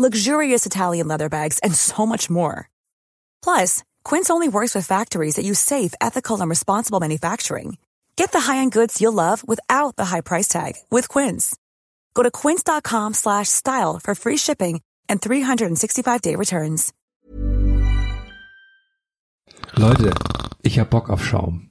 luxurious Italian leather bags, and so much more. Plus, Quince only works with factories that use safe, ethical, and responsible manufacturing. Get the high-end goods you'll love without the high price tag with Quince. Go to quince.com slash style for free shipping and 365-day returns. Leute, ich hab Bock auf Schaum.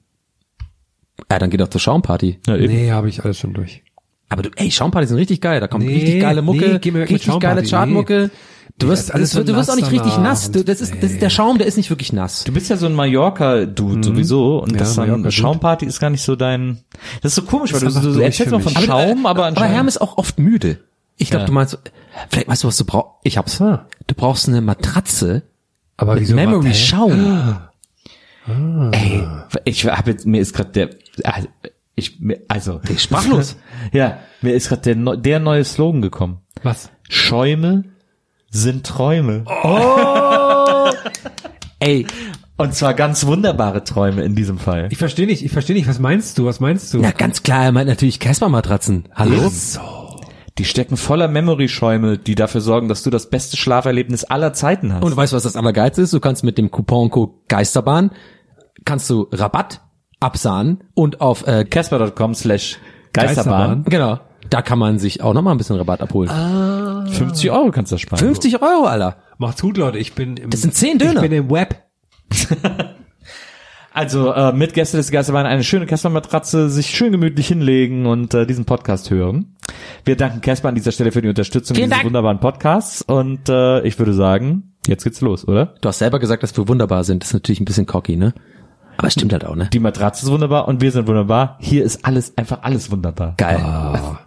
Ja, dann geht doch zur Schaumparty. Ja. Nee, habe ich alles schon durch. Aber du, ey, Schaumpartys sind richtig geil. Da kommt Nee, richtig geile Mucke, nee, geh mir weg mit richtig geile Schaumparty, Chartmucke. Du wirst, das ist alles das, so du wirst auch nicht richtig nass. Du, das ist, das ist der Schaum, der ist nicht wirklich nass. Du bist ja so ein Mallorca-Dude sowieso und Ja, das dann. Schaumpparty ist gar nicht so dein. Das ist so komisch, weil Das du, ist du, erzählst mal von mich. Schaum, aber aber anscheinend. Herm ist auch oft müde. Ich glaube, Ja. du meinst, vielleicht weißt du, was du brauchst. Ich hab's. Ah. Du brauchst eine Matratze Aber mit? Memory? Schaum. Ey, ich habe jetzt mir ist gerade der also, ich also Ich sprachlos. ja, mir ist gerade der der neue Slogan gekommen. Was? Schäume sind Träume. Ey, Und zwar ganz wunderbare Träume in diesem Fall. Ich verstehe nicht, ich verstehe nicht, was meinst du? Was meinst du? na ganz klar, er meint natürlich Casper-Matratzen. Hallo? Die stecken voller Memory-Schäume, die dafür sorgen, dass du das beste Schlaferlebnis aller Zeiten hast. Und weißt du, was das Allergeilste ist? Du kannst mit dem Couponcode Geisterbahn, kannst du Rabatt absahnen und auf, äh, Casper.com slash Geisterbahn. Genau, da kann man sich auch nochmal ein bisschen Rabatt abholen. 50 Euro kannst du das sparen. 50 Euro, Alter. Macht's gut, Leute. Ich bin im, Das sind 10 Döner. Ich bin im Web. Also äh, mit Gäste des Geisterbahn eine schöne Casper-Matratze, sich schön gemütlich hinlegen und äh, diesen Podcast hören. Wir danken Casper an dieser Stelle für die Unterstützung Vielen dieses Dank. wunderbaren Podcasts und äh, ich würde sagen, jetzt geht's los, oder? Du hast selber gesagt, dass wir wunderbar sind. Das ist natürlich ein bisschen cocky, ne? Aber es stimmt halt auch, ne? Die Matratze ist wunderbar und wir sind wunderbar. Hier ist alles, einfach alles wunderbar. Geil.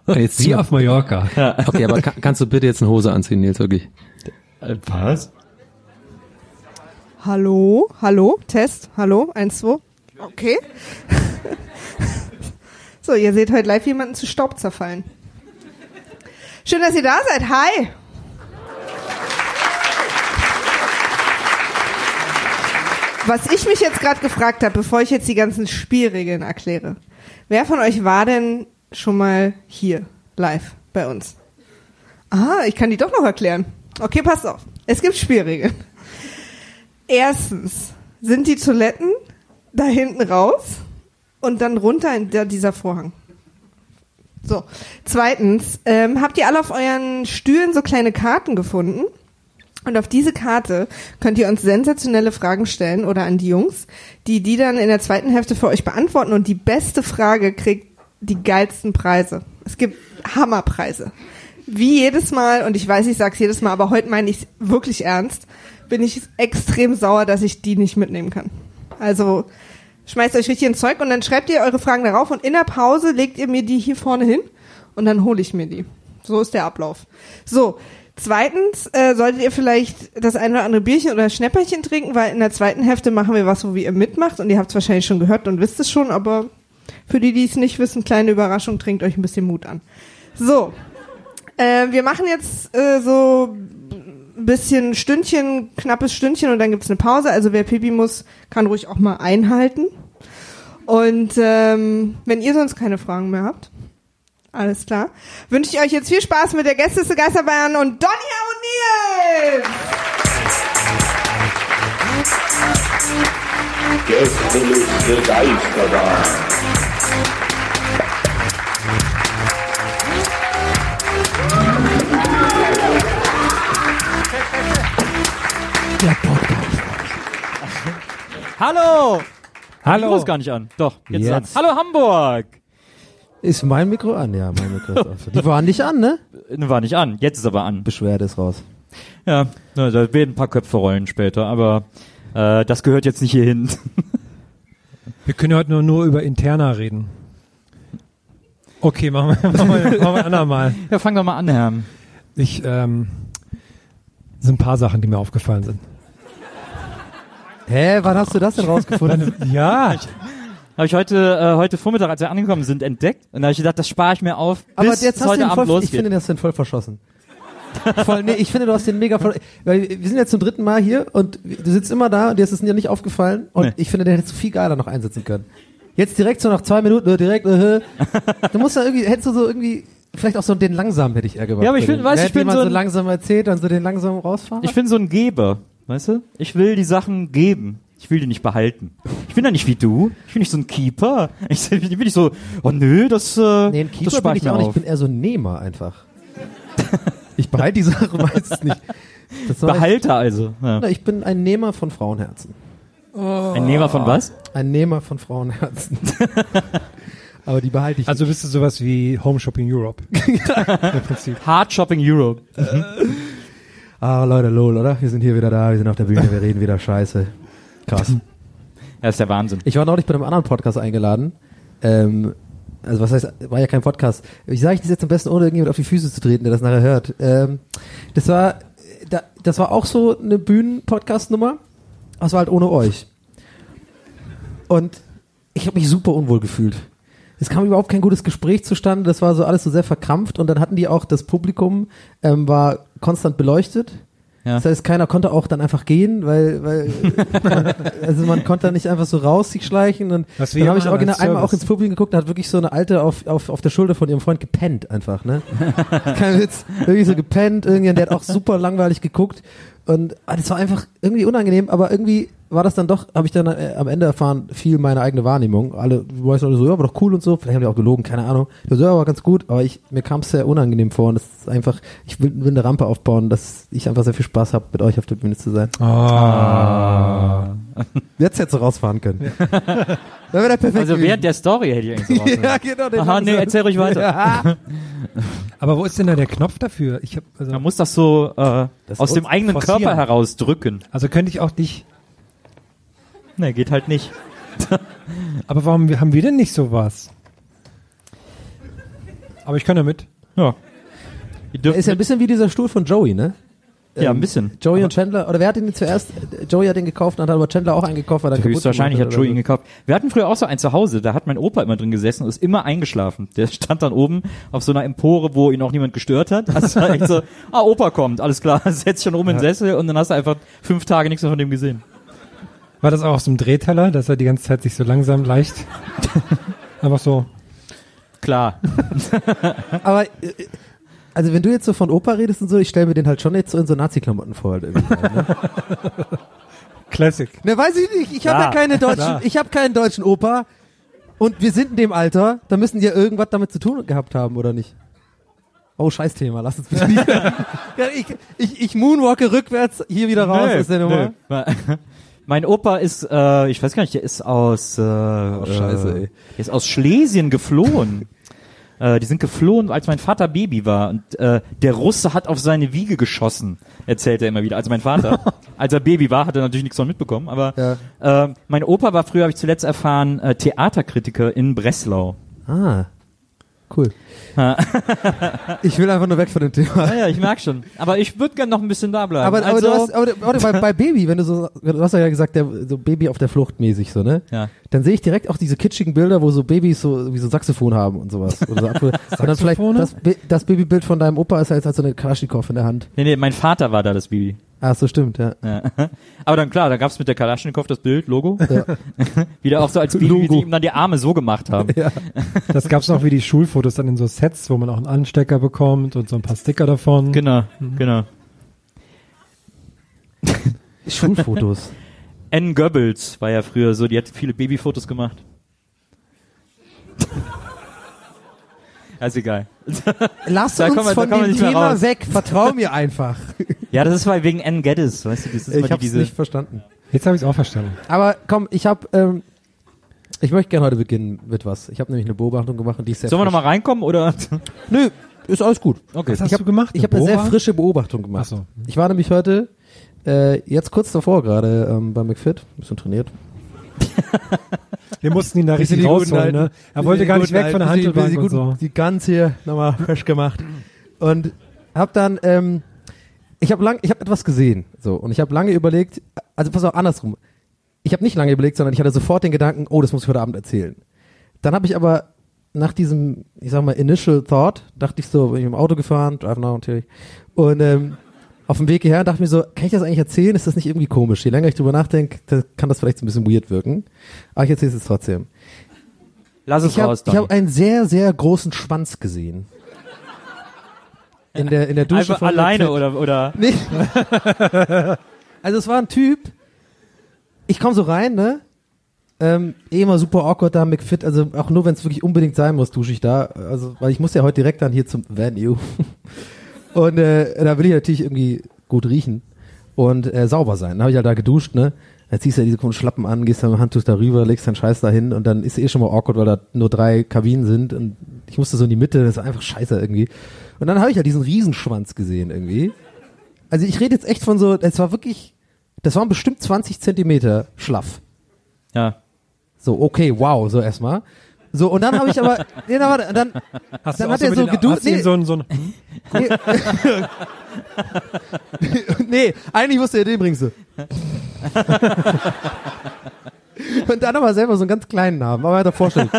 Und jetzt mal- auf Mallorca. Okay, aber kann, kannst du bitte jetzt eine Hose anziehen, Nils, wirklich? Was? Hallo, hallo, Test, hallo, eins, zwei. Okay. so, ihr seht heute live jemanden zu Staub zerfallen. Schön, dass ihr da seid. Hi. Was ich mich jetzt gerade gefragt habe, bevor ich jetzt die ganzen Spielregeln erkläre. Wer von euch war denn schon mal hier live bei uns? Ah, ich kann die doch noch erklären. Okay, passt auf. Es gibt Spielregeln. Erstens sind die Toiletten da hinten raus und dann runter in der, dieser Vorhang. So. Zweitens, ähm, habt ihr alle auf euren Stühlen so kleine Karten gefunden? Und auf diese Karte könnt ihr uns sensationelle Fragen stellen oder an die Jungs, die die dann in der zweiten Hälfte für euch beantworten und die beste Frage kriegt die geilsten Preise. Es gibt Hammerpreise. Wie jedes Mal, und ich weiß, ich sag's jedes Mal, aber heute meine ich wirklich ernst, bin ich extrem sauer, dass ich die nicht mitnehmen kann. Also schmeißt euch richtig ins Zeug und dann schreibt ihr eure Fragen darauf und in der Pause legt ihr mir die hier vorne hin und dann hole ich mir die. So ist der Ablauf. So, zweitens äh, solltet ihr vielleicht das eine oder andere Bierchen oder Schnäpperchen trinken, weil in der zweiten Hälfte machen wir was, wo ihr mitmacht und ihr habt es wahrscheinlich schon gehört und wisst es schon, aber für die, die es nicht wissen, kleine Überraschung, trinkt euch ein bisschen Mut an. So, äh, wir machen jetzt äh, so ein bisschen Stündchen, knappes Stündchen und dann gibt's eine Pause. Also wer Pipi muss, kann ruhig auch mal einhalten. Und ähm, wenn ihr sonst keine Fragen mehr habt, alles klar, wünsche ich euch jetzt viel Spaß mit der Gästeliste Geisterbahn und Donny und Nils! Gästeliste Geisterbahn. Hallo! Hallo. Mikro ist gar nicht an. Doch, jetzt, Jetzt. an. Hallo Hamburg! Ist mein Mikro an? Ja, mein Mikro ist an. Die waren nicht an, ne? Ne, War nicht an, jetzt ist aber an. Beschwerde ist raus. Ja, na, da werden ein paar Köpfe rollen später, aber äh, das gehört jetzt nicht hier hin. Wir können heute nur, nur über Interna reden. Okay, machen wir, machen wir, machen wir ein andermal. Ja, fang doch mal an, Herr. Ich, ähm, sind ein paar Sachen, die mir aufgefallen sind. Hä, wann hast du das denn rausgefunden? Ja, Habe ich heute, äh, heute Vormittag, als wir angekommen sind, entdeckt. Und da habe ich gedacht, das spare ich mir auf, bis Aber jetzt es hast du heute den Abend voll, ich losgeht. finde, du hast den voll verschossen. voll, nee, ich finde, du hast den mega voll, weil wir sind jetzt zum dritten Mal hier und du sitzt immer da und dir ist es nicht aufgefallen und Nee. ich finde, den hättest du viel geiler noch einsetzen können. Jetzt direkt so nach zwei Minuten, äh, direkt, äh, du musst da irgendwie, hättest du so irgendwie, vielleicht auch so den langsamen hätte ich eher gemacht. Ja, aber ich find- weißt du, ich Hätte bin so so ein- langsam erzählt, dann so den langsam rausfahren. Ich bin so ein Geber, weißt du? Ich will die Sachen geben. Ich will die nicht behalten. Ich bin da nicht wie du. Ich bin nicht so ein Keeper. Ich bin nicht so, oh nö, das, äh, nee, ein das Keeper spare bin ich mir auch nicht, ich auf. bin eher so ein Nehmer einfach. ich behalte die Sache meistens nicht. Das Behalter also. Ja. Na, ich bin ein Nehmer von Frauenherzen. Ein Nehmer von was? Ein Nehmer von Frauenherzen. Aber die behalte ich. also bist du sowas wie Home Shopping Europe. Im Prinzip. Hard Shopping Europe. ah, Leute, lol, oder? Wir sind hier wieder da, wir sind auf der Bühne, wir reden wieder Scheiße. Krass. Ja, ist der Wahnsinn. Ich war neulich bei einem anderen Podcast eingeladen. Ähm, also was heißt, war ja kein Podcast. Ich sage das jetzt am besten, ohne irgendjemand auf die Füße zu treten, der das nachher hört. Ähm, das war, da, das war auch so eine Bühnen-Podcast-Nummer. Aber es war halt ohne euch. Und ich habe mich super unwohl gefühlt. Es kam überhaupt kein gutes Gespräch zustande. Das war so alles so sehr verkrampft. Und dann hatten die auch, das Publikum ähm, war konstant beleuchtet. Ja. Das heißt, keiner konnte auch dann einfach gehen, weil, weil man, also man konnte da nicht einfach so raus sich schleichen. Und Was dann habe ich original einmal auch ins Publikum geguckt, da hat wirklich so eine alte auf, auf, auf der Schulter von ihrem Freund gepennt einfach, ne? Kein Witz. Wirklich so gepennt, irgendjemand, der hat auch super langweilig geguckt. Und ah, das war einfach irgendwie unangenehm, aber irgendwie war das dann doch, habe ich dann äh, am Ende erfahren, viel meine eigene Wahrnehmung. Alle, du weißt alle so, ja, war doch cool und so, vielleicht haben die auch gelogen, keine Ahnung. Der so, ja, war ganz gut, aber ich, mir kam es sehr unangenehm vor und das ist einfach, ich will, will eine Rampe aufbauen, dass ich einfach sehr viel Spaß habe, mit euch auf der Bühne zu sein. Ah. Jetzt hättest du rausfahren können. Perfekt Also während der Story hätte ich eigentlich so ja, genau. den Aha, ich nee, erzähl ruhig weiter. Ja. Aber wo ist denn da der Knopf dafür? Ich hab, also, Man muss das so äh, Das aus dem eigenen forcieren. Körper heraus drücken. also könnte ich auch dich. Nee, geht halt nicht. Aber warum haben wir denn nicht sowas? Aber ich kann damit. Ja. Ihr dürft Ist ja ein bisschen wie dieser Stuhl von Joey, ne? ja, ähm, ein bisschen. Joey und Chandler, oder wer hat ihn zuerst? Joey hat den gekauft, dann hat aber Chandler auch einen gekauft, weil er kaputt Höchstwahrscheinlich gemacht hat Joey ihn gekauft. Wir hatten früher auch so einen zu Hause, da hat mein Opa immer drin gesessen und ist immer eingeschlafen. Der stand dann oben auf so einer Empore, wo ihn auch niemand gestört hat. Also war echt so, ah, Opa kommt, alles klar, setzt schon rum in den Sessel und dann hast du einfach fünf Tage nichts mehr von dem gesehen. War das auch aus dem Drehteller, dass er die ganze Zeit sich so langsam leicht. Einfach so. Klar. Aber, äh, also wenn du jetzt so von Opa redest und so, ich stelle mir den halt schon jetzt so in so Nazi-Klamotten vor. Halt irgendwie, ne? Classic. ne, weiß ich nicht, ich habe Ja, keine deutschen, klar. ich habe keinen deutschen Opa und wir sind in dem Alter, da müssen die ja irgendwas damit zu tun gehabt haben, oder nicht? Oh, scheiß Thema, lass uns bitte nicht. ja, ich, ich, ich moonwalke rückwärts hier wieder raus aus der Nummer. Mein Opa ist, äh, ich weiß gar nicht, der ist aus, äh, Oh, scheiße, äh, ey. der ist aus Schlesien geflohen. äh, die sind geflohen, als mein Vater Baby war. Und äh, der Russe hat auf seine Wiege geschossen, erzählt er immer wieder. Also mein Vater, als er Baby war, hat er natürlich nichts von mitbekommen. Aber Ja. äh, mein Opa war früher, habe ich zuletzt erfahren, äh, Theaterkritiker in Breslau. Ah, cool. ich will einfach nur weg von dem Thema. Naja, ich merk schon. Aber ich würde gerne noch ein bisschen da bleiben. Aber, aber also, du hast, aber, aber bei, bei Baby, wenn du so, du hast ja gesagt, der, so Baby auf der Flucht mäßig so, ne? Ja. Dann sehe ich direkt auch diese kitschigen Bilder, wo so Babys so, wie so Saxophon haben und sowas. Oder so und dann vielleicht das, das Babybild von deinem Opa ist halt, halt so eine Kalaschnikow in der Hand. nee, nee, mein Vater war da das Baby. Ah, so stimmt, ja. Ja. Aber dann klar, da gab's mit der Kalaschnikow das Bild, Logo. Ja. Wieder auch so als Baby, wie sie ihm dann die Arme so gemacht haben. ja. Das gab's noch wie die Schulfotos dann in so Sets, wo man auch einen Anstecker bekommt und so ein paar Sticker davon. Genau, genau. Schulfotos. N. Goebbels war ja früher so, die hat viele Babyfotos gemacht. Ist egal. Lass Da uns wir- da von wir dem Thema raus. weg. Vertrau mir einfach. Ja, das ist mal wegen N. Geddes, weißt du, das ist ich hab's diese. nicht verstanden. Jetzt habe ich es auch verstanden. Aber komm, ich habe, ähm, ich möchte gerne heute beginnen mit was. Ich habe nämlich eine Beobachtung gemacht und die ist sehr Sollen wir frisch. nochmal reinkommen oder? Nö, ist alles gut. Okay. Was hast ich hab, du gemacht? Ich habe eine sehr frische Beobachtung gemacht. Ach so. Ich war nämlich heute, äh, jetzt kurz davor gerade ähm, bei McFit, ein bisschen trainiert. Wir mussten ihn da richtig rausholen, ne? Er wollte gar nicht weg von der Bisschen die- und so. Die Gans hier nochmal frisch gemacht. Und hab dann, ähm, ich habe lang, ich habe etwas gesehen, so und ich habe lange überlegt, also pass auf andersrum. ich habe nicht lange überlegt, sondern ich hatte sofort den Gedanken, oh, das muss ich heute Abend erzählen. Dann habe ich aber nach diesem, ich sag mal, initial thought, dachte ich so, bin ich im Auto gefahren, drive now natürlich, und ähm, auf dem Weg hierher dachte ich mir so, kann ich das eigentlich erzählen? Ist das nicht irgendwie komisch? Je länger ich drüber nachdenke, kann das vielleicht so ein bisschen weird wirken. Aber ich erzähle es jetzt trotzdem. Lass es Ich habe raus, ich Donny. hab einen sehr, sehr großen Schwanz gesehen. In der, in der Dusche Einfach von alleine oder, oder Nee. also es war ein Typ, ich komme so rein, ne? Ähm, eh immer super awkward da, McFit, also auch nur wenn es wirklich unbedingt sein muss, dusche ich da. Also, weil ich muss ja heute direkt dann hier zum Venue. Und äh, da will ich natürlich irgendwie gut riechen und äh, sauber sein. Dann habe ich halt da geduscht, ne? Dann ziehst du ja diese komischen Schlappen an, gehst dann mit dem Handtuch darüber, legst deinen Scheiß dahin und dann ist eh schon mal awkward, weil da nur drei Kabinen sind und ich musste so in die Mitte, das ist einfach scheiße irgendwie. Und dann habe ich halt diesen Riesenschwanz gesehen irgendwie. Also ich rede jetzt echt von so, es war wirklich, das waren bestimmt 20 Zentimeter schlaff. ja. So, okay, wow, so erstmal. So, und dann habe ich aber, nee, dann, dann, Hast Dann du auch hat er so geduscht- hast du ihm nee. so ein, so ein, nee, nee, eigentlich musste er den bringen so. und dann aber selber so einen ganz kleinen Namen, aber weiter vorstellen.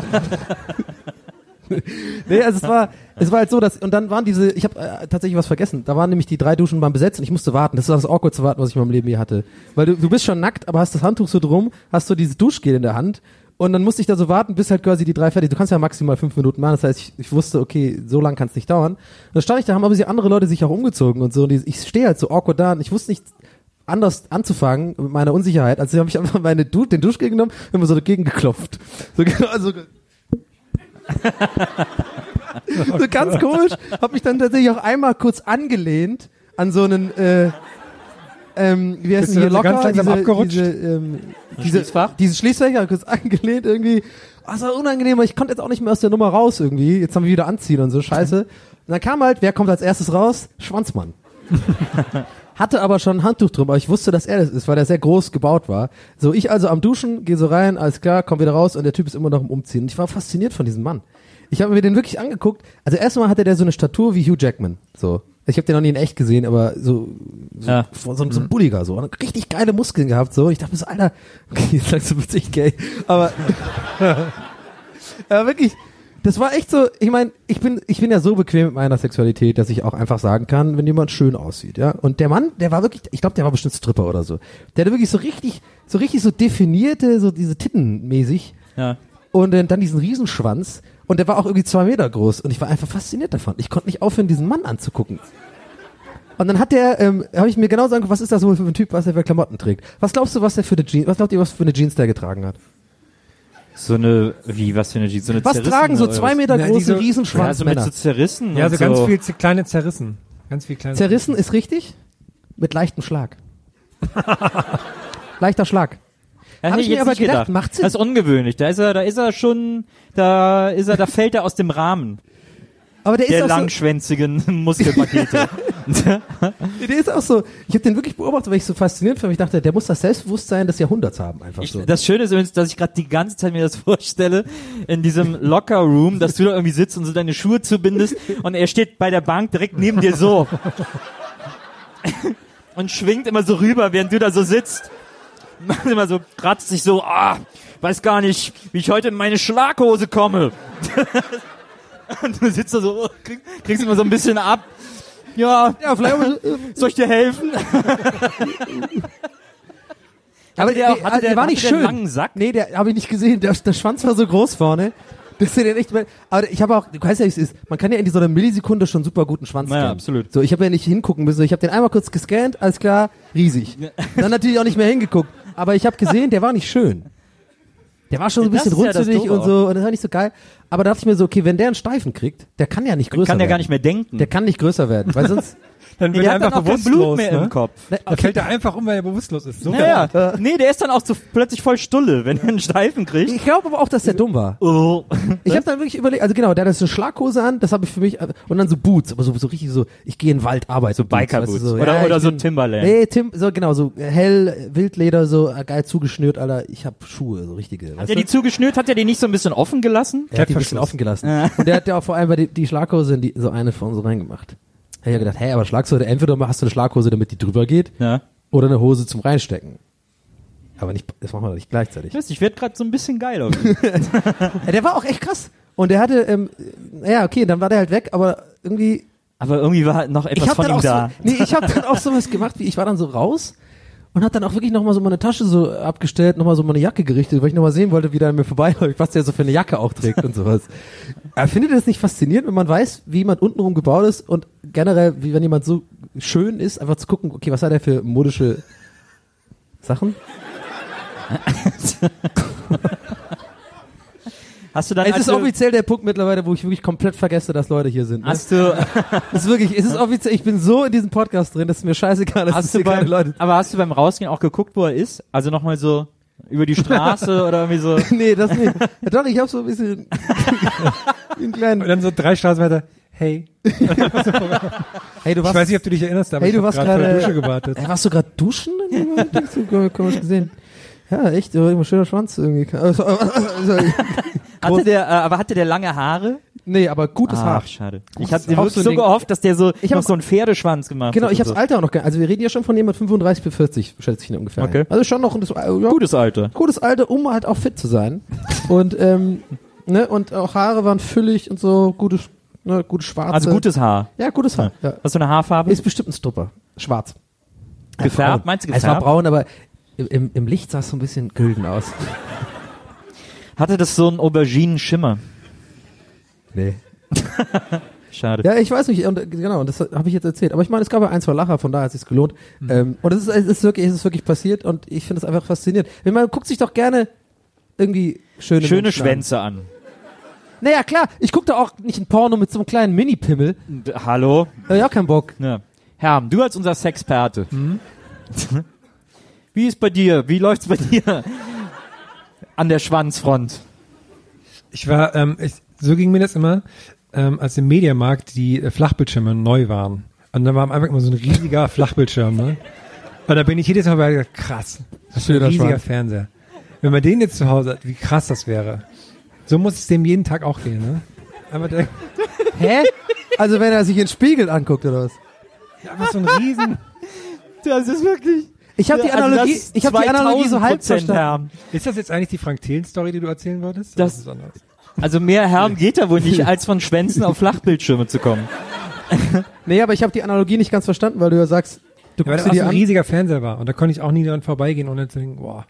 nee, also es war, es war halt so, dass, und dann waren diese, ich habe äh, tatsächlich was vergessen, da waren nämlich die drei Duschen waren besetzt und ich musste warten. Das war das awkwardste Warten, was ich in meinem Leben je hatte. Weil du, du bist schon nackt, aber hast das Handtuch so drum, hast so dieses Duschgel in der Hand und dann musste ich da so warten, bis halt quasi die drei fertig. Du kannst ja maximal fünf Minuten machen, das heißt, ich, ich wusste, okay, so lang kann es nicht dauern. Und dann stand ich da, haben aber die andere Leute sich auch umgezogen und so und ich stehe halt so awkward da und ich wusste nicht, anders anzufangen mit meiner Unsicherheit. Also habe ich einfach meine du den Duschgel genommen und immer so dagegen geklopft. So, also, so ganz komisch. Habe mich dann tatsächlich auch einmal kurz angelehnt an so einen, äh, ähm, wie heißt denn hier da so locker? ganz langsam diese, abgerutscht? Diese, ähm, diese, Schließfach? Dieses Schließfach, kurz angelehnt irgendwie. Oh, das war unangenehm, weil ich konnte jetzt auch nicht mehr aus der Nummer raus irgendwie. Jetzt haben wir wieder anziehen und so, scheiße. Und dann kam halt, wer kommt als erstes raus? Schwanzmann. Hatte aber schon ein Handtuch drum, aber ich wusste, dass er das ist, weil der sehr groß gebaut war. So, ich also am Duschen, gehe so rein, alles klar, komm wieder raus und der Typ ist immer noch im Umziehen. Und ich war fasziniert von diesem Mann. Ich habe mir den wirklich angeguckt. Also erstmal hatte der so eine Statur wie Hugh Jackman. So. Ich habe den noch nie in echt gesehen, aber so, so, Ja. so, so, so ein Bulliger, so. Und richtig geile Muskeln gehabt, so. Ich dachte mir so, Alter, okay, jetzt sagst du witzig gay. Aber, aber wirklich, das war echt so, ich meine, ich bin, ich bin ja so bequem mit meiner Sexualität, dass ich auch einfach sagen kann, wenn jemand schön aussieht, ja. Und der Mann, der war wirklich, ich glaube, der war bestimmt Stripper oder so. Der hatte wirklich so richtig, so richtig so definierte, so diese Titten mäßig Ja. und äh, dann diesen Riesenschwanz und der war auch irgendwie zwei Meter groß und ich war einfach fasziniert davon. Ich konnte nicht aufhören, diesen Mann anzugucken. Und dann hat der, ähm, habe ich mir genau angeguckt, was ist das wohl für ein Typ, was er für Klamotten trägt? Was glaubst du, was der für eine Jeans, was glaubt ihr, was für eine Jeans der getragen hat? So eine, wie, was für eine Jeans? So eine Was tragen so zwei? Meter große diese- Ja, so mit Riesenschwanzmänner? so zerrissen. ja, und so ganz viel kleine zerrissen. Ganz viel kleine Zerrissen ist richtig? Mit leichtem Schlag. Leichter Schlag. Ja, Hab ich mir aber nicht gedacht, macht Sinn. Das ist ungewöhnlich. Da ist er, da ist er schon, da ist er, da fällt er aus dem Rahmen Aber der ist der auch so, langschwänzigen Muskelpakete. der ist auch so, ich habe den wirklich beobachtet, weil ich so fasziniert fand. Ich dachte, der muss das Selbstbewusstsein des Jahrhunderts haben, einfach Ich, so. das Schöne ist übrigens, dass ich gerade die ganze Zeit mir das vorstelle, in diesem Locker Room, dass du da irgendwie sitzt und so deine Schuhe zubindest und er steht bei der Bank direkt neben dir so. und schwingt immer so rüber, während du da so sitzt. Macht immer so, kratzt sich so, ah, weiß gar nicht, wie ich heute in meine Schlaghose komme. und du sitzt da so, krieg, kriegst immer so ein bisschen ab. Ja, ja, vielleicht äh, soll ich dir helfen? aber der auch- hatte der- der war nicht der schön. langen Sack? Nee, der habe ich nicht gesehen. Der, der Schwanz war so groß vorne. Das ist den echt, aber ich habe auch, du weißt ja, wie es ist. Man kann ja in so einer Millisekunde schon super guten Schwanz scannen. absolut. So, ich habe ja nicht hingucken müssen. Ich habe den einmal kurz gescannt, alles klar, riesig. Dann natürlich auch nicht mehr hingeguckt. Aber ich habe gesehen, der war nicht schön. Der war schon so ein bisschen ja runzelig und so und das war nicht so geil. Aber da dachte ich mir so, okay, wenn der einen Steifen kriegt, der kann ja nicht größer Kann der werden. gar nicht mehr denken. Der kann nicht größer werden, weil sonst Dann Nee, wird er hat dann einfach auch bewusstlos. Blut mehr ne? im Kopf. Ne, Da fällt er einfach um, weil er bewusstlos ist. So Naja, nee, der ist dann auch so plötzlich voll Stulle, wenn er einen Steifen kriegt. Ich glaube aber auch, dass der dumm war. Oh. Ich habe dann wirklich überlegt, also genau, der hat jetzt eine Schlaghose an, das habe ich für mich und dann so Boots, aber so, so richtig so, ich gehe in den Wald arbeiten. So Biker-Boots. weißt du, Oder- ja, oder so bin- Timberland. Nee, Tim, so genau, so hell Wildleder, so äh, geil zugeschnürt, Alter. Ich habe Schuhe, so richtige. Hat er die zugeschnürt? Hat er die nicht so ein bisschen offen gelassen? Er hat die ein bisschen offen gelassen. Und der hat ja auch vor allem bei die, die Schlaghose in die, so eine von so reingemacht. Da hab ich ja gedacht, hey, aber Schlaghose, entweder hast du eine Schlaghose, damit die drüber geht, Ja. oder eine Hose zum Reinstecken. Aber nicht, das machen wir doch nicht gleichzeitig. Ich ich werde gerade so ein bisschen geil auf ihn. Ja, der war auch echt krass. Und der hatte, ähm, ja, okay, dann war der halt weg, aber irgendwie Aber irgendwie war halt noch etwas ich habe von ihm da. so, nee, ich habe dann auch sowas gemacht, wie ich war dann so raus und hat dann auch wirklich nochmal so meine Tasche so abgestellt, nochmal so meine Jacke gerichtet, weil ich nochmal sehen wollte, wie der an mir vorbeiläuft, was der so für eine Jacke auch trägt und sowas. Aber findet ihr das nicht faszinierend, wenn man weiß, wie jemand untenrum gebaut ist und generell, wie wenn jemand so schön ist, einfach zu gucken, okay, was hat er für modische Sachen? Hast du dann Es ist offiziell der Punkt mittlerweile, wo ich wirklich komplett vergesse, dass Leute hier sind. Ne? hast du, Es ist wirklich, es ist offiziell, ich bin so in diesem Podcast drin, dass es mir scheißegal ist, dass du hier keine beim, Leute aber hast du beim Rausgehen auch geguckt, wo er ist? Also nochmal so über die Straße oder irgendwie so. nee, das nicht. Ja, doch, ich habe so ein bisschen einen Und kleinen. dann so drei Straßen weiter, hey. Hey, du Ich warst, weiß nicht, ob du dich erinnerst, aber Hey, ich du hab warst gerade- Dusche gewartet. hey, warst du gerade duschen? Komisch gesehen. Ja, echt, schöner Schwanz irgendwie. Also, Hatte der, äh, aber hatte der lange Haare? nee, aber gutes Haar. Ach, schade. Gutes- Ich hatte wirklich so so gehofft, dass der so Ich noch hab- so einen Pferdeschwanz gemacht Genau, hat. ich und hab's so. Alter auch noch gar Also wir reden ja schon von jemand 35 bis 40, schätze ich ihn ungefähr. Okay. ein. Also schon noch ein das, ja, Gutes Alter. gutes Alter, um halt auch fit zu sein. und ähm, ne, und auch Haare waren füllig und so, gutes, ne, gutes Schwarze. Also gutes Haar. Ja, gutes Haar. Ja. Was für eine Haarfarbe? Ist bestimmt ein Strupper. Schwarz. gefärbt, meinst du Es war gefärbt? braun, aber im- im, Licht sah es so ein bisschen gülden aus. Hatte das so einen Auberginen-Schimmer? Nee. Schade. Ja, ich weiß nicht, und, genau, und das habe ich jetzt erzählt. Aber ich meine, es gab ja ein, zwei Lacher, von daher hat es sich gelohnt. Mhm. Ähm, und es ist, es ist wirklich, es ist wirklich passiert und ich finde es einfach faszinierend. Wenn man guckt sich doch gerne irgendwie schöne Schöne Menschen Schwänze an. An. Naja, klar, ich gucke da auch nicht ein Porno mit so einem kleinen Mini-Pimmel. Hallo? Da hab ich auch keinen Bock. Ja. Herm, du als unser Sexperte. Mhm. Wie ist bei dir? Wie läuft's bei dir? An der Schwanzfront. Ich war, ähm, ich, so ging mir das immer, ähm, als im Mediamarkt die äh, Flachbildschirme neu waren. Und dann war am Anfang immer so ein riesiger Flachbildschirm, ne? Und da bin ich jedes Mal bei gedacht, krass, das ist ein riesiger Schwanz. Fernseher. Wenn man den jetzt zu Hause hat, wie krass das wäre. So muss es dem jeden Tag auch gehen, ne? Aber der, Hä? Also wenn er sich in den Spiegel anguckt oder was? einfach so ein riesen, Das ist wirklich. Ich habe die Also Analogie, das ich habe die Analogie so halb 2000% verstanden. Herm. ist das jetzt eigentlich die Frank Thelen Story, die du erzählen wolltest? Das-? Also mehr Herm geht da wohl nicht, als von Schwänzen auf Flachbildschirme zu kommen. Nee, aber ich habe die Analogie nicht ganz verstanden, weil du ja sagst, du Ja, weil guckst dir so ein an. riesiger Fernseher war. Und da konnte ich auch nie dran vorbeigehen, ohne zu denken, boah.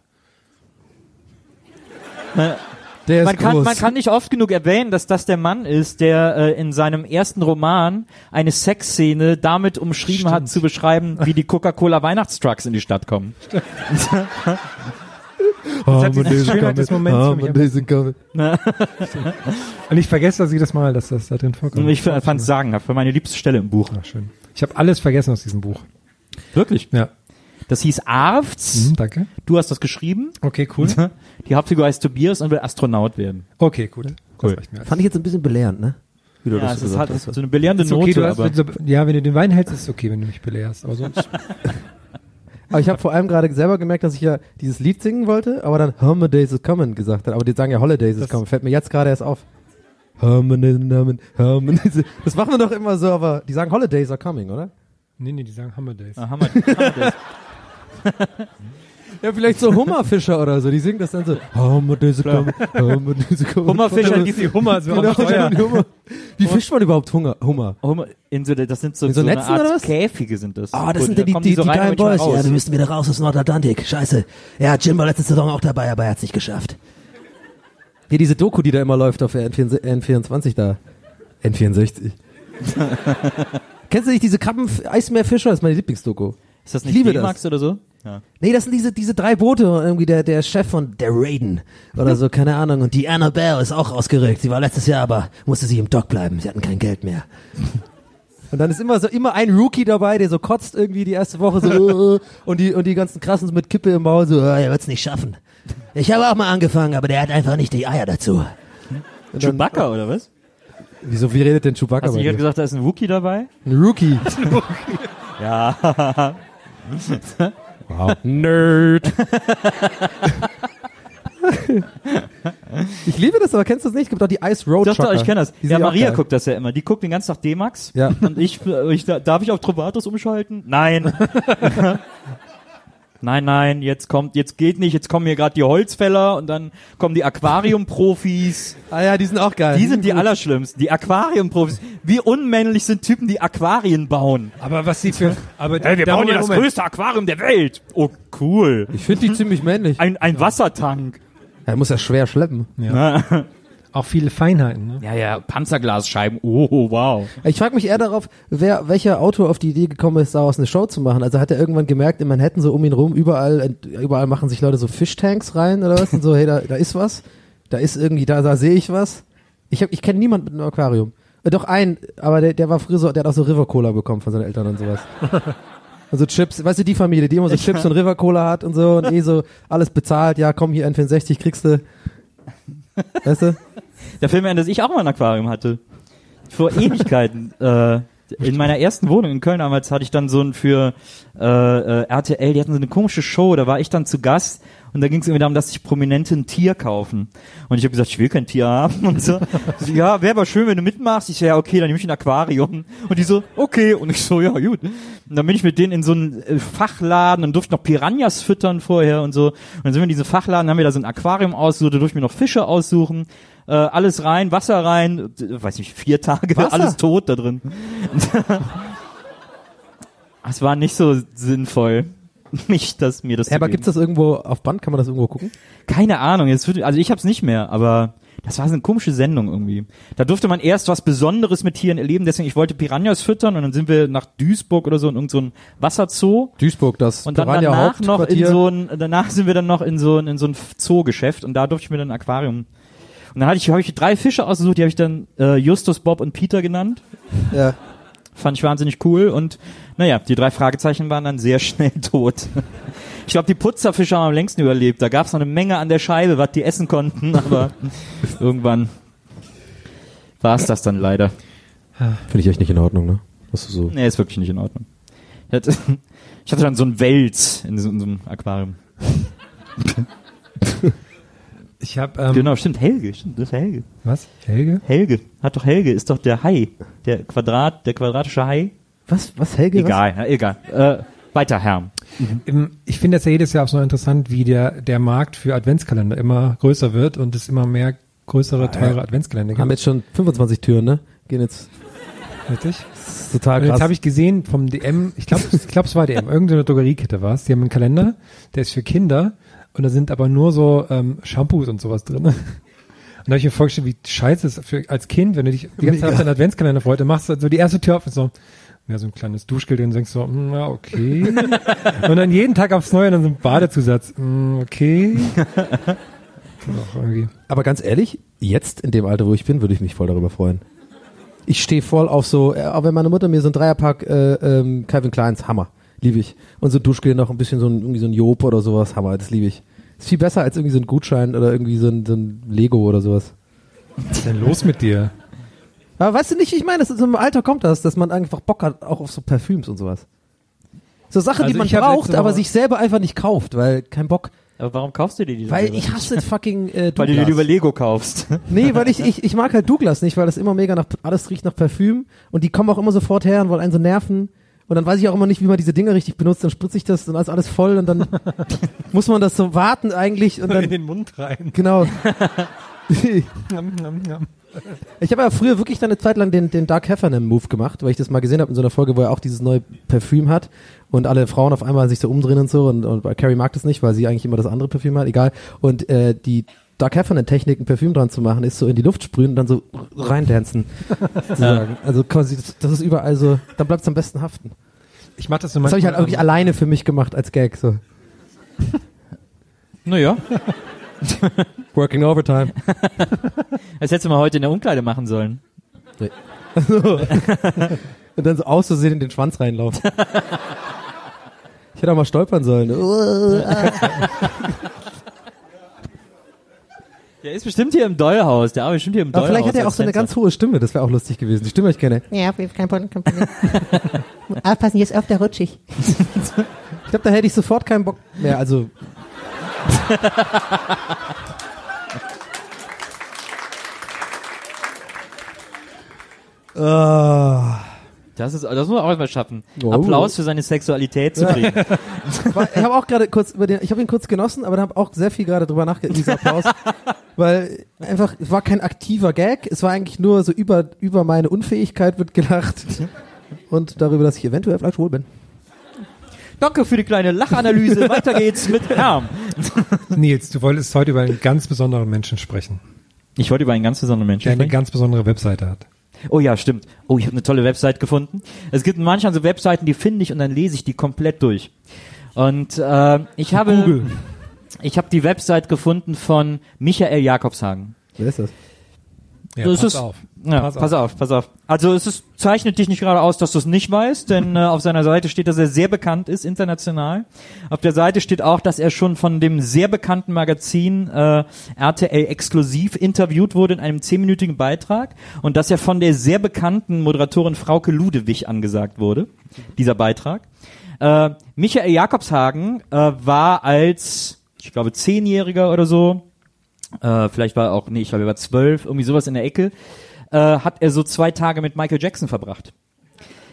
Der ist Man kann, groß. man kann nicht oft genug erwähnen, dass das der Mann ist, der äh, in seinem ersten Roman eine Sexszene damit umschrieben hat, zu beschreiben, wie die Coca-Cola Weihnachtstrucks in die Stadt kommen. Oh, hat dieses Schönheit des Moments für mich Und ich vergesse das jedes Mal, dass das da drin vorkommt. Und ich fand es sagenhaft, war meine liebste Stelle im Buch. Ach, schön. Ich habe alles vergessen aus diesem Buch. Wirklich? Ja. Das hieß Arfts. Mhm, danke. Du hast das geschrieben. Okay, cool. Die Hauptfigur heißt Tobias und will Astronaut werden. Okay, gut. Cool. Mir. Fand ich jetzt ein bisschen belehrend, ne? Wie du Ja, das es ist halt hast. so eine belehrende Ist okay, Note, du hast, aber so, ja, wenn du den Wein hältst, ist es okay, wenn du mich belehrst. Aber sonst, Aber ich habe vor allem gerade selber gemerkt, dass ich ja dieses Lied singen wollte, aber dann Holidays is coming gesagt hat. Aber die sagen ja Holidays is coming. Fällt mir jetzt gerade erst auf. Das machen wir doch immer so, aber die sagen Holidays are coming, oder? nee, nee, die sagen Hammer Days. Ah, Hammer, Hammer das. Ja, vielleicht so Hummerfischer oder so. Die singen das dann so. Hummerfischer, die die Hummer so Genau, die Hummer. Wie fischt man überhaupt Hunger, Hummer? Hummer in so, das sind so, In so so, eine Netzen oder Art was? Käfige sind das. Ah, das Gut, sind die, die, die, so die geilen Boys. Ja, wir müssen wieder raus aus Nordatlantik. Scheiße. Ja, Jim war letzte Saison auch dabei, aber er hat's nicht geschafft. Hier diese Doku, die da immer läuft auf der N24, N24 da. N64. Kennst du nicht diese Krabben-Eismeerfischer? Das ist meine Lieblingsdoku. Ist das Ich nicht D-Max das. oder so? Ja. Nee, das sind diese, diese drei Boote und irgendwie der, der Chef von Der Raiden oder so, keine Ahnung. Und die Annabelle ist auch ausgerückt. Sie war letztes Jahr, aber musste sie im Dock bleiben. Sie hatten kein Geld mehr. Und dann ist immer so immer ein Rookie dabei, der so kotzt irgendwie die erste Woche so und die und die ganzen krassen mit Kippe im Maul so. Ah, er wird's nicht schaffen. Ich habe auch mal angefangen, aber der hat einfach nicht die Eier dazu. und dann, Chewbacca oder was? wieso wie redet denn Chewbacca Hast du nicht gerade gesagt, da ist ein Wookie dabei? Ein Rookie. Ja. Wow. Nerd. ich liebe das, aber kennst du das nicht? Es gibt auch die Ice Road Doch, doch, ich kenne das. Die Ja, Maria guckt das ja immer. Die guckt den ganzen Tag D-Max. Ja. Und ich, ich, darf ich auf Trovatos umschalten? Nein. Nein, nein, jetzt kommt, jetzt geht nicht, jetzt kommen hier gerade die Holzfäller und dann kommen die Aquariumprofis. Ah ja, die sind auch geil. Die sind die allerschlimmsten. Die Aquariumprofis. Wie unmännlich sind Typen, die Aquarien bauen? Aber was sie für, aber Hey, wir bauen hier das Moment. größte Aquarium der Welt. Oh, cool. Ich finde die ziemlich männlich. Ein, ein Wassertank. Er muss ja schwer schleppen. Auch viele Feinheiten, ne? Ja, ja, Panzerglasscheiben. Oh, wow. Ich frage mich eher darauf, wer, welcher Autor auf die Idee gekommen ist, daraus eine Show zu machen. Also hat er irgendwann gemerkt, in Manhattan so um ihn rum, überall, überall machen sich Leute so Fischtanks rein oder was und so, hey, da, da ist was. Da ist irgendwie, da, da sehe ich was. Ich hab, ich kenne niemanden mit einem Aquarium. Äh, doch einen, aber der, der war früher so, der hat auch so River Cola bekommen von seinen Eltern und sowas. Und so Chips, weißt du, die Familie, die immer so Chips und River Cola hat und so und eh so alles bezahlt, ja, komm hier, N64 kriegst du. Weißt du? Der Film, dass ich auch mal ein Aquarium hatte. Vor Ewigkeiten. äh, in meiner ersten Wohnung in Köln damals hatte ich dann so ein für äh, äh, RTL, die hatten so eine komische Show, da war ich dann zu Gast und da ging es irgendwie darum, dass sich Prominente ein Tier kaufen. Und ich habe gesagt, ich will kein Tier haben und so. so ja, wäre aber schön, wenn du mitmachst. Ich so, ja, okay, dann nehme ich ein Aquarium. Und die so, okay. Und ich so, ja, gut. Und dann bin ich mit denen in so einen äh, Fachladen und durfte noch Piranhas füttern vorher und so. Und dann sind wir in diesen Fachladen, haben wir da so ein Aquarium ausgesucht, da durfte ich mir noch Fische aussuchen. Äh, alles rein, Wasser rein, weiß nicht, vier Tage, Wasser? alles tot da drin. Es war nicht so sinnvoll, mich, dass mir das. Ja, aber zu gibt's das irgendwo auf Band? Kann man das irgendwo gucken? keine Ahnung, jetzt wird, also ich hab's nicht mehr, aber das war so eine komische Sendung irgendwie. Da durfte man erst was Besonderes mit Tieren erleben, deswegen ich wollte Piranhas füttern und dann sind wir nach Duisburg oder so in irgendein so ein Wasserzoo Duisburg, das und dann Piranha danach noch in so ein, danach sind wir dann noch in so ein, in so ein Zoogeschäft und da durfte ich mir dann ein Aquarium. Und dann hatte ich, habe ich drei Fische ausgesucht, die habe ich dann äh, Justus, Bob und Peter genannt. Ja. Fand ich wahnsinnig cool und naja, die drei Fragezeichen waren dann sehr schnell tot. Ich glaube, die Putzerfische haben am längsten überlebt. Da gab es noch eine Menge an der Scheibe, was die essen konnten, aber irgendwann war es das dann leider. Finde ich echt nicht in Ordnung, ne? Was du so. Nee, ist wirklich nicht in Ordnung. Ich hatte, ich hatte dann so ein Wels in so, in so einem Aquarium. Ich habe ähm, Genau, stimmt, Helge, stimmt, das ist Helge. was? Helge? Helge, hat doch Helge, ist doch der Hai, der Quadrat, der quadratische Hai. Was, was, Helge? Egal, ja, egal. Äh, weiter, Herr. Ähm, Ich finde das ja jedes Jahr auch so interessant, wie der, der Markt für Adventskalender immer größer wird und es immer mehr größere, teure Adventskalender Was? Haben gibt. jetzt schon 25 Türen, ne? Gehen jetzt. Richtig? Das ist total Und krass. jetzt habe ich gesehen vom DM, ich glaube, ich glaub, es war DM, irgendeine Drogeriekette war es. Die haben einen Kalender, der ist für Kinder und da sind aber nur so ähm, Shampoos und sowas drin. Und da habe ich mir vorgestellt, wie scheiße es ist für, als Kind, wenn du dich die ganze Zeit auf deinen Adventskalender freust, dann machst du so die erste Tür auf und so, ja, so ein kleines Duschgel drin, denkst du so, hm, ja, okay. und dann jeden Tag aufs Neue dann so ein Badezusatz, hm, okay. Aber ganz ehrlich, jetzt in dem Alter, wo ich bin, würde ich mich voll darüber freuen. Ich stehe voll auf so, äh, auch wenn meine Mutter mir so ein Dreierpack äh, ähm, Calvin Kleins, Hammer, liebe ich. Und so Duschgel noch ein bisschen so ein, irgendwie so ein Job oder sowas, Hammer, das liebe ich. Ist viel besser als irgendwie so ein Gutschein oder irgendwie so ein, so ein Lego oder sowas. Was ist denn los mit dir? Aber weißt du nicht, wie ich meine, das ist, so im Alter kommt das, dass man einfach Bock hat, auch auf so Parfüms und sowas. So Sachen, Also die man braucht, aber sich selber einfach nicht kauft, weil kein Bock. Aber warum kaufst du dir die? Weil ich hasse fucking äh, Weil du dir Douglas. lieber Lego kaufst. Nee, weil ich, ich, ich mag halt Douglas nicht, weil das immer mega nach, alles riecht nach Parfüm und die kommen auch immer sofort her und wollen einen so nerven. Und dann weiß ich auch immer nicht, wie man diese Dinger richtig benutzt, dann spritze ich das und alles, alles voll und dann muss man das so warten eigentlich und In dann, den Mund rein. genau. Ich habe ja früher wirklich dann eine Zeit lang den, den Dark Heffernan Move gemacht, weil ich das mal gesehen habe in so einer Folge, wo er auch dieses neue Parfüm hat und alle Frauen auf einmal sich so umdrehen und so und, und Carrie mag das nicht, weil sie eigentlich immer das andere Parfüm hat, egal. Und äh, die Dark Heffernan Technik, ein Parfüm dran zu machen, ist so in die Luft sprühen und dann so reindancen. sozusagen. Also quasi, das, ist überall so, dann bleibt es am besten haften. Ich mach das so Das habe ich halt wirklich alleine für mich gemacht als Gag. So. Naja, Working Overtime. das hättest du mal heute in der Umkleide machen sollen. Und dann so auszusehen in den Schwanz reinlaufen. Ich hätte auch mal stolpern sollen. Der ist bestimmt hier im Dollhaus. Der arbeitet bestimmt hier im Aber Dollhaus. vielleicht hat er auch so eine Tänzer. ganz hohe Stimme, das wäre auch lustig gewesen. Die Stimme ich kenne. Ja, kein Problem, kein Problem. Aufpassen, hier ist öfter rutschig. Ich glaube, da hätte ich sofort keinen Bock mehr. Also Ah. Das ist, das muss man auch mal schaffen. Oh. Applaus für seine Sexualität zu kriegen. Ich habe auch gerade kurz über den, ich habe ihn kurz genossen, aber habe auch sehr viel gerade drüber nachgedacht, dieser Applaus, weil einfach, es war kein aktiver Gag, es war eigentlich nur so über, über meine Unfähigkeit wird gelacht und darüber, dass ich eventuell vielleicht schwul bin. Danke für die kleine Lachanalyse. Weiter geht's mit Herm. Nils, du wolltest heute über einen ganz besonderen Menschen sprechen, Ich wollte über einen ganz besonderen Menschen der eine sprechen. ganz besondere Webseite hat. Oh ja, stimmt. Oh, ich habe eine tolle Website gefunden. Es gibt manchmal so Webseiten, die finde ich und dann lese ich die komplett durch. Und äh, ich habe Google. ich habe die Website gefunden von Michael Jakobshagen. Wer ist das? Ja, pass ist- auf. Ja, pass, auf. pass auf. Also es ist, zeichnet dich nicht gerade aus, dass du es nicht weißt, denn äh, auf seiner Seite steht, dass er sehr bekannt ist, international. Auf der Seite steht auch, dass er schon von dem sehr bekannten Magazin äh, RTL exklusiv interviewt wurde in einem zehnminütigen Beitrag und dass er von der sehr bekannten Moderatorin Frauke Ludewig angesagt wurde, dieser Beitrag. Äh, Michael Jakobshagen äh, war als, ich glaube, Zehnjähriger oder so, äh, vielleicht war er auch, nee, ich glaube, er war zwölf, irgendwie sowas in der Ecke, äh, hat er so zwei Tage mit Michael Jackson verbracht.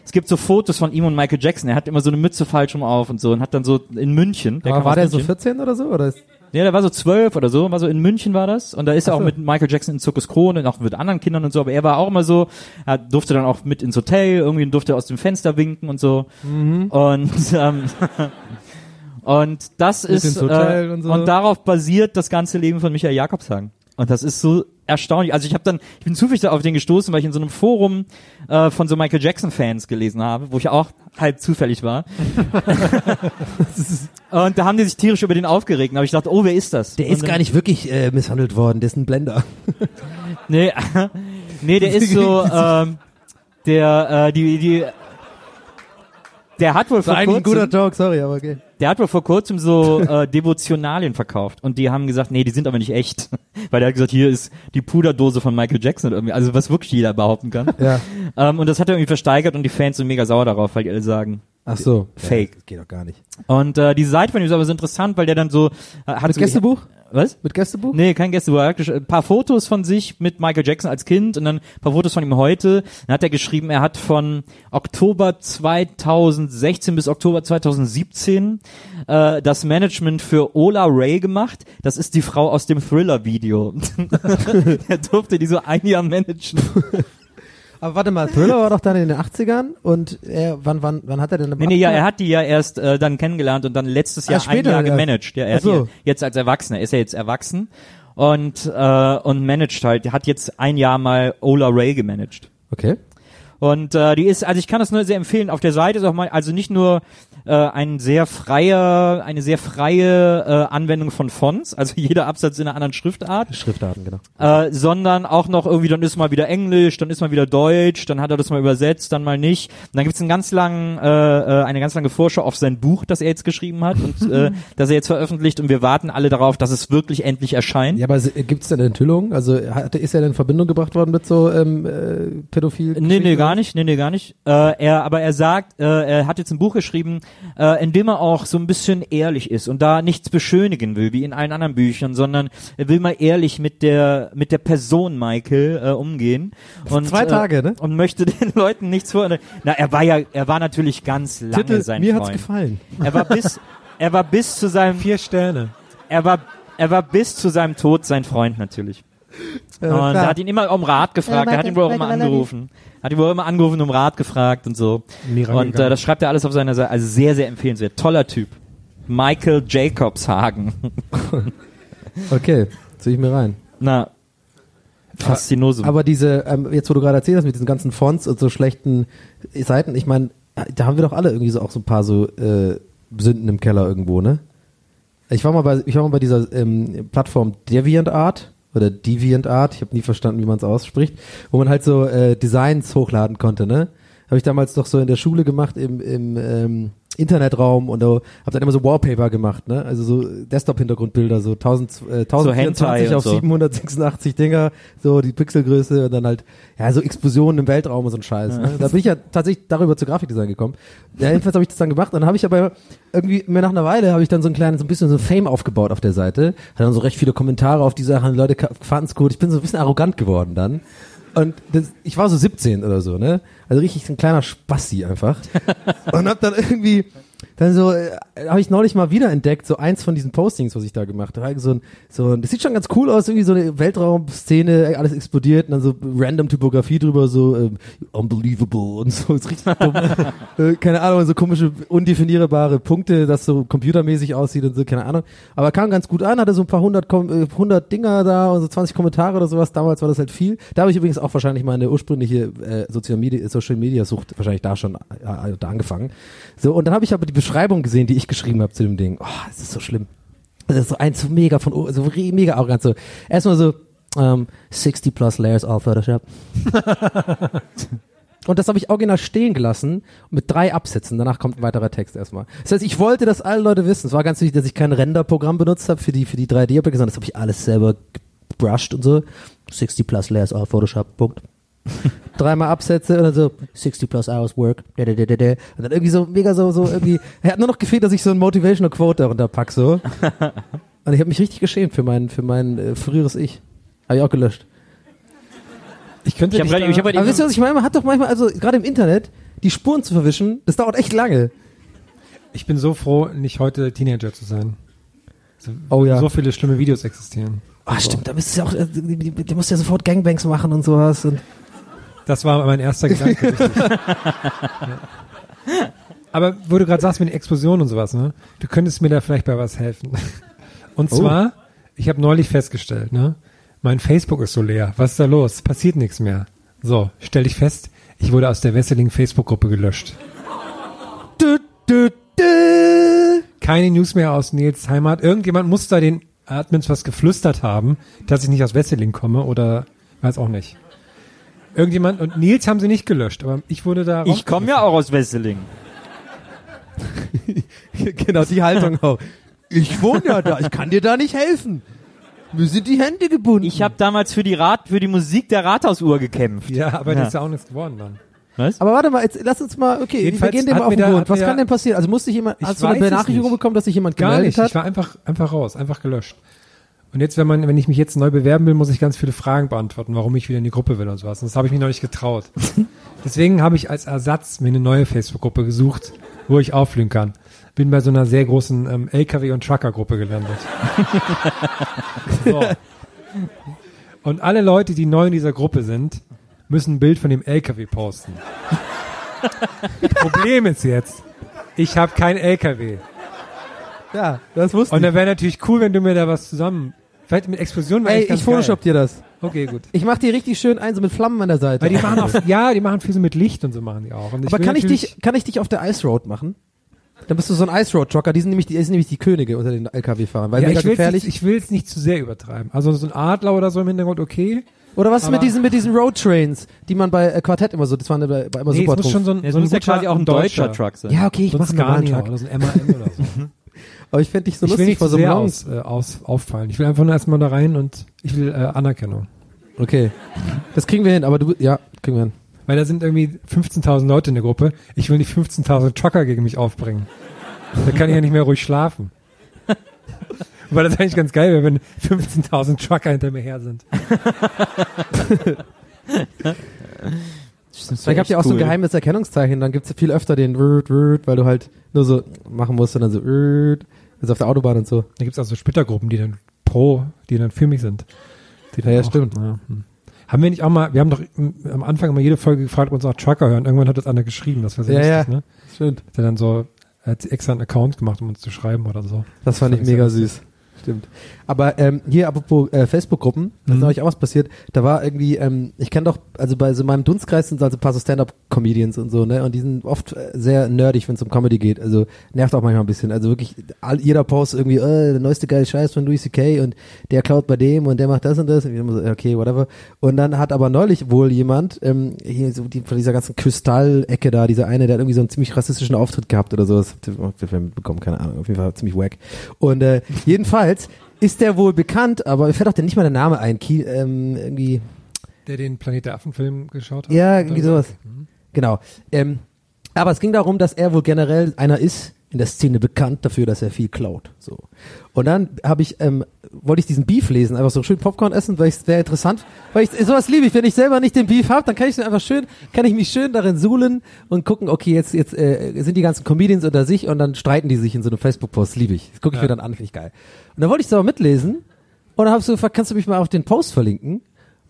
Es gibt so Fotos von ihm und Michael Jackson. Er hat immer so eine Mütze falsch rum auf und so und hat dann so in München. Aber kam war der so München. 14 oder so? Oder ist, Ja, der war so zwölf oder so, war so in München war das. Und da ist er Ach auch so. mit Michael Jackson in Zirkus Krone und auch mit anderen Kindern und so. Aber er war auch immer so, er durfte dann auch mit ins Hotel, irgendwie durfte aus dem Fenster winken und so. Mhm. Und ähm, und das Mit ist äh, und so. und darauf basiert das ganze Leben von Michael Jakobshagen. Und das ist so erstaunlich. Also ich habe dann, ich bin zufällig auf den gestoßen, weil ich in so einem Forum äh, von so Michael Jackson Fans gelesen habe, wo ich auch halb zufällig war. und da haben die sich tierisch über den aufgeregt. Und habe ich gedacht, oh, wer ist das? der und ist gar nicht wirklich äh, misshandelt worden, der ist ein Blender. Nee, nee, der ist so, ähm, der, äh, die, die, der hat wohl vor eigentlich ein guter kurzem, Talk, sorry, aber okay. der hat wohl vor kurzem so äh, Devotionalien verkauft und die haben gesagt, nee, die sind aber nicht echt, weil der hat gesagt, hier ist die Puderdose von Michael Jackson irgendwie, also was wirklich jeder behaupten kann. Ja. Ähm, und das hat er irgendwie versteigert und die Fans sind mega sauer darauf, weil die alle sagen, Ach so. Fake. Ja, das geht doch gar nicht. Und äh, die Seite von ihm ist aber so interessant, weil der dann so äh, hat Mit so, Gästebuch? Was? Mit Gästebuch? Nee, kein Gästebuch. Er ein paar Fotos von sich mit Michael Jackson als Kind und dann ein paar Fotos von ihm heute. Dann hat er geschrieben, er hat von Oktober 2016 bis Oktober 2017 äh, das Management für Ola Ray gemacht. Das ist die Frau aus dem Thriller-Video. er durfte die so ein Jahr managen. Aber warte mal, Thriller war doch dann in den 80ern und er, wann, wann, wann hat er denn Nee, nee, ja, er hat die ja erst äh, dann kennengelernt und dann letztes Ah, Jahr später ein Jahr gemanagt. Ja, er Ach hat so. die jetzt als Erwachsener, ist er jetzt erwachsen und äh, und managt halt, Er hat jetzt ein Jahr mal Ola Ray gemanagt. Okay. Und äh, die ist, also ich kann das nur sehr empfehlen. Auf der Seite ist auch mal, also nicht nur äh, ein sehr freier, eine sehr freie äh, Anwendung von Fonts, also jeder Absatz in einer anderen Schriftart, Schriftarten, genau. äh, sondern auch noch irgendwie, dann ist mal wieder Englisch, dann ist mal wieder Deutsch, dann hat er das mal übersetzt, dann mal nicht. Und dann gibt's einen ganz langen, äh, äh, eine ganz lange Vorschau auf sein Buch, das er jetzt geschrieben hat und äh, das er jetzt veröffentlicht und wir warten alle darauf, dass es wirklich endlich erscheint. Ja, aber gibt es denn eine Enthüllung? Also hat, ist er denn in Verbindung gebracht worden mit so ähm, äh, pädophil? Nee, nee, gar nicht, nee, nee, gar nicht. Äh, er, aber er sagt, äh, er hat jetzt ein Buch geschrieben, äh, in dem er auch so ein bisschen ehrlich ist und da nichts beschönigen will, wie in allen anderen Büchern, sondern er will mal ehrlich mit der mit der Person Michael äh, umgehen. Und, Zwei Tage, äh, ne? Und möchte den Leuten nichts vor. Na, er war ja, er war natürlich ganz lange Titel, sein mir hat's Freund. gefallen. Er war bis, er war bis zu seinem, Vier Sterne. er war, er war bis zu seinem Tod sein Freund natürlich. Und er hat ihn immer um Rat gefragt. Ja, er hat ihn wohl auch immer angerufen. Hat ihn wohl immer angerufen, um Rat gefragt und so. Und äh, das schreibt er alles auf seiner Seite. Also sehr, sehr empfehlenswert. Toller Typ. Michael Jacobshagen. Okay, zieh ich mir rein. Na, Faszinosum. Aber diese, ähm, jetzt wo du gerade erzählt hast mit diesen ganzen Fonts und so schlechten Seiten, ich meine, da haben wir doch alle irgendwie so auch so ein paar so äh, Sünden im Keller irgendwo, ne? Ich war mal bei, ich war mal bei dieser ähm, Plattform DeviantArt oder DeviantArt, ich habe nie verstanden, wie man es ausspricht, wo man halt so äh, Designs hochladen konnte, ne? Habe ich damals doch so in der Schule gemacht im, im ähm, Internetraum und da habe dann immer so Wallpaper gemacht, ne? Also so Desktop-Hintergrundbilder, so 1000, äh, 1024 Hentai auf so. 786 Dinger, so die Pixelgröße und dann halt, ja, so Explosionen im Weltraum und so ein Scheiß. Ne? Da bin ich ja tatsächlich darüber zu Grafikdesign gekommen. Ja, jedenfalls habe ich das dann gemacht. Dann habe ich aber irgendwie, mir nach einer Weile habe ich dann so ein kleines, so ein bisschen so Fame aufgebaut auf der Seite. Hat dann so recht viele Kommentare auf die Sachen, Leute fanden es gut. Ich bin so ein bisschen arrogant geworden dann. Und das, ich war so 17 oder so, ne? Also richtig ein kleiner Spassi einfach. und hab dann irgendwie, dann so, äh, habe ich neulich mal wieder entdeckt, so eins von diesen Postings, was ich da gemacht habe. So ein, so ein, das sieht schon ganz cool aus, irgendwie so eine Weltraumszene, alles explodiert und dann so random Typografie drüber, so ähm, unbelievable und so, ist richtig dumm. äh, keine Ahnung, so komische, undefinierbare Punkte, das so computermäßig aussieht und so, keine Ahnung. Aber kam ganz gut an, hatte so ein paar hundert, Kom äh, hundert Dinger da und so 20 Kommentare oder sowas. Damals war das halt viel. Da habe ich übrigens auch wahrscheinlich meine ursprüngliche äh, Social Media, Social Media Sucht wahrscheinlich da schon äh, da angefangen. So, und dann habe ich aber die Beschreibung gesehen, die ich geschrieben habe zu dem Ding. Oh, es ist so schlimm. Das ist so eins mega von, so mega arrogant. So, erstmal so, ähm, 60 plus layers all Photoshop. Und das habe ich original stehen gelassen mit drei Absätzen. Danach kommt ein weiterer Text erstmal. Das heißt, ich wollte, dass alle Leute wissen. Es war ganz wichtig, dass ich kein Renderprogramm benutzt habe für die für die 3D-Objekte, sondern das habe ich alles selber gebrushed und so. 60 plus layers all Photoshop. Punkt. Dreimal Absätze und dann so 60 plus hours work. Da, da, da, da, da. Und dann irgendwie so mega so so irgendwie. Er hat nur noch gefehlt, dass ich so ein motivational Quote darunter pack so. Und ich habe mich richtig geschämt für mein für mein äh, früheres Ich. Habe ich auch gelöscht. Ich könnte Ich hab grad- ich hab Aber wisst ihr, was ich meine? Man hat doch manchmal, also gerade im Internet, die Spuren zu verwischen, das dauert echt lange. ich bin so froh, nicht heute Teenager zu sein. So, Oh ja. So viele schlimme Videos existieren. Ah, stimmt, da müsstest du ja auch, äh, du musst ja sofort Gangbangs machen und sowas. Und Das war mein erster Gedanke. ja. Aber wo du gerade sagst mit den Explosionen und sowas, ne? Du könntest mir da vielleicht bei was helfen. Und Oh. zwar, ich habe neulich festgestellt, ne? Mein Facebook ist so leer. Was ist da los? Passiert nichts mehr. So, stell dich fest, ich wurde aus der Wesseling Facebook-Gruppe gelöscht. dü, dü, dü. Keine News mehr aus Nils Heimat. Irgendjemand muss da den Admins was geflüstert haben, dass ich nicht aus Wesseling komme oder weiß auch nicht. Irgendjemand und Nils haben sie nicht gelöscht, aber ich wurde da Ich komme ja auch aus Wesseling. genau, die Haltung auch. Ich wohne ja da, ich kann dir da nicht helfen. Mir sind die Hände gebunden. Ich habe damals für die Rat, für die Musik der Rathausuhr gekämpft. Ja, aber Ja. das ist ja auch nichts geworden dann. Was? aber warte mal, jetzt lass uns mal, okay, wir Jedenfalls gehen dem auf den Grund. Was kann denn passieren? Also musste jemand, Ich hast du eine Benachrichtigung bekommen, dass sich jemand Gar gemeldet nicht. hat? Ich war einfach, einfach raus, einfach gelöscht. Und jetzt, wenn man, wenn ich mich jetzt neu bewerben will, muss ich ganz viele Fragen beantworten, warum ich wieder in die Gruppe will und sowas. Und das habe ich mir noch nicht getraut. Deswegen habe ich als Ersatz mir eine neue Facebook-Gruppe gesucht, wo ich aufblühen kann. Bin bei so einer sehr großen ähm, LKW- und Trucker-Gruppe gelandet. so. Und alle Leute, die neu in dieser Gruppe sind, müssen ein Bild von dem LKW posten. Problem ist jetzt, ich habe kein LKW. Ja, das wusste Und ich. dann wäre natürlich cool, wenn du mir da was zusammen. Vielleicht mit Explosionen wäre Ey, ich photoshop geil. dir das. Okay, gut. Ich mach dir richtig schön ein, so mit Flammen an der Seite. Weil die machen auch, ja, die machen viel so mit Licht und so machen die auch. Und Aber kann ich dich, kann ich dich auf der Ice Road machen? Dann bist du so ein Ice Road Trucker. Die sind nämlich die, die sind nämlich die Könige unter den LKW-Fahrern. Weil Ja, mega ich will gefährlich. nicht, ich will es nicht zu sehr übertreiben. Also so ein Adler oder so im Hintergrund, okay. Oder was ist mit diesen, mit diesen Road Trains, die man bei äh, Quartett immer so, das waren ja bei, bei immer Nee, super muss schon so ein, Jetzt so ein muss ja guter- quasi auch ein deutscher Truck sein. Ja, okay, ich So ein mach einen normalen Truck. oder so ein MAN oder so. Aber ich fände dich so ich will lustig nicht vor so einem aus, äh, aus, auffallen. Ich will einfach nur erstmal da rein und ich will äh, Anerkennung. Okay. Das kriegen wir hin, aber du, ja, kriegen wir hin. Weil da sind irgendwie 15.000 Leute in der Gruppe. Ich will nicht 15.000 Trucker gegen mich aufbringen. Da kann ich ja nicht mehr ruhig schlafen. Weil das eigentlich ganz geil wäre, wenn 15.000 Trucker hinter mir her sind. Dann gab ja auch so ein geheimes Erkennungszeichen, dann gibt's viel öfter den Rrrt, Rrrt, weil du halt nur so machen musst und dann so Rrrt, also auf der Autobahn und so. Da gibt's auch so Splittergruppen, die dann pro, die dann für mich sind. Die dann Ja, auch, stimmt. Ja, hm. Haben wir nicht auch mal, wir haben doch im- am Anfang immer jede Folge gefragt, ob uns auch Trucker hören. Irgendwann hat das einer geschrieben, das war sehr Ja, lustig, ja. ne? Stimmt. Der dann so, er hat extra einen Account gemacht, um uns zu schreiben oder so. Das fand ich Fand ich mega süß. Stimmt. Aber ähm, hier apropos äh, Facebook-Gruppen, da ist Mhm. neulich auch was passiert. Da war irgendwie, ähm, ich kenne doch, also bei so meinem Dunstkreis sind also ein paar so Stand-up-Comedians und so, ne? Und die sind oft äh, sehr nerdig, wenn es um Comedy geht. Also nervt auch manchmal ein bisschen. Also wirklich, all, jeder Post irgendwie, äh, der neueste geile Scheiß von Louis C.K. und der klaut bei dem und der macht das und das. Und so, okay, whatever. Und dann hat aber neulich wohl jemand, ähm, hier so die, von dieser ganzen Kristallecke da, dieser eine, der hat irgendwie so einen ziemlich rassistischen Auftritt gehabt oder sowas. Habt ihr vielleicht mitbekommen, keine Ahnung. Auf jeden Fall ziemlich wack. Und äh, jedenfalls ist der wohl bekannt, aber mir fällt auch der nicht mal der Name ein. Ki ähm, irgendwie, Der den Planet der Affen-Film geschaut hat? ja, irgendwie so? sowas. Genau. Ähm, aber es ging darum, dass er wohl generell einer ist in der Szene bekannt dafür, dass er viel klaut. So. Und dann habe ich ähm, wollte ich diesen Beef lesen, einfach so schön Popcorn essen, weil ich es wäre interessant, weil ich sowas liebe ich, wenn ich selber nicht den Beef habe, dann kann ich einfach schön, kann ich mich schön darin suhlen und gucken, okay, jetzt jetzt äh, sind die ganzen Comedians unter sich und dann streiten die sich in so einem Facebook-Post, liebe ich. Das gucke ich mir dann an, finde ich geil. Und dann wollte ich es aber mitlesen und dann habe ich so gefragt, kannst du mich mal auf den Post verlinken?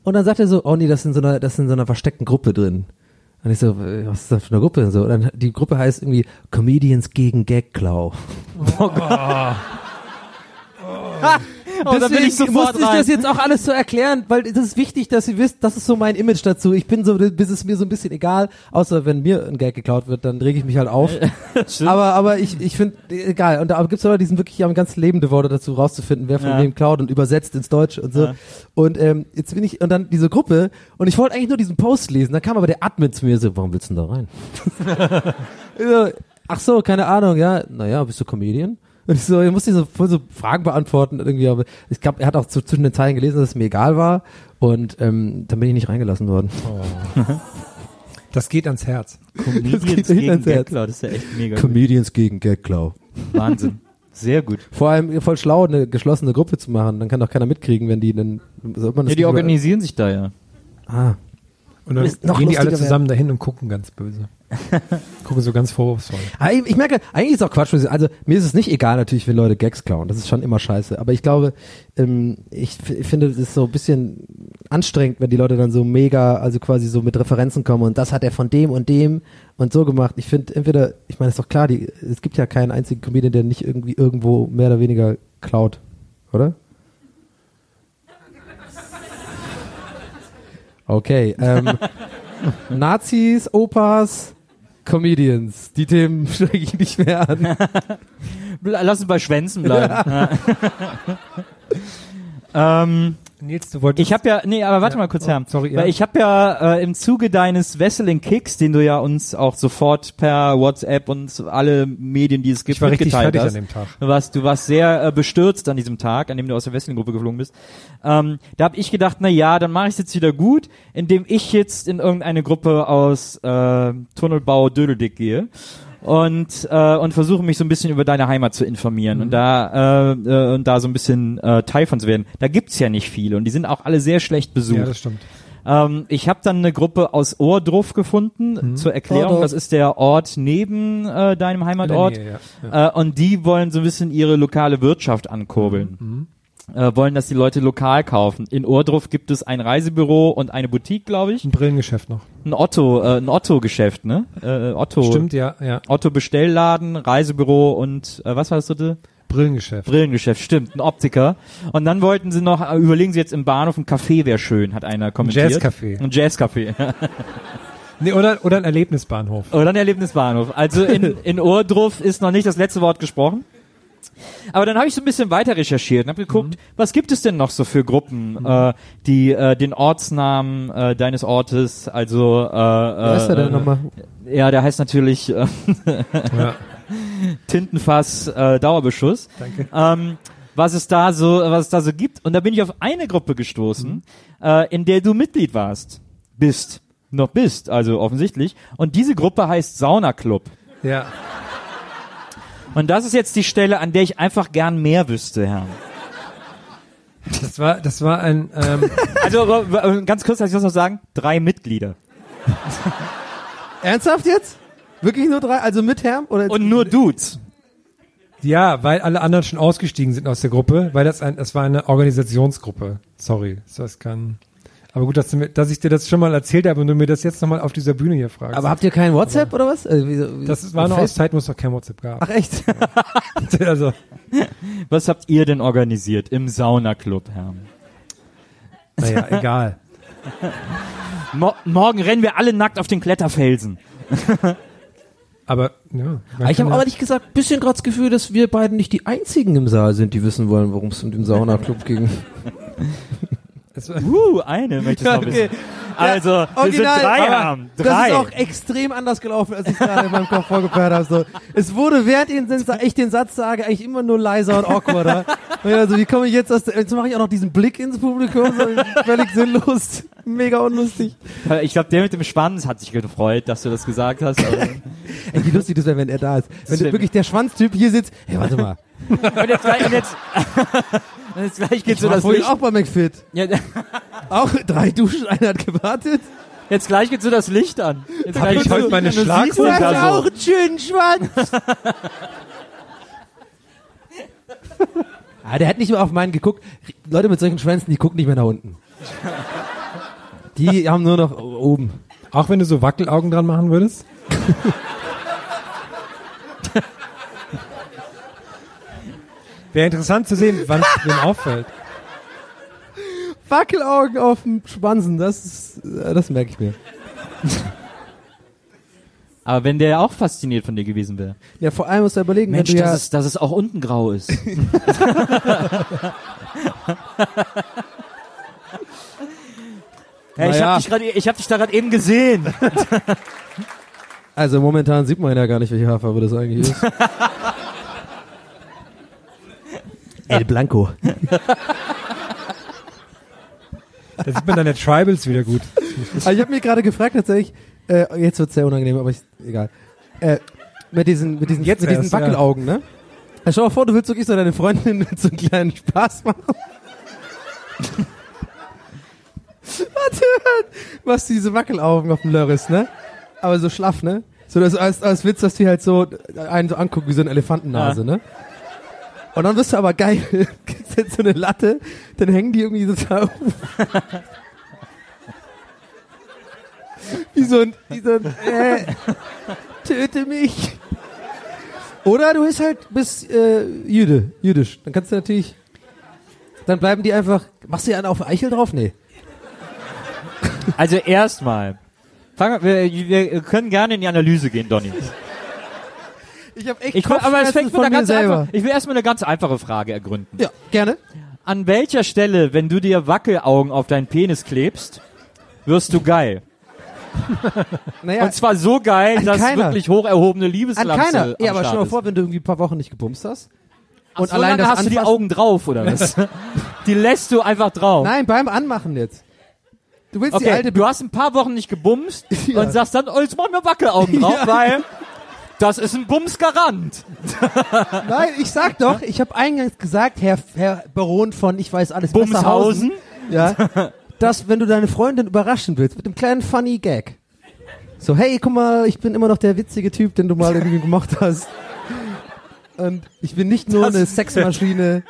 Und dann sagt er so, oh nee, das ist in so einer, das ist in so einer versteckten Gruppe drin. Und ich so, äh, was ist das für eine Gruppe? Und so, und dann die Gruppe heißt irgendwie Comedians gegen Gagklau. Oh, da bin ich Deswegen sofort musste ich rein. das jetzt auch alles so erklären, weil das ist wichtig, dass ihr wisst, das ist so mein Image dazu. Ich bin so, bis es mir so ein bisschen egal, außer wenn mir ein Gag geklaut wird, dann reg ich mich halt auf. aber aber ich, ich finde, egal. Und da gibt's Leute, die sind wirklich am ganz lebende Worte dazu rauszufinden, wer von Ja. wem klaut und übersetzt ins Deutsche und so. Ja. Und ähm, jetzt bin ich, und dann diese Gruppe, und ich wollte eigentlich nur diesen Post lesen, dann kam aber der Admin zu mir so, warum willst du denn da rein? Ich so, Ach so, keine Ahnung, ja. Naja, bist du Comedian? Und ich so, ich musste so, voll so Fragen beantworten irgendwie, aber ich glaube, er hat auch zu, zwischen den Zeilen gelesen, dass es mir egal war und ähm, dann bin ich nicht reingelassen worden. Das geht ans Herz. Comedians geht gegen ans Herz. Gagklau, das ist ja echt mega gut. Comedians gegen Gagklau. Wahnsinn. Sehr gut. Vor allem voll schlau, eine geschlossene Gruppe zu machen, dann kann doch keiner mitkriegen, wenn die dann, soll man das Ja, die organisieren sich da ja. Ah, Und dann gehen die alle zusammen dahin und gucken ganz böse. gucken so ganz vorwurfsvoll. Aber ich, ich merke, eigentlich ist auch Quatsch. Also mir ist es nicht egal natürlich, wenn Leute Gags klauen. Das ist schon immer scheiße. Aber ich glaube, ähm, ich, finde, es ist so ein bisschen anstrengend, wenn die Leute dann so mega, also quasi so mit Referenzen kommen und das hat er von dem und dem und so gemacht. Ich finde entweder, ich meine, ist doch klar, die, es gibt ja keinen einzigen Comedian, der nicht irgendwie irgendwo mehr oder weniger klaut, oder? Okay, ähm, Nazis, Opas, Comedians. Die Themen steige ich nicht mehr an. Lass uns bei Schwänzen bleiben. Ähm, Nils, du wolltest. ich habe ja, nee, aber warte Ja, mal kurz, oh, Herr. sorry, ja. Weil ich habe ja äh, im Zuge deines Wrestling-Kicks, den du ja uns auch sofort per WhatsApp und alle Medien, die es gibt, ich war mitgeteilt hast. an dem Tag. Du warst, du warst sehr äh, bestürzt an diesem Tag, an dem du aus der Wrestling-Gruppe geflogen bist. Ähm, da habe ich gedacht, na ja, dann mache ich jetzt wieder gut, indem ich jetzt in irgendeine Gruppe aus äh, Tunnelbau Dödeldick gehe und äh, und versuche mich so ein bisschen über deine Heimat zu informieren Mhm. und da äh, äh, und da so ein bisschen äh, Teil von zu werden. Da gibt's ja nicht viele und die sind auch alle sehr schlecht besucht. Ja, das stimmt. Ähm, ich habe dann eine Gruppe aus Ohrdruf gefunden. Mhm. Zur Erklärung, Ohrdruf. das ist der Ort neben äh, deinem Heimatort. Nähe, ja, ja. Äh, und die wollen so ein bisschen ihre lokale Wirtschaft ankurbeln. Mhm. Äh, wollen, dass die Leute lokal kaufen. In Ohrdruf gibt es ein Reisebüro und eine Boutique, glaube ich. Ein Brillengeschäft noch. Ein Otto, äh, ein Otto-Geschäft, ne? Äh, Otto. Stimmt, ja, ja. Otto Bestellladen, Reisebüro und äh, was war das dritte? Brillengeschäft. Brillengeschäft, stimmt, ein Optiker. Und dann wollten sie noch, äh, überlegen sie jetzt im Bahnhof, ein Café wäre schön, hat einer kommentiert. Jazzcafé. Ein Jazzcafé. Nee, oder, oder ein Erlebnisbahnhof. Oder ein Erlebnisbahnhof. Also in, in Ohrdruf ist noch nicht das letzte Wort gesprochen. Aber dann habe ich so ein bisschen weiter recherchiert und habe geguckt, Mhm. was gibt es denn noch so für Gruppen, äh, die äh, den Ortsnamen äh, deines Ortes, also äh, Wer ist der äh, denn nochmal? Ja, der heißt natürlich äh, Ja, Tintenfass äh, Dauerbeschuss. danke. Ähm, was es da so, was es da so gibt. Und da bin ich auf eine Gruppe gestoßen, Mhm. äh, in der du Mitglied warst, bist, noch bist, also offensichtlich. Und diese Gruppe heißt Sauna Club. Ja. Und das ist jetzt die Stelle, an der ich einfach gern mehr wüsste, Herr. Das war, das war ein, ähm, Also äh, ganz kurz, ich muss noch sagen, drei Mitglieder. Ernsthaft jetzt? Wirklich nur drei? Also mit Herm? Oder Und nur Dudes. ja, weil alle anderen schon ausgestiegen sind aus der Gruppe, weil das ein, das war eine Organisationsgruppe. Sorry, das kann. Aber gut, dass, du mir, dass ich dir das schon mal erzählt habe und du mir das jetzt nochmal auf dieser Bühne hier fragst. Aber habt ihr kein WhatsApp oder was? Also, wieso- wie- das war noch aus Zeiten, wo es noch kein WhatsApp gab. Ach echt? also, Was habt ihr denn organisiert im Sauna Club, Herr? naja, egal. Mo morgen rennen wir alle nackt auf den Kletterfelsen. Aber, ja. Ah, ich habe ja- aber nicht gesagt, bisschen gerade das Gefühl, dass wir beiden nicht die einzigen im Saal sind, die wissen wollen, worum es um den Saunaclub ging. Uh, eine möchte ich noch Okay. wissen. Also, wir sind drei aber haben. Das Drei. ist auch extrem anders gelaufen, als ich gerade in meinem Kopf vorgeplant habe. So. Es wurde, während ich den, ich den Satz sage, eigentlich immer nur leiser und awkwarder. Und ja, also, wie komme ich jetzt aus der, jetzt mache ich auch noch diesen Blick ins Publikum, so völlig sinnlos, mega unlustig. Ich glaube, der mit dem Schwanz hat sich gefreut, dass du das gesagt hast. aber- Ey, wie lustig das wäre, wenn er da ist. Wenn wirklich der Schwanztyp hier sitzt, hey, warte mal. und jetzt, und jetzt, Und jetzt gleich geht Ich so das Licht. auch bei McFit. Ja, Auch drei Duschen, einer hat gewartet. jetzt gleich geht so das Licht an. Jetzt Hab gleich ich heute so- meine du siehst Schlagwurst ihn da so. einen schönen Schwanz. ah, der hat nicht mehr auf meinen geguckt. Leute mit solchen Schwänzen, die gucken nicht mehr nach unten. Die haben nur noch oben. Auch wenn du so Wackelaugen dran machen würdest? Wäre interessant zu sehen, wann es wem auffällt. Wackelaugen auf dem Schwanzen, das ist, das merke ich mir. Aber wenn der auch fasziniert von dir gewesen wäre. Ja, vor allem musst du überlegen, Mensch, wenn du ja, dass, es, dass es auch unten grau ist. Hey, ich Naja. hab dich gerade, ich hab dich da gerade eben gesehen. also momentan sieht man ja gar nicht, welche Haarfarbe das eigentlich ist. El Blanco. Da sieht man deine Tribals wieder gut. Also ich habe mir gerade gefragt tatsächlich, äh, jetzt wird's sehr unangenehm, aber ich, egal. Äh, mit diesen, mit diesen, Jetzt mit diesen erst, ja. Wackelaugen, ne? Also stell dir mal vor, du willst wirklich so deine Freundin mit so einen kleinen Spaß machen. Warte, machst du diese Wackelaugen auf dem Lörris, ne? Aber so schlaff, ne? So dass als, als Witz, dass die halt so einen so angucken wie so eine Elefantennase, ne? Und dann bist du aber geil, kriegst jetzt so eine Latte, dann hängen die irgendwie so da Wie so ein, wie so ein äh, töte mich. Oder du bist halt, bist äh, Jüde, jüdisch. Dann kannst du natürlich, dann bleiben die einfach, machst du ja einen auf Eichel drauf? Nee. Also erstmal. Wir, wir können gerne in die Analyse gehen, Donny. Ich habe echt Ich will, aber es fängt mit von einer ganz einfach, ich will erstmal eine ganz einfache Frage ergründen. Ja, gerne. An welcher Stelle, wenn du dir Wackelaugen auf deinen Penis klebst, wirst du geil? Naja, Und zwar so geil, An dass keiner. wirklich hoch erhobene an Liebeslampe keiner. am Ja, aber Start stell dir mal vor, wenn du irgendwie ein paar Wochen nicht gebumst hast. Und und allein das hast du die Augen drauf, oder was? die lässt du einfach drauf. Nein, beim Anmachen jetzt. Du willst die Okay, alte du hast ein paar Wochen nicht gebumst Ja. und sagst dann, oh, jetzt machen wir Wackelaugen drauf, Ja. weil das ist ein Bumsgarant. Nein, ich sag doch, ich habe eingangs gesagt, Herr, Herr Baron von Ich weiß alles Bumshausen. Besserhausen, ja, dass wenn du deine Freundin überraschen willst mit einem kleinen funny Gag, so hey, guck mal, ich bin immer noch der witzige Typ, den du mal irgendwie gemacht hast. Und ich bin nicht nur Das- eine Sexmaschine,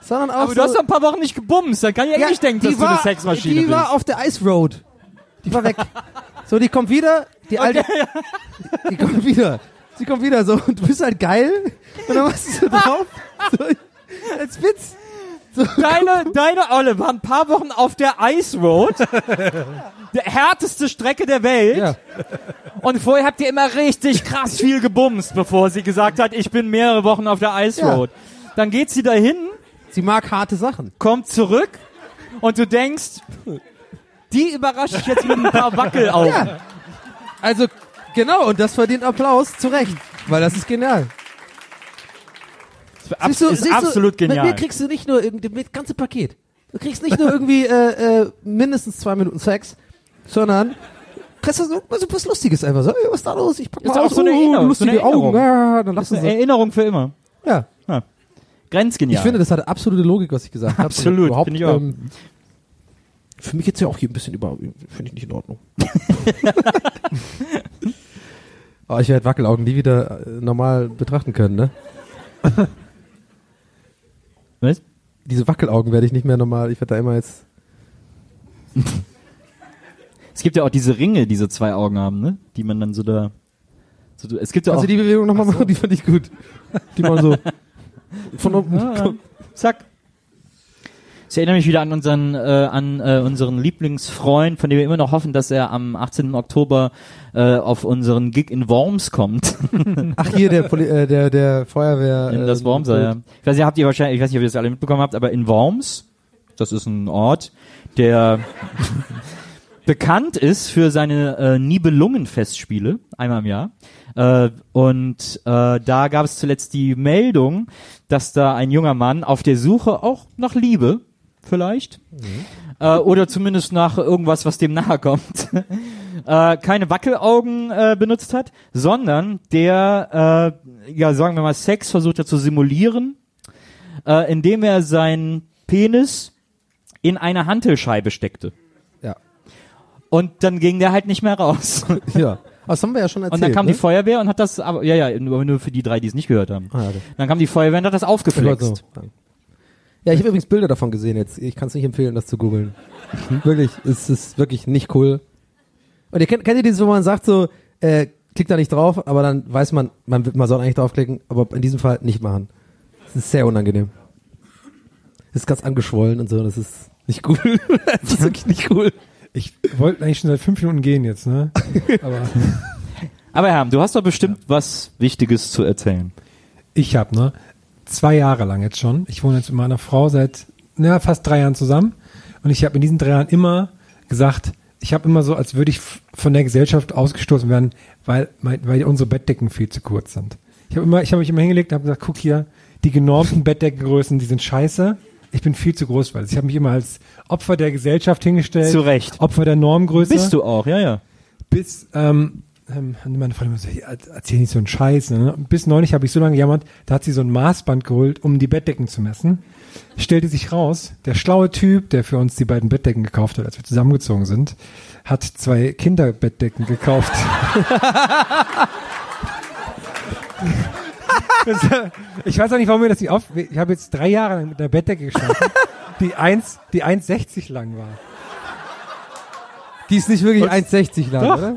sondern auch Aber so, du hast doch ein paar Wochen nicht gebumst, dann kann ich ja, nicht denken, dass die du war, eine Sexmaschine Die bist. war auf der Ice Road. Die war weg. so, die kommt wieder, die alte, die kommt wieder. Sie kommt wieder so und du bist halt geil und dann machst du so drauf, so, als Witz. So, Deine, deine Olle war ein paar Wochen auf der Ice Road. der härteste Strecke der Welt. ja. Und vorher habt ihr immer richtig krass viel gebumst, bevor sie gesagt hat, ich bin mehrere Wochen auf der Ice Ja. Road. Dann geht sie dahin, Sie mag harte Sachen. kommt zurück und du denkst, die überrascht ich jetzt mit ein paar Wackelaugen. Ja. Also, genau, und das verdient Applaus, zu Recht. Weil das ist genial. Abs Siehst du, ist siehst du, absolut Mit genial. mir kriegst du nicht nur irgendwie das ganze Paket. Du kriegst nicht nur irgendwie äh, äh, mindestens zwei Minuten Sex, sondern kriegst du so, so was Lustiges einfach. So, ey, was ist da los? Ich pack Ist mal auch aus. so eine uh, Erinnerung, lustige so eine Erinnerung. Augen. Ja, dann Das ist eine so. Erinnerung für immer. Ja. Grenzgenial. Ich finde, das hatte absolute Logik, was ich gesagt habe. Absolut, finde ich auch. Ähm, für mich jetzt ja auch hier ein bisschen über, finde ich nicht in Ordnung. Aber ich werde Wackelaugen nie wieder äh, normal betrachten können, ne? Was? Diese Wackelaugen werde ich nicht mehr normal, ich werde da immer jetzt. Es gibt ja auch diese Ringe, die so zwei Augen haben, ne? Die man dann so da. So, es gibt ja auch. Also die Bewegung nochmal machen, die fand ich gut. Die man so von oben. Ja, ja. Zack. Ich erinnere mich wieder an unseren, äh, an äh, unseren Lieblingsfreund, von dem wir immer noch hoffen, dass er am 18. Oktober äh, auf unseren Gig in Worms kommt. Ach hier, der, Poli äh, der, der Feuerwehr. in das äh, Wormser, ja. Ich weiß nicht, habt ihr wahrscheinlich, ich weiß nicht, ob ihr das alle mitbekommen habt, aber in Worms, das ist ein Ort, der bekannt ist für seine äh, Nibelungenfestspiele, einmal im Jahr. Äh, und äh, da gab es zuletzt die Meldung, dass da ein junger Mann auf der Suche auch nach Liebe, vielleicht, äh, oder zumindest nach irgendwas, was dem nahe kommt, äh, keine Wackelaugen äh, benutzt hat, sondern der, äh, ja, sagen wir mal, Sex versucht hat zu simulieren, äh, indem er seinen Penis in eine Hantelscheibe steckte. Ja. Und dann ging der halt nicht mehr raus. Ja. Das haben wir ja schon erzählt. Und dann kam ne? die Feuerwehr und hat das, aber, ja, ja, nur, nur für die drei, die es nicht gehört haben. Ah, ja. Dann kam die Feuerwehr und hat das aufgeflext. Ja, ich habe übrigens Bilder davon gesehen jetzt. Ich kann es nicht empfehlen, das zu googeln. wirklich, es ist wirklich nicht cool. Und ihr kennt, kennt ihr dieses, wo man sagt so, äh, klickt da nicht drauf, aber dann weiß man, man, man soll eigentlich draufklicken, aber in diesem Fall nicht machen. Das ist sehr unangenehm. Das ist ganz angeschwollen und so, das ist nicht cool. das ist wirklich nicht cool. Ich wollte eigentlich schon seit fünf Minuten gehen jetzt, ne? Aber Aber Herr, du hast doch bestimmt was Wichtiges zu erzählen. ich habe, ne? Zwei Jahre lang jetzt schon. Ich wohne jetzt mit meiner Frau seit na, fast drei Jahren zusammen. Und ich habe in diesen drei Jahren immer gesagt, ich habe immer so, als würde ich von der Gesellschaft ausgestoßen werden, weil, weil unsere Bettdecken viel zu kurz sind. Ich habe immer, ich habe mich immer hingelegt und habe gesagt, guck hier, die genormten Bettdeckengrößen, die sind scheiße. Ich bin viel zu groß, weil ich habe mich immer als Opfer der Gesellschaft hingestellt. Zu Recht. Opfer der Normgröße. Bist du auch, ja, ja. Bis, ähm, ähm, meine Freundin so, "Ja, erzähl nicht so einen Scheiß. Ne? Bis neulich habe ich so lange gejammert, da hat sie so ein Maßband geholt, um die Bettdecken zu messen. Stellte sich raus, der schlaue Typ, der für uns die beiden Bettdecken gekauft hat, als wir zusammengezogen sind, hat zwei Kinderbettdecken gekauft. Das, ich weiß auch nicht, warum mir das nicht auf. Ich habe jetzt drei Jahre lang mit einer Bettdecke geschlafen, die 1, die 1,60 lang war. Die ist nicht wirklich Und- 1,60 lang, Doch. oder?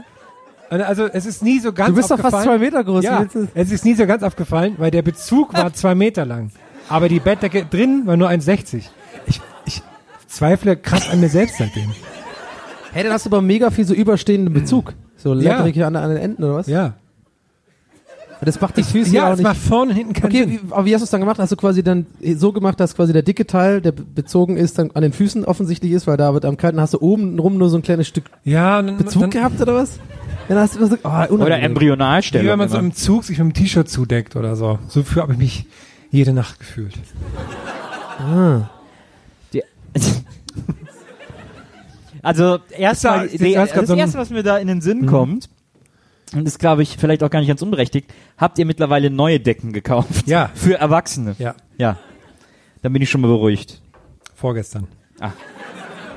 Also es ist nie so ganz Du bist doch fast zwei Meter groß. Ja, es ist nie so ganz aufgefallen, weil der Bezug war zwei Meter lang. Aber die Bettdecke drin war nur 1,60. Ich, ich zweifle krass an mir selbst seitdem. Hey, dann hast du aber mega viel so überstehenden Bezug. So ledrig an, an den Enden, oder was? Ja. Das macht die Füße ja, ja auch es nicht. macht vorne und hinten keinen Okay, Sinn. wie, aber wie hast du es dann gemacht? Hast du quasi dann so gemacht, dass quasi der dicke Teil, der be- bezogen ist, dann an den Füßen offensichtlich ist, weil da wird am kalten hast du oben rum nur so ein kleines Stück Ja, dann, Bezug dann, gehabt oder was? Dann hast du immer so, oh. Oder wie Embryonalstellung. wenn man so im Zug sich mit dem T-Shirt zudeckt oder so. So für habe ich mich jede Nacht gefühlt. Die, also erstmal, das grad das erste, was mir da in den Sinn kommt, und ist glaube ich vielleicht auch gar nicht ganz unberechtigt, habt ihr mittlerweile neue Decken gekauft? Ja. Für Erwachsene? Ja, Ja. Dann bin ich schon mal beruhigt. vorgestern.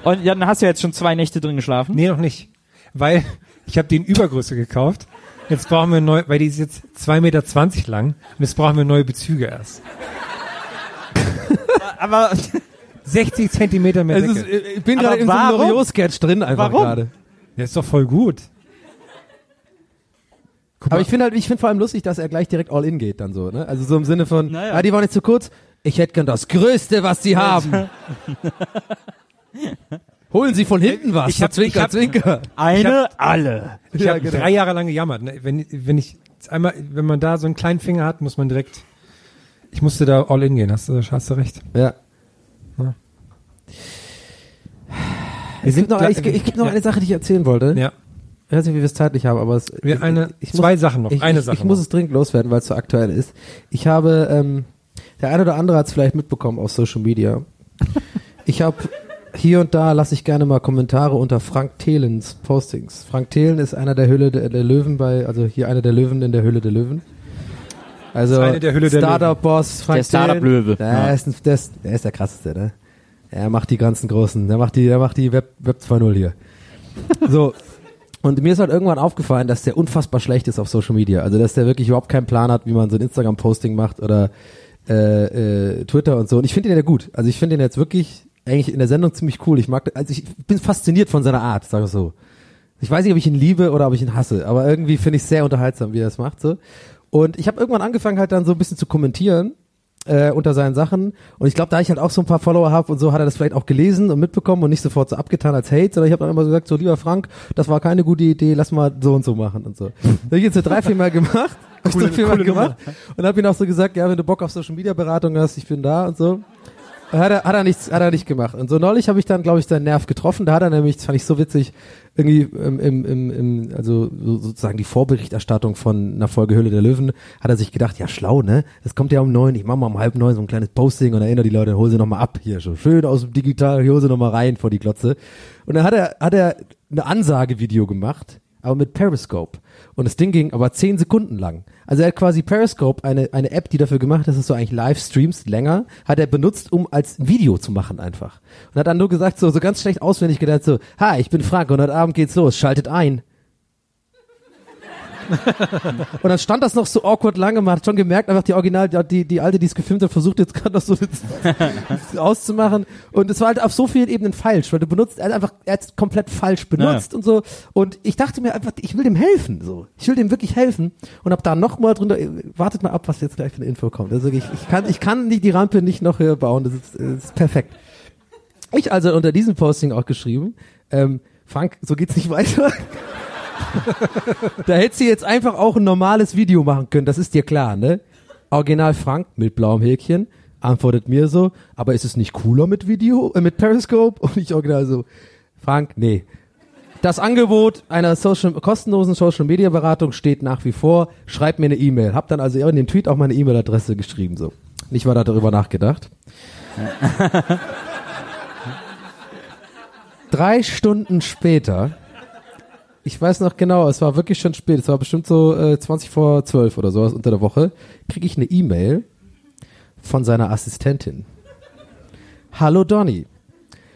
Und dann hast du ja jetzt schon zwei Nächte drin geschlafen? Nee, noch nicht. Weil ich habe die in Übergröße gekauft. Jetzt brauchen wir neu, weil die ist jetzt 2,20 Meter lang und jetzt brauchen wir neue Bezüge erst. Aber 60 Zentimeter mehr Es Decke. ist, äh, ich bin gerade in so einem? Loriot-Sketch drin einfach gerade. Der ist doch voll gut. Guck Aber mal, ich finde halt, ich finde vor allem lustig, dass er gleich direkt all in geht dann so, ne? Also so im Sinne von, Naja. ah, die waren jetzt zu kurz. Ich hätte gern das Größte, was sie haben. Holen Sie von hinten was. Ich hab- zwinker, ich hab- zwinker. eine, alle. ich Ja, habe genau. drei Jahre lang gejammert. Ne? Wenn, wenn ich einmal, wenn man da so einen kleinen Finger hat, muss man direkt. Ich musste da all in gehen. Hast du, hast du recht? Ja. Wir Es gibt noch, ich, ich gibt noch ja. eine Sache, die ich erzählen wollte. Ja. Ich weiß nicht, wie wir es zeitlich haben, aber es, Wir ich, eine, ich zwei muss, Sachen noch. Ich, eine ich, Sache ich muss noch. es dringend loswerden, weil es so aktuell ist. Ich habe, ähm, der eine oder andere hat es vielleicht mitbekommen auf Social Media. Ich habe hier und da lasse ich gerne mal Kommentare unter Frank Thelens Postings. Frank Thelen ist einer der Hülle der, der Löwen bei, also hier einer der Löwen in der Hülle der Löwen. Also ist der der Startup-Boss Frank Der Startup-Löwe. Der, Ja. ist ein, der, ist, der ist der krasseste, ne? Er macht die ganzen großen, der macht die, der macht die Web, Web 2.0 hier. So. Und mir ist halt irgendwann aufgefallen, dass der unfassbar schlecht ist auf Social Media. Also, dass der wirklich überhaupt keinen Plan hat, wie man so ein Instagram-Posting macht oder äh, äh, Twitter und so. Und ich finde den ja gut. Also, ich finde den jetzt wirklich eigentlich in der Sendung ziemlich cool. Ich mag, also ich bin fasziniert von seiner Art, sag ich so. Ich weiß nicht, ob ich ihn liebe oder ob ich ihn hasse, aber irgendwie finde ich es sehr unterhaltsam, wie er es macht. So. Und ich habe irgendwann angefangen halt dann so ein bisschen zu kommentieren äh, unter seinen Sachen. Und ich glaube, da ich halt auch so ein paar Follower habe und so, hat er das vielleicht auch gelesen und mitbekommen und nicht sofort so abgetan als Hate, sondern ich habe dann immer so gesagt, so lieber Frank, das war keine gute Idee, lass mal so und so machen und so. Das hab ich jetzt so drei, vier Mal gemacht. Hab ich Coole- so viermal coole gemacht. Und habe ihm auch so gesagt, ja, wenn du Bock auf Social Media Beratung hast, ich bin da und so. Hat er, hat er nichts, hat er nicht gemacht. Und so neulich habe ich dann, glaube ich, seinen Nerv getroffen. Da hat er nämlich, das fand ich so witzig, irgendwie im, im, im, im also so, sozusagen die Vorberichterstattung von einer Folge Hülle der Löwen, hat er sich gedacht, ja schlau, ne? Es kommt ja um neun, ich mache mal um halb neun so ein kleines Posting und erinnere die Leute, hol sie noch mal ab hier, so schön aus dem Digital, hol sie noch mal rein vor die Glotze. Und dann hat er, hat er eine Ansagevideo gemacht aber mit Periscope. Und das Ding ging aber zehn Sekunden lang. Also er hat quasi Periscope, eine, eine App, die dafür gemacht ist, dass du eigentlich Livestreams länger, hat er benutzt, um als Video zu machen einfach. Und hat dann nur gesagt, so, so ganz schlecht auswendig gedacht, so, hi, ich bin Frank und heute Abend geht's los, schaltet ein. Und dann stand das noch so awkward lange, man hat schon gemerkt, einfach die Original, die, die, alte, die es gefilmt hat, versucht jetzt gerade das so auszumachen. Und es war halt auf so vielen Ebenen falsch, weil du benutzt, er hat einfach, er hat es komplett falsch benutzt und so. Und ich dachte mir einfach, ich will dem helfen, so. Ich will dem wirklich helfen. Und hab da noch mal drunter, wartet mal ab, was jetzt gleich für eine Info kommt. Also ich, ich kann, ich kann nicht die Rampe nicht noch höher bauen, das ist, das ist perfekt. Ich also unter diesem Posting auch geschrieben, ähm, Frank, so geht's nicht weiter. Da hättest du jetzt einfach auch ein normales Video machen können, das ist dir klar, ne? Original Frank mit blauem Häkchen antwortet mir so, aber ist es nicht cooler mit Video, äh, mit Periscope? Und ich original so, Frank, nee. Das Angebot einer Social, kostenlosen Social Media Beratung steht nach wie vor. Schreib mir eine E-Mail. Hab dann also in den Tweet auch meine E-Mail-Adresse geschrieben, so. Nicht weiter darüber nachgedacht. Drei Stunden später, ich weiß noch genau, es war wirklich schon spät, es war bestimmt so äh, 20 vor 12 oder sowas unter der Woche, kriege ich eine E-Mail von seiner Assistentin. Hallo Donny,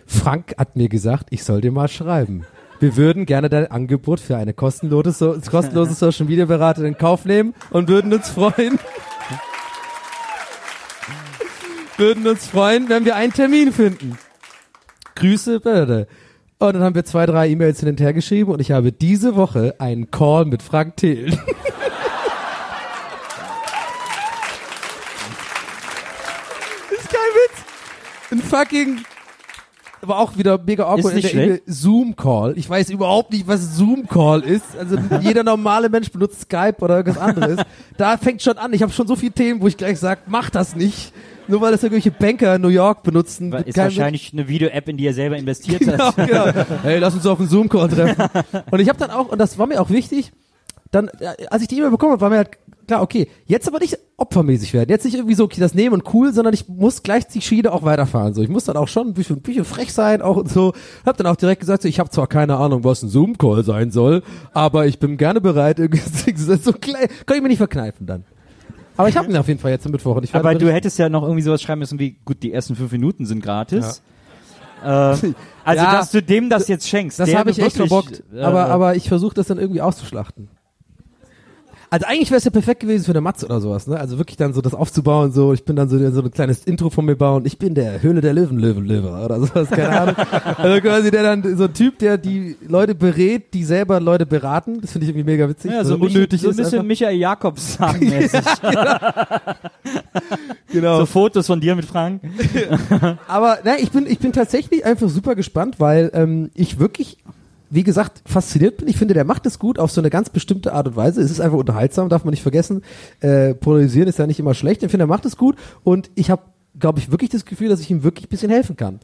Frank hat mir gesagt, ich soll dir mal schreiben. Wir würden gerne dein Angebot für eine kostenlose, so, kostenlose Social Media Beratung in Kauf nehmen und würden uns freuen, würden uns freuen, wenn wir einen Termin finden. Grüße, Börde. Und dann haben wir zwei, drei E-Mails hin und her geschrieben und ich habe diese Woche einen Call mit Frank Thelen. ist kein Witz. Ein fucking aber auch wieder mega awkward Ist nicht in der E-Mail Zoom-Call. Ich weiß überhaupt nicht, was Zoom-Call ist. Also jeder normale Mensch benutzt Skype oder irgendwas anderes. Da fängt schon an. Ich habe schon so viele Themen, wo ich gleich sage, mach das nicht. Nur weil das irgendwelche Banker in New York benutzen. Ist wahrscheinlich eine Video-App, in die er selber investiert genau, hat. genau. Hey, lass uns auf einen Zoom-Call treffen. Und ich habe dann auch, und das war mir auch wichtig, dann, äh, als ich die E-Mail bekommen habe, war mir halt klar, okay, jetzt aber nicht opfermäßig werden. Jetzt nicht irgendwie so, okay, das nehmen und cool, sondern ich muss gleich die Schiene auch weiterfahren. So, ich muss dann auch schon ein bisschen, ein bisschen frech sein, auch und so. Hab dann auch direkt gesagt, so, ich habe zwar keine Ahnung, was ein Zoom-Call sein soll, aber ich bin gerne bereit, irgendwie so klein, kann ich mir nicht verkneifen dann. Aber ich habe ihn auf jeden Fall jetzt am Mittwoch Aber du hättest ja noch irgendwie sowas schreiben müssen wie, gut, die ersten fünf Minuten sind gratis. Äh, also, Ja, dass du dem das jetzt schenkst. Das habe ich echt verbockt. äh, Aber, aber ich versuche das dann irgendwie auszuschlachten. Also eigentlich wäre es ja perfekt gewesen für eine Matze oder sowas, ne? Also wirklich dann so das aufzubauen, so ich bin dann so, so ein kleines Intro von mir bauen, ich bin der Höhle der Löwen, Löwen, Löwe oder sowas, keine Ahnung. also quasi der dann so ein Typ, der die Leute berät, die selber Leute beraten. Das finde ich irgendwie mega witzig. ja, so, es unnötig so ein bisschen einfach. Michael Jakobs sagen genau. So Fotos von dir mit Frank. Aber ne, ich bin ich bin tatsächlich einfach super gespannt, weil ähm, ich wirklich wie gesagt, fasziniert bin. Ich finde, der macht es gut auf so eine ganz bestimmte Art und Weise. Es ist einfach unterhaltsam, darf man nicht vergessen. Äh, polarisieren ist ja nicht immer schlecht. Ich finde, er macht es gut und ich habe, glaube ich, wirklich das Gefühl, dass ich ihm wirklich ein bisschen helfen kann.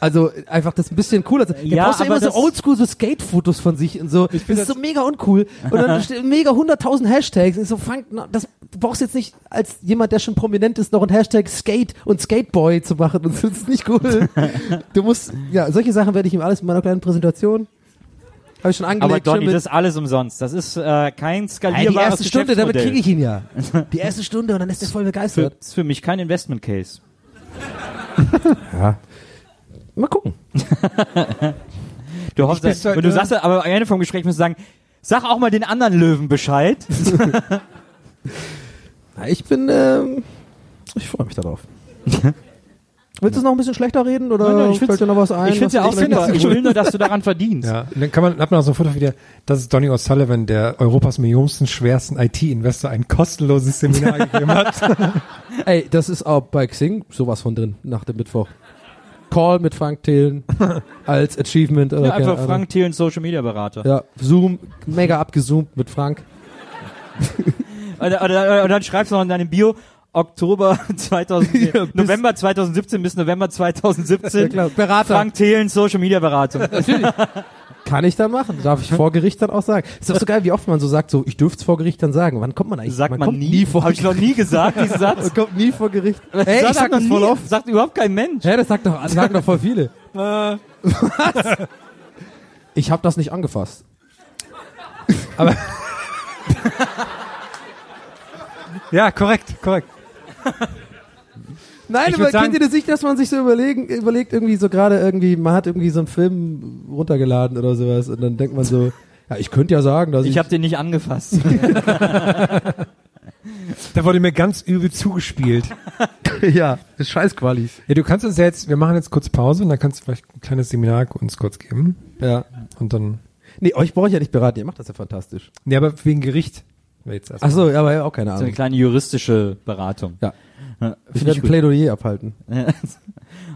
Also einfach das ein bisschen cooler. Der Ja, postet immer so das- oldschool so Skate-Fotos von sich und so. Das ist so mega uncool. Und dann steht mega hunderttausend Hashtags. Und ich so, na, das du brauchst jetzt nicht als jemand, der schon prominent ist, noch ein Hashtag Skate und Skateboy zu machen. Und das ist nicht cool. Du musst, ja, solche Sachen werde ich ihm alles in meiner kleinen Präsentation. Habe ich schon angelegt. Aber Donny, das ist alles umsonst. Das ist äh, kein skalierbares die erste Stunde, damit kriege ich ihn ja. Die erste Stunde und dann ist er voll Für, begeistert. ist für mich kein Investment Case. Ja. Mal gucken. Du hoffst, bist halt, und du sagst, ja, aber am Ende vom Gespräch musst du sagen, sag auch mal den anderen Löwen Bescheid. Ich bin, ähm, ich freue mich darauf. Willst du es noch ein bisschen schlechter reden oder Nein, nein, ich find's- fällt dir noch was ein? ich finde ja auch super. Ich will nur, dass du daran verdienst. Ja, und dann kann man, hat man auch so ein Foto wieder, das ist Donny O'Sullivan, der Europas millionsten, schwersten IT-Investor ein kostenloses Seminar gegeben hat. Ey, das ist auch bei Xing sowas von drin nach dem Mittwoch. Call mit Frank Thelen als Achievement oder Ja, einfach. Frank Thelen, Social Media Berater. Ja, Zoom, mega abgezoomt mit Frank. Und, und, und dann schreibst du noch in deinem Bio, Oktober 2000, Ja, November 2017 bis November 2017. Ja. Berater. Frank Thelen, Social Media Beratung. Kann ich dann machen. Darf ich vor Gericht dann auch sagen. Ist doch so geil, wie oft man so sagt, so, ich dürfte es vor Gericht dann sagen. Wann kommt man eigentlich? Sagt man, kommt nie. vor Habe ich noch nie gesagt, diesen Satz. Man kommt nie vor Gericht. Hey, ich sag das voll nie. oft. Sagt überhaupt kein Mensch. Hä, das sagt doch, das sagen doch voll viele. Was? Ich habe das nicht angefasst. Aber ja, korrekt, korrekt. Nein, Ich aber sagen- kennt ihr das nicht, dass man sich so überlegen, überlegt irgendwie so gerade irgendwie, man hat irgendwie so einen Film runtergeladen oder sowas und dann denkt man so, ja, ich könnte ja sagen, dass ich, Ich habe den nicht angefasst. Da wurde mir ganz übel zugespielt. ja, das ist scheiß Qualis. Ja, du kannst uns ja jetzt, wir machen jetzt kurz Pause und dann kannst du vielleicht ein kleines Seminar uns kurz geben. Ja. Und dann, Nee, euch brauche ich ja nicht beraten, ihr macht das ja fantastisch. nee, aber wegen Gericht. Wäre Jetzt erst Ach so, ja, aber ja auch keine So eine Ahnung. kleine juristische Beratung. Ja. Ja, Ich werde ein. Plädoyer abhalten.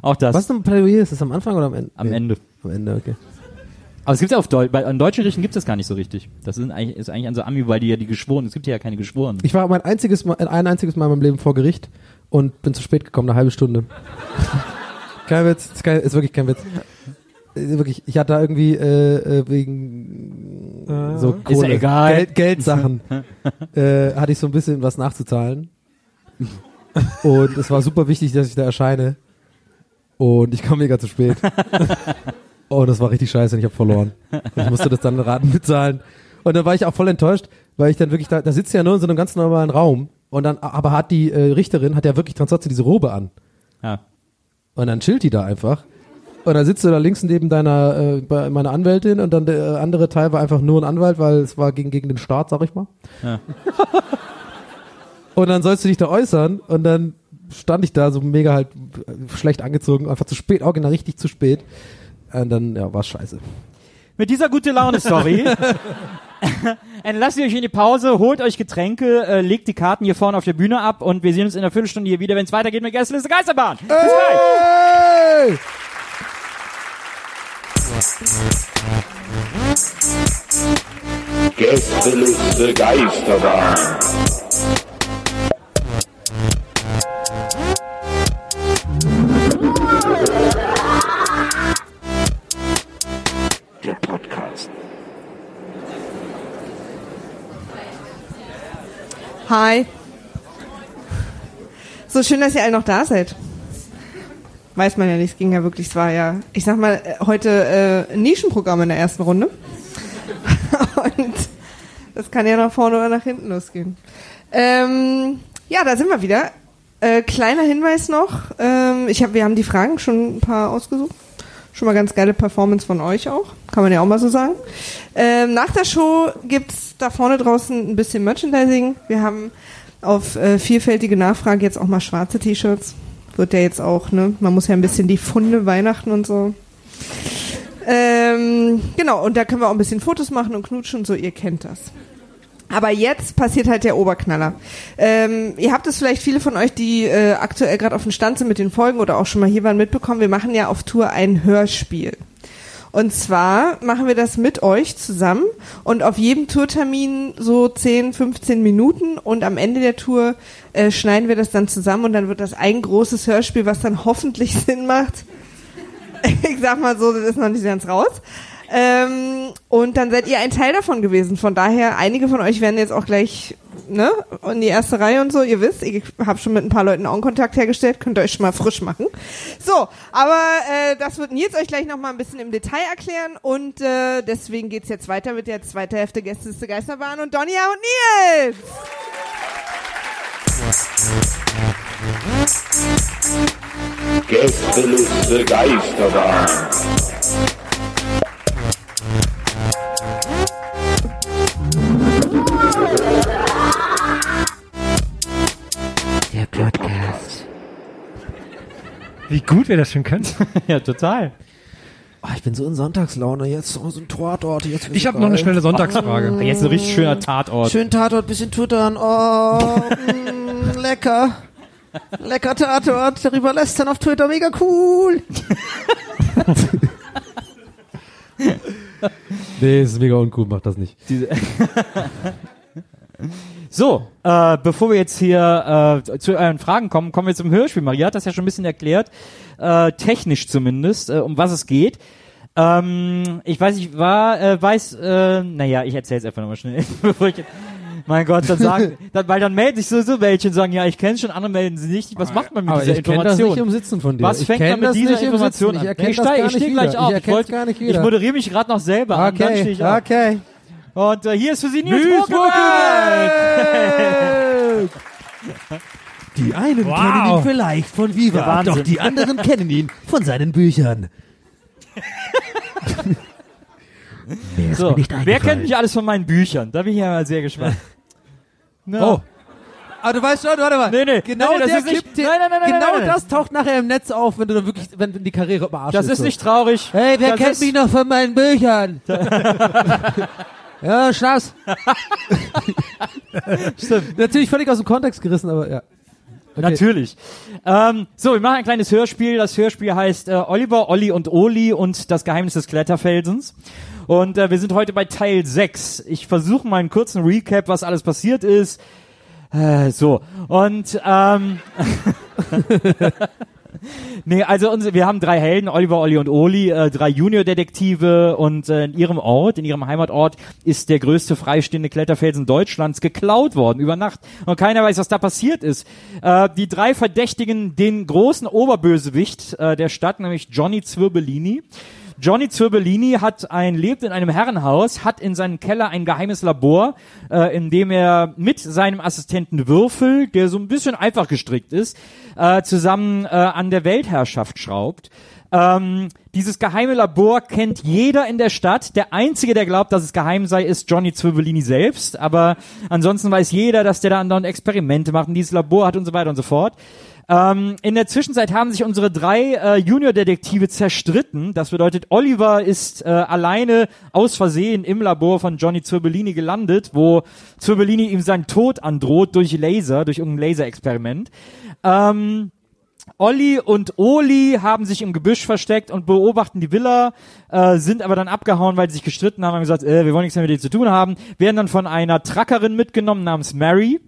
Auch das. Was ist ein Plädoyer? Ist das am Anfang oder am Ende? Am Nee, Ende. Am Ende, okay. Aber es gibt ja auf Deutsch, bei an deutschen Gerichten gibt es das gar nicht so richtig. Das sind eigentlich, ist eigentlich an so Ami, weil die ja die Geschworenen, es gibt ja keine Geschworenen. Ich war mein einziges Mal, ein einziges Mal in meinem Leben vor Gericht und bin zu spät gekommen, eine halbe Stunde. kein Witz, ist, kein, ist wirklich kein Witz. Äh, Wirklich, ich hatte da irgendwie äh, äh, wegen so Ist ja Kohle, egal. Geld, Geldsachen äh, hatte ich so ein bisschen was nachzuzahlen. Und es war super wichtig, dass ich da erscheine. Und ich kam mega zu spät. Und das war richtig scheiße und ich habe verloren. Und ich musste das dann Raten bezahlen. Und dann war ich auch voll enttäuscht, weil ich dann wirklich da, da sitzt ja nur in so einem ganz normalen Raum. Und dann, aber hat die äh, Richterin, hat ja wirklich trotzdem diese Robe an. Ja. Und dann chillt die da einfach. Und dann sitzt du da links neben deiner, äh, bei meiner Anwältin und dann der äh, andere Teil war einfach nur ein Anwalt, weil es war gegen, gegen den Staat, sag ich mal. Ja. und dann sollst du dich da äußern und dann stand ich da so mega halt äh, schlecht angezogen, einfach zu spät, auch genau richtig zu spät. Und dann, ja, war's scheiße. Mit dieser gute Laune Story entlasst ihr euch in die Pause, holt euch Getränke, äh, legt die Karten hier vorne auf der Bühne ab und wir sehen uns in einer Viertelstunde hier wieder, wenn es weitergeht mit Gästeliste Geisterbahn. Bis gleich. Gästeliste Geisterbahn. Der Podcast. Hi. So schön, dass ihr alle noch da seid. Weiß man ja nicht, es ging ja wirklich, es war ja, ich sag mal, äh, heute äh, ein Nischenprogramm in der ersten Runde. Und das kann ja nach vorne oder nach hinten losgehen. Ähm, ja, da sind wir wieder. Äh, kleiner Hinweis noch, ähm, ich hab, wir haben die Fragen schon ein paar ausgesucht. Schon mal ganz geile Performance von euch auch, kann man ja auch mal so sagen. Ähm, nach der Show gibt's da vorne draußen ein bisschen Merchandising. Wir haben auf äh, vielfältige Nachfrage jetzt auch mal schwarze T-Shirts. Wird ja jetzt auch, ne? Man muss ja ein bisschen die Funde Weihnachten und so. Ähm, genau, und da können wir auch ein bisschen Fotos machen und knutschen und so, ihr kennt das. Aber jetzt passiert halt der Oberknaller. Ähm, ihr habt es vielleicht viele von euch, die äh, aktuell gerade auf dem Stand sind mit den Folgen oder auch schon mal hier waren, mitbekommen. Wir machen ja auf Tour ein Hörspiel. Und zwar machen wir das mit euch zusammen und auf jedem Tourtermin so 10, 15 Minuten und am Ende der Tour äh, schneiden wir das dann zusammen und dann wird das ein großes Hörspiel, was dann hoffentlich Sinn macht. ich sag mal so, das ist noch nicht ganz raus. Ähm, und dann seid ihr ein Teil davon gewesen. Von daher, einige von euch werden jetzt auch gleich ne, in die erste Reihe und so. Ihr wisst, ich habe schon mit ein paar Leuten Augenkontakt hergestellt. Könnt ihr euch schon mal frisch machen. So, aber äh, das wird Nils euch gleich noch mal ein bisschen im Detail erklären. Und äh, deswegen geht's jetzt weiter mit der zweiten Hälfte Gästeliste Geisterbahn und Donja und Nils. Gästeliste Geisterbahn. Der Podcast. Wie gut wir das schon können. Ja, total. Oh, ich bin so in Sonntagslaune jetzt, so ein Tatort. Jetzt Ich habe noch eine schnelle Sonntagsfrage. Jetzt ein richtig schöner Tatort. Schön Tatort, bisschen twittern. Oh, mm, lecker. Lecker Tatort. Darüber lästern auf Twitter, mega cool. nee, es ist mega uncool, mach das nicht. So, äh, bevor wir jetzt hier äh, zu euren Fragen kommen, kommen wir zum Hörspiel. Maria hat das ja schon ein bisschen erklärt, äh, technisch zumindest, äh, um was es geht. Ähm, ich weiß nicht, war, äh, weiß, äh, naja, ich erzähl's einfach nochmal schnell, bevor ich mein Gott, dann sagen, dann, weil dann melden sich sowieso welche und sagen, ja, ich kenne schon, andere melden sie nicht. Was macht man mit Aber dieser ich kenne das Information? nicht im Sitzen von dir. Was ich fängt man mit dieser Information an? Ich ich das steig- gar ich nicht stehe wieder. gleich auf. Ich es gar nicht Ich moderiere mich gerade noch selber an, dann stehe Okay, ich auf. okay. Und äh, hier ist für Sie Nils, Nils Buckelberg. Die einen Wow. kennen ihn vielleicht von Viva, doch die anderen kennen ihn von seinen Büchern. Ist So, nicht wer kennt mich alles von meinen Büchern? Da bin ich ja mal sehr gespannt. Na, Oh. Aber du weißt schon, warte mal. Nee, nee, genau nee, nee, das der ist nicht- nein, nein, nein, nein, genau nein, nein. das taucht nachher im Netz auf, wenn du dann wirklich, wenn die Karriere im Arsch Das ist so. nicht traurig. Hey, wer das kennt mich noch von meinen Büchern? ja, Schatz. Natürlich völlig aus dem Kontext gerissen, aber ja. Okay. Natürlich. Ähm, so, wir machen ein kleines Hörspiel. Das Hörspiel heißt äh, Oliver, Olli und Oli und das Geheimnis des Kletterfelsens. Und äh, wir sind heute bei Teil 6. Ich versuche mal einen kurzen Recap, was alles passiert ist. Äh, so. Und ähm, Nee, also unsere, wir haben drei Helden, Oliver, Olli und Oli, äh, drei Junior-Detektive und äh, in ihrem Ort, in ihrem Heimatort ist der größte freistehende Kletterfelsen Deutschlands geklaut worden über Nacht und keiner weiß, was da passiert ist. Äh, die drei verdächtigen den großen Oberbösewicht äh, der Stadt, nämlich Johnny Zwirbellini. Johnny Zirbellini hat ein, lebt in einem Herrenhaus, hat in seinem Keller ein geheimes Labor, äh, in dem er mit seinem Assistenten Würfel, der so ein bisschen einfach gestrickt ist, äh, zusammen äh, an der Weltherrschaft schraubt. Ähm, dieses geheime Labor kennt jeder in der Stadt. Der einzige, der glaubt, dass es geheim sei, ist Johnny Zwirbellini selbst. Aber ansonsten weiß jeder, dass der da andauernd Experimente macht und dieses Labor hat und so weiter und so fort. Ähm, in der Zwischenzeit haben sich unsere drei äh, Junior-Detektive zerstritten. Das bedeutet, Oliver ist äh, alleine aus Versehen im Labor von Johnny Zirbellini gelandet, wo Zirbellini ihm seinen Tod androht durch Laser, durch irgendein Laserexperiment. Ähm, Olli und Oli haben sich im Gebüsch versteckt und beobachten die Villa, äh, sind aber dann abgehauen, weil sie sich gestritten haben und gesagt, äh, wir wollen nichts mehr mit denen zu tun haben, werden dann von einer Truckerin mitgenommen namens Mary,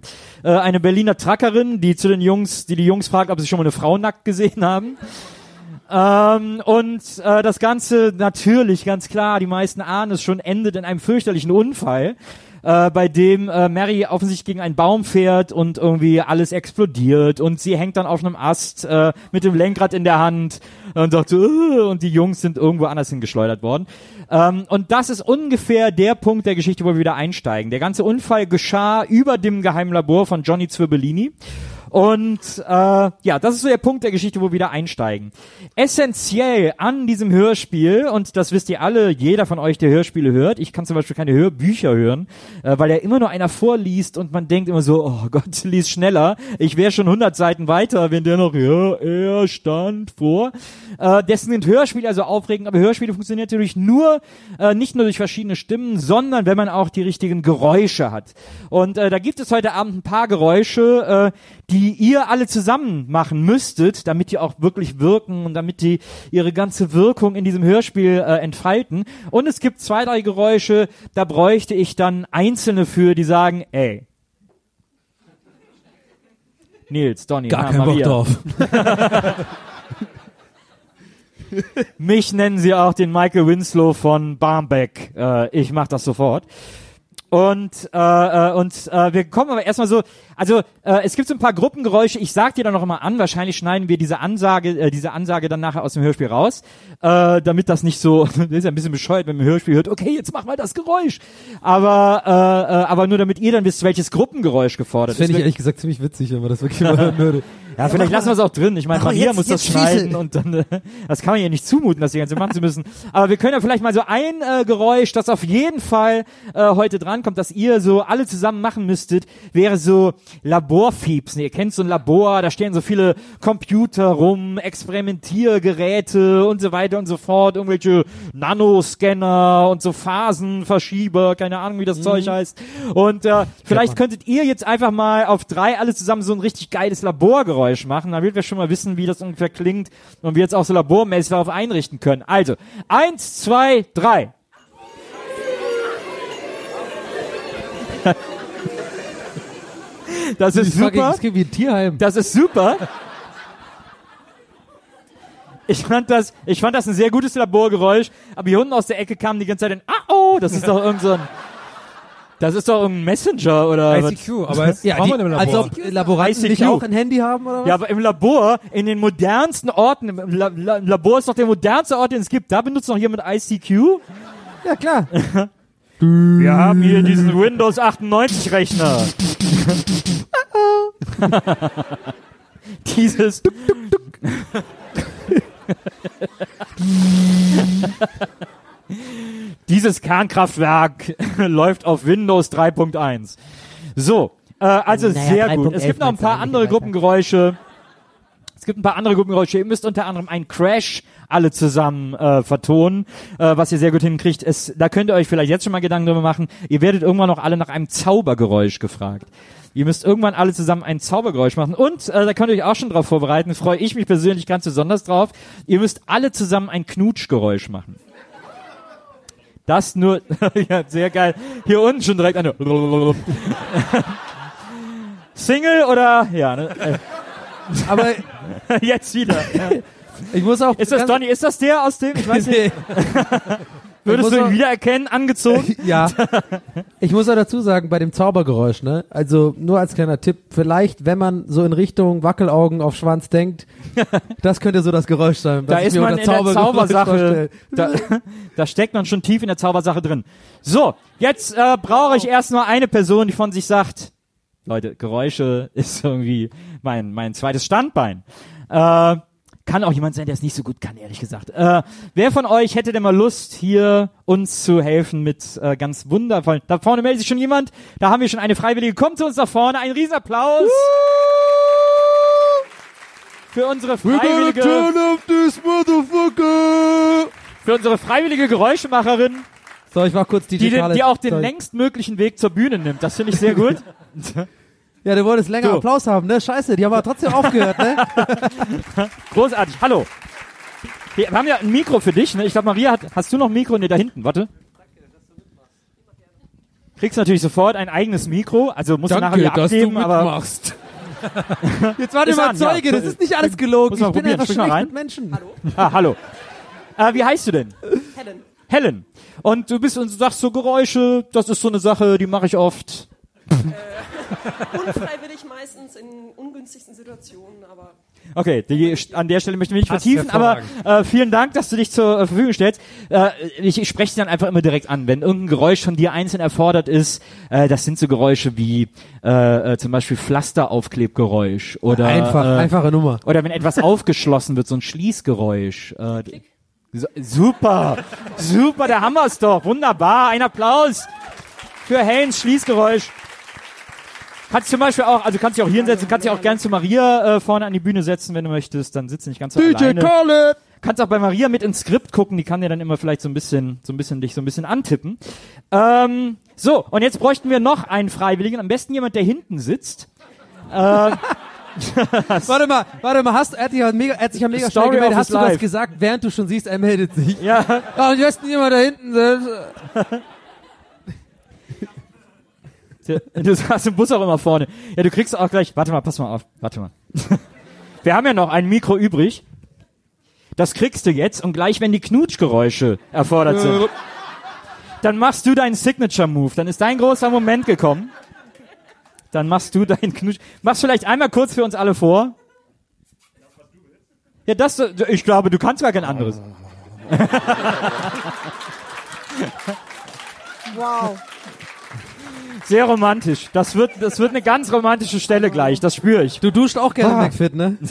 äh, eine Berliner Truckerin, die zu den Jungs, die die Jungs fragt, ob sie schon mal eine Frau nackt gesehen haben. Ähm, und äh, das Ganze natürlich, ganz klar, die meisten ahnen es schon, endet in einem fürchterlichen Unfall, äh, bei dem äh, Mary offensichtlich gegen einen Baum fährt und irgendwie alles explodiert und sie hängt dann auf einem Ast äh, mit dem Lenkrad in der Hand und sagt so, äh, und die Jungs sind irgendwo anders hingeschleudert worden. Ähm, und das ist ungefähr der Punkt der Geschichte, wo wir wieder einsteigen. Der ganze Unfall geschah über dem geheimen Labor von Johnny Zwirbellini. Und äh, ja, das ist so der Punkt der Geschichte, wo wir wieder einsteigen. Essentiell an diesem Hörspiel, und das wisst ihr alle, jeder von euch, der Hörspiele hört, ich kann zum Beispiel keine Hörbücher hören, äh, weil ja immer nur einer vorliest und man denkt immer so, oh Gott, lies schneller, ich wäre schon 100 Seiten weiter, wenn der noch, ja, er stand vor. Äh, dessen sind Hörspiele also aufregend, aber Hörspiele funktioniert natürlich nur, äh, nicht nur durch verschiedene Stimmen, sondern wenn man auch die richtigen Geräusche hat. Und äh, da gibt es heute Abend ein paar Geräusche, äh, die ihr alle zusammen machen müsstet, damit die auch wirklich wirken und damit die ihre ganze Wirkung in diesem Hörspiel äh, entfalten. Und es gibt zwei, drei Geräusche, da bräuchte ich dann Einzelne für, die sagen, ey. Nils, Donny, Gar na, kein Bock Maria. drauf. Mich nennen sie auch den Michael Winslow von Barmbek. Äh, ich mach das sofort. Und äh, äh, und äh, wir kommen aber erstmal so, also äh, es gibt so ein paar Gruppengeräusche. Ich sag dir dann noch immer an. Wahrscheinlich schneiden wir diese Ansage, äh, diese Ansage dann nachher aus dem Hörspiel raus, äh, damit das nicht so, das ist ja ein bisschen bescheuert, wenn man im Hörspiel hört. Okay, jetzt mach mal das Geräusch. Aber äh, äh, aber nur damit ihr dann wisst, welches Gruppengeräusch gefordert Das fände ist. ich ehrlich gesagt ziemlich witzig, wenn man das wirklich mal hören würde. Ja, vielleicht lassen wir es auch drin. Ich meine, Maria jetzt- muss das jetzt schneiden schießen. und dann, äh, das kann man ja nicht zumuten, das die ganze machen zu müssen. Aber wir können ja vielleicht mal so ein äh, Geräusch, das auf jeden Fall äh, heute drankommt, dass ihr so alle zusammen machen müsstet, wäre so Laborfiepsen. Ihr kennt so ein Labor, da stehen so viele Computer rum, Experimentiergeräte und so weiter und so fort, irgendwelche Nanoscanner und so Phasenverschieber, keine Ahnung, wie das Zeug heißt. Und äh, vielleicht könntet ihr jetzt einfach mal auf drei alle zusammen so ein richtig geiles Laborgeräusch machen, damit wir schon mal wissen, wie das ungefähr klingt und wir jetzt auch so labormäßig darauf einrichten können. Also, eins, zwei, drei. Das ist super. Das ist super. Ich fand das, ich fand das ein sehr gutes Laborgeräusch, aber hier unten aus der Ecke kam die ganze Zeit ein Ah oh, das ist doch irgend so ein, das ist doch irgendein Messenger oder was? ICQ, aber es Ja, braucht man im Labor. als ob Laboranten nicht ICQ. auch ein Handy haben oder was? Ja, aber im Labor, in den modernsten Orten, im La La Labor ist doch der modernste Ort, den es gibt. Da benutzt noch jemand ICQ. Ja, klar. Wir haben hier diesen Windows 98 Rechner. Dieses. Dieses Kernkraftwerk läuft auf Windows 3.1. So, äh, also Naja, sehr gut. 3.11 Es gibt noch ein paar eigentlich andere? Gruppengeräusche. Es gibt ein paar andere Gruppengeräusche. Ihr müsst unter anderem einen Crash alle zusammen äh, vertonen, äh, was ihr sehr gut hinkriegt. Es, da könnt ihr euch vielleicht jetzt schon mal Gedanken drüber machen. Ihr werdet irgendwann noch alle nach einem Zaubergeräusch gefragt. Ihr müsst irgendwann alle zusammen ein Zaubergeräusch machen. Und äh, da könnt ihr euch auch schon drauf vorbereiten. Freue ich mich persönlich ganz besonders drauf. Ihr müsst alle zusammen ein Knutschgeräusch machen. Das nur, ja, sehr geil. Hier unten schon direkt eine. Single oder, ja, ne, äh, Aber jetzt wieder. ich muss auch. Ist das Donny? Ist das der aus dem? Ich weiß nicht. Würdest du ihn wiedererkennen, angezogen? Ja. Ich muss auch dazu sagen, bei dem Zaubergeräusch, ne? Also nur als kleiner Tipp, vielleicht, wenn man so in Richtung Wackelaugen auf Schwanz denkt, das könnte so das Geräusch sein. Da ist man in der Zaubersache. Da, da steckt man schon tief in der Zaubersache drin. So, jetzt äh, brauche ich erst nur eine Person, die von sich sagt, Leute, Geräusche ist irgendwie mein, mein zweites Standbein. Äh, kann auch jemand sein, der es nicht so gut kann, ehrlich gesagt. Äh, wer von euch hätte denn mal Lust, hier uns zu helfen mit äh, ganz wundervollen... Da vorne meldet sich schon jemand. Da haben wir schon eine Freiwillige. Kommt zu uns nach vorne. Ein Riesenapplaus. Für unsere freiwillige... Für unsere freiwillige Geräuschemacherin, So, ich mach kurz die die, Khaled. die auch den längstmöglichen Weg zur Bühne nimmt. Das finde ich sehr gut. Ja, du wolltest länger Du. Applaus haben, ne? Scheiße, die haben aber trotzdem aufgehört, ne? Großartig. Hallo. Wir haben ja ein Mikro für dich. Ne? Ich glaube, Maria, hat, hast du noch ein Mikro? Ne, da hinten. Warte. Kriegst natürlich sofort ein eigenes Mikro. Also musst du nachher wieder abgeben, aber Jetzt warte mal an, ja. Zeuge, das ist nicht alles gelogen. Ich bin einfach mal schlecht rein. mit Menschen. ah, hallo. Äh, wie heißt du denn? Helen. Helen. Und du bist und du sagst so Geräusche, das ist so eine Sache, die mache ich oft. Unfreiwillig meistens in ungünstigsten Situationen, aber Okay, die, an der Stelle möchte ich mich nicht Passt vertiefen, aber äh, vielen Dank, dass du dich zur äh, Verfügung stellst. Äh, ich ich spreche dann einfach immer direkt an. Wenn irgendein Geräusch von dir einzeln erfordert ist, äh, das sind so Geräusche wie äh, äh, zum Beispiel Pflasteraufklebgeräusch oder Einfach, äh, einfache Nummer. oder wenn etwas aufgeschlossen wird, so ein Schließgeräusch. Äh, super, super, da haben wir es doch. Wunderbar, ein Applaus für Helens Schließgeräusch. Kannst zum Beispiel auch, also kannst dich auch hier hinsetzen, kannst dich auch gern zu Maria äh, vorne an die Bühne setzen, wenn du möchtest, dann sitzt du nicht ganz so alleine. Khaled! Kannst auch bei Maria mit ins Skript gucken, die kann dir dann immer vielleicht so ein bisschen, so ein bisschen dich so ein bisschen antippen. Ähm, so, und jetzt bräuchten wir noch einen Freiwilligen, am besten jemand, der hinten sitzt. Warte mal, warte mal, hast, er hat sich ja mega, er hat sich ja mega Story schnell gemeldet. Hast du das life. gesagt, während du schon siehst, er meldet sich? Ja, Ah, und jetzt jemand da hinten sitzt. du hast im Bus auch immer vorne. Ja, du kriegst auch gleich, warte mal, pass mal auf, warte mal. Wir haben ja noch ein Mikro übrig. Das kriegst du jetzt und gleich, wenn die Knutschgeräusche erfordert sind, dann machst du deinen Signature-Move. Dann ist dein großer Moment gekommen. Dann machst du deinen Knutsch. Machst vielleicht einmal kurz für uns alle vor. Ja, das, ich glaube, du kannst gar kein anderes. Wow. Sehr romantisch. Das wird, das wird eine ganz romantische Stelle gleich. Das spüre ich. Du duscht auch gerne Ah. McFit, ne?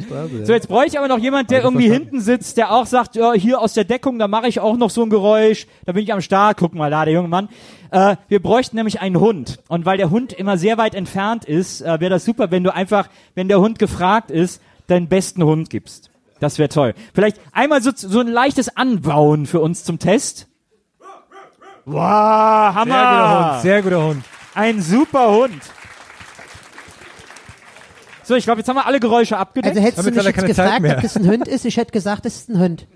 Straße. So, jetzt bräuchte ich aber noch jemand, der irgendwie hinten sitzt, der auch sagt, ja, hier aus der Deckung, da mache ich auch noch so ein Geräusch, da bin ich am Start, guck mal da, der junge Mann. Äh, wir bräuchten nämlich einen Hund. Und weil der Hund immer sehr weit entfernt ist, äh, wäre das super, wenn du einfach, wenn der Hund gefragt ist, deinen besten Hund gibst. Das wäre toll. Vielleicht einmal so, so ein leichtes Anbauen für uns zum Test. Wow, Sehr guter Hammer! Hund, sehr guter Hund. Ein super Hund. So, ich glaube, jetzt haben wir alle Geräusche abgedeckt. Also hättest du Damit mich hat er jetzt gefragt, ob das ein Hund ist, ich hätte gesagt, das ist ein Hund.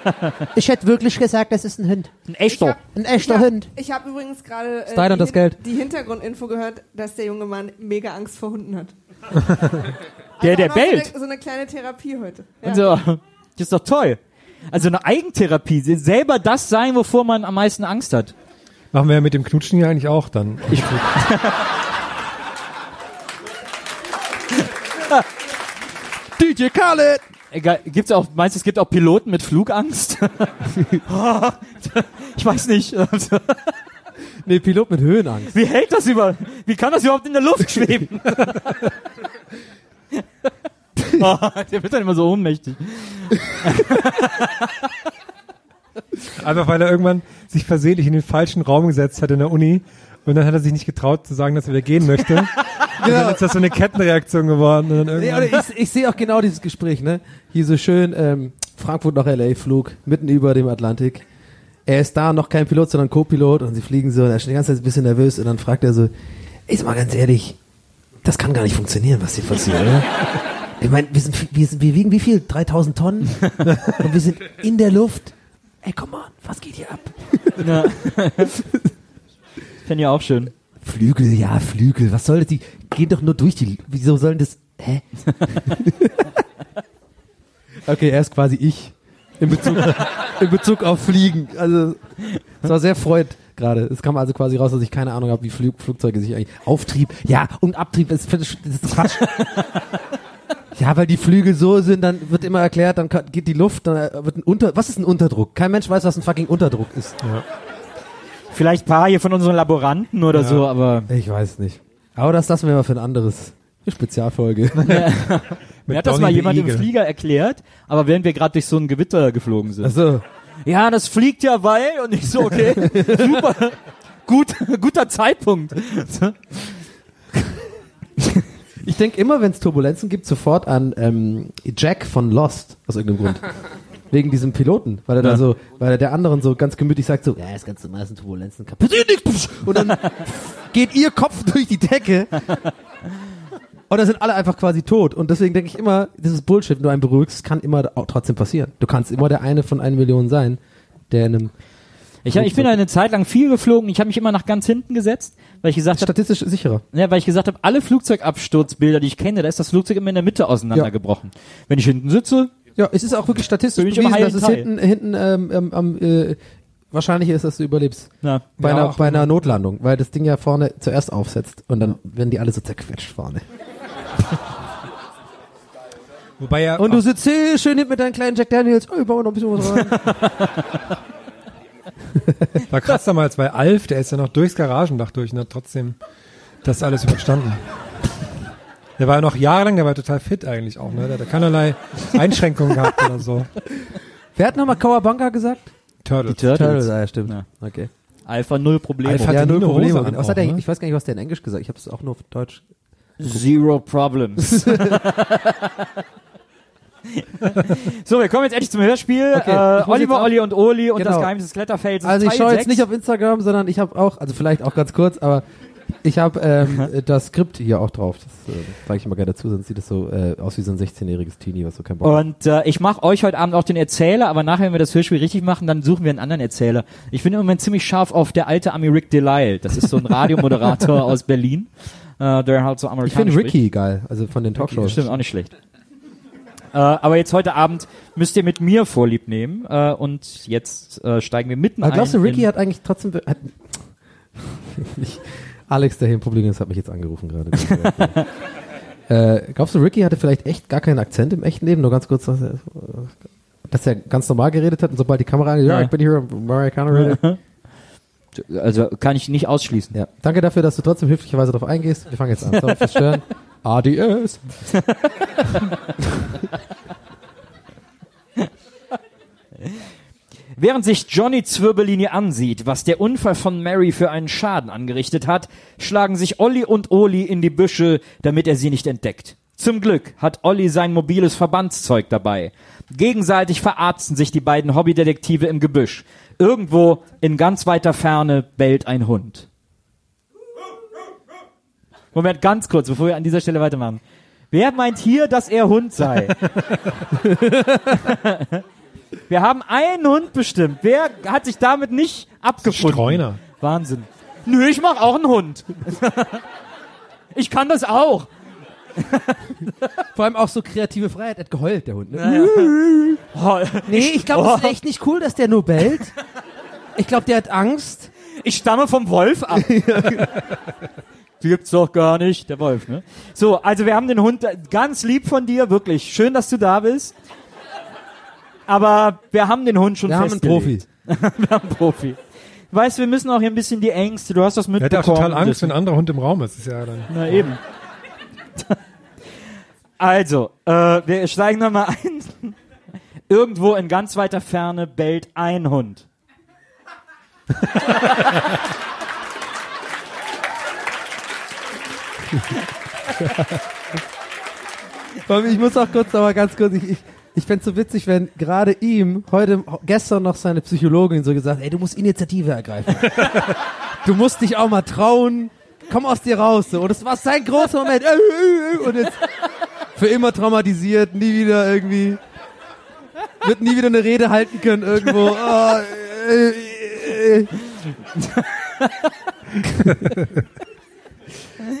ich hätte wirklich gesagt, das ist ein Hund. ein echter. Ein echter ich hab, Hund. Ich habe übrigens gerade äh, Stein und die, das Geld. die Hintergrundinfo gehört, dass der junge Mann mega Angst vor Hunden hat. Der, der auch noch bellt. So eine, so eine kleine Therapie heute. Ja. Also, das ist doch toll. Also eine Eigentherapie, selber das sein, wovor man am meisten Angst hat. Machen wir ja mit dem Knutschen ja eigentlich auch dann. Ich, DJ Khaled! Egal, gibt's auch, meinst du, es gibt auch Piloten mit Flugangst? ich weiß nicht. Nee, Pilot mit Höhenangst. Wie hält das über, wie kann das überhaupt in der Luft schweben? oh, der wird dann immer so ohnmächtig. Einfach weil er irgendwann sich versehentlich in den falschen Raum gesetzt hat in der Uni und dann hat er sich nicht getraut zu sagen, dass er wieder gehen möchte. Und dann ist das so eine Kettenreaktion geworden. Nee, ich, ich sehe auch genau dieses Gespräch, ne? Hier so schön ähm, Frankfurt nach LA Flug, mitten über dem Atlantik. Er ist da noch kein Pilot, sondern Co-Pilot und sie fliegen so und er ist schon die ganze Zeit ein bisschen nervös und dann fragt er so, sag mal ganz ehrlich, das kann gar nicht funktionieren, was hier passiert, oder? Ich meine, wir, sind, wir, sind, wir wiegen wie viel? 3000 Tonnen? und wir sind in der Luft. Ey, come on, was geht hier ab? Ja. Fände ich auch schön. Flügel, ja, Flügel, was soll das? Die gehen doch nur durch die, wieso sollen das, hä? okay, er ist quasi ich. In Bezug, in Bezug auf Fliegen. Also, es war sehr freut gerade. Es kam also quasi raus, dass ich keine Ahnung habe, wie Flug, Flugzeuge sich eigentlich, Auftrieb, ja, und Abtrieb, das, das ist Quatsch. Ja, weil die Flügel so sind, dann wird immer erklärt, dann geht die Luft, dann äh, wird ein Unter, was ist ein Unterdruck? Kein Mensch weiß, was ein fucking Unterdruck ist. Vielleicht ein paar hier von unseren Laboranten oder Ja. so, aber Ich weiß nicht. Aber das lassen wir mal für ein anderes eine Spezialfolge. mir hat das Donny mal jemand im Eagle. Flieger erklärt, aber während wir gerade durch so ein Gewitter geflogen sind. Also, Ja, das fliegt ja weil und ich so, okay, super, gut, guter Zeitpunkt. ich denke immer, wenn es Turbulenzen gibt, sofort an ähm, Jack von Lost, aus irgendeinem Grund. Wegen diesem Piloten, weil er da Ja. so, weil er der anderen so ganz gemütlich sagt so, ja, ist ganz normal, das sind Turbulenzen, nichts. Und dann geht ihr Kopf durch die Decke. Und dann sind alle einfach quasi tot. Und deswegen denke ich immer, das ist Bullshit, wenn du einen beruhigst, es kann immer auch trotzdem passieren. Du kannst immer der eine von einer Million sein, der in einem Ich, ich bin eine Zeit lang viel geflogen. Ich habe mich immer nach ganz hinten gesetzt, weil ich gesagt habe, statistisch sicherer. ja, weil ich gesagt habe, alle Flugzeugabsturzbilder, die ich kenne, da ist das Flugzeug immer in der Mitte auseinandergebrochen. Wenn ich hinten sitze, Ja, es ist auch wirklich statistisch bewiesen, dass es hinten, hinten ähm, ähm, am, äh, wahrscheinlicher ist, dass du überlebst. na, Bei, Ja, einer, bei einer Notlandung, weil das Ding ja vorne zuerst aufsetzt und dann werden die alle so zerquetscht vorne. wobei ja, Und du sitzt hier schön hinten mit deinen kleinen Jack Daniels, oh, ich baue noch ein bisschen was rein. war krass damals, weil Alf, der ist ja noch durchs Garagendach durch und hat trotzdem das alles überstanden. Der war ja noch jahrelang, der war total fit eigentlich auch, ne? Der hat keinerlei Einschränkungen gehabt oder so. Wer hat nochmal Kawabanga gesagt? Turtles. Turtles. ah, ja, stimmt. Ja. Okay. Alpha null Probleme. Alpha- Hatte ja, null Probleme. Hose an Was hat auch, er, ne? Ich weiß gar nicht, was der in Englisch gesagt hat. Ich habe es auch nur auf Deutsch. Zero Problems. so, wir kommen jetzt endlich zum Hörspiel. Okay, äh, ich Oliver, Olli und Oli und Genau. das Geheimnis des Kletterfelds. Also ich schaue jetzt nicht auf Instagram, sondern ich habe auch, also vielleicht auch ganz kurz, aber ich habe ähm, das Skript hier auch drauf. Das äh, sage ich immer gerne dazu, sonst sieht es so äh, aus wie so ein 16-jähriges Teenie, was so kein Bock hat. Und äh, ich mache euch heute Abend auch den Erzähler, aber nachher, wenn wir das Hörspiel richtig machen, dann suchen wir einen anderen Erzähler. Ich bin im Moment ziemlich scharf auf der alte Ami Rick Delisle. Das ist so ein Radiomoderator aus Berlin, äh, der halt so Ich amerikanisch finde spricht. Ricky geil, also von den Talkshows. Stimmt, auch nicht schlecht. Äh, aber jetzt heute Abend müsst ihr mit mir Vorlieb nehmen äh, und jetzt äh, steigen wir mitten Aber glaubst ein du, Ricky hat eigentlich trotzdem... Hat, Alex, der hier im Publikum ist, hat mich jetzt angerufen gerade. äh, glaubst du, Ricky hatte vielleicht echt gar keinen Akzent im echten Leben? Nur ganz kurz, dass er, ganz normal geredet hat und sobald die Kamera angeht, ja, ich bin hier Amerikaner. Also kann ich nicht ausschließen. Ja, danke dafür, dass du trotzdem höflicherweise darauf eingehst. Wir fangen jetzt an. Sorry fürs Stören. ADS. Während sich Johnny Zwirbelini ansieht, was der Unfall von Mary für einen Schaden angerichtet hat, schlagen sich Olli und Oli in die Büsche, damit er sie nicht entdeckt. Zum Glück hat Olli sein mobiles Verbandszeug dabei. Gegenseitig verarzten sich die beiden Hobbydetektive im Gebüsch. Irgendwo in ganz weiter Ferne bellt ein Hund. Moment, ganz kurz, bevor wir an dieser Stelle weitermachen. Wer meint hier, dass er Hund sei? Wir haben einen Hund bestimmt. Wer hat sich damit nicht abgefunden? Streuner. Wahnsinn. Nö, ich mach auch einen Hund. ich kann das auch. Vor allem auch so kreative Freiheit. Er hat geheult, der Hund. Ne? Oh, Nee, ich glaube, es ist echt nicht cool, dass der nur bellt. Ich glaube, der hat Angst. ich stamme vom Wolf ab. Gibt's doch gar nicht, der Wolf, ne? So, also wir haben den Hund äh, ganz lieb von dir, wirklich. Schön, dass du da bist. Aber wir haben den Hund schon Wir haben einen festgelegt. wir haben einen Profi. Weißt, wir müssen auch hier ein bisschen die Ängste. Du hast das Er hat mitbekommen. auch total Angst, deswegen- wenn ein anderer Hund im Raum ist. Ist ja dann. Na eben. Also, äh, wir steigen nochmal ein. Irgendwo in ganz weiter Ferne bellt ein Hund. Vor allem, Ich muss auch kurz, aber ganz kurz, ich, ich, ich fänd's so witzig, wenn gerade ihm heute, gestern noch seine Psychologin so gesagt, ey, du musst Initiative ergreifen. du musst dich auch mal trauen, komm aus dir raus. So. Und das war sein großer Moment. Äh, äh, äh. Und jetzt für immer traumatisiert, nie wieder irgendwie, wird nie wieder eine Rede halten können irgendwo. Oh, äh, äh, äh.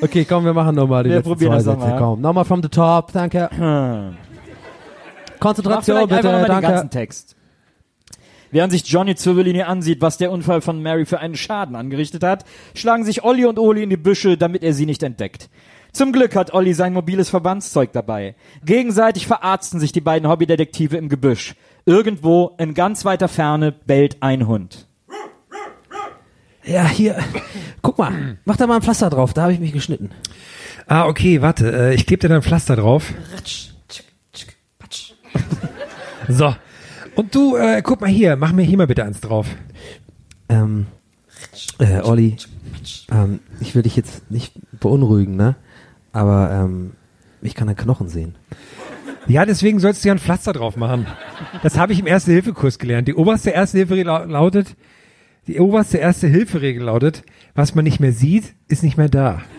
Okay, komm, wir machen nochmal die Wir letzten probieren zwei das Sätze. nochmal. Komm, nochmal from the top, danke. Mach Konzentration vielleicht bitte, einfach nochmal den ganzen danke. Text. Während sich Johnny Zirbellini ansieht, was der Unfall von Mary für einen Schaden angerichtet hat, schlagen sich Olli und Oli in die Büsche, damit er sie nicht entdeckt. Zum Glück hat Olli sein mobiles Verbandszeug dabei. Gegenseitig verarzten sich die beiden Hobbydetektive im Gebüsch. Irgendwo in ganz weiter Ferne bellt ein Hund. Ja, hier, guck mal, mach da mal ein Pflaster drauf, da habe ich mich geschnitten. Ah, okay, warte. Äh, ich klebe dir dann ein Pflaster drauf. So. Und du, äh, guck mal hier, mach mir hier mal bitte eins drauf. Ähm, äh, Olli, ähm, ich will dich jetzt nicht beunruhigen, ne? Aber ähm, ich kann einen Knochen sehen. Ja, deswegen sollst du ja ein Pflaster drauf machen. Das habe ich im Erste-Hilfe-Kurs gelernt. Die oberste Erste-Hilfe-Regel lau- lautet, die oberste Erste-Hilfe-Regel lautet, was man nicht mehr sieht, ist nicht mehr da.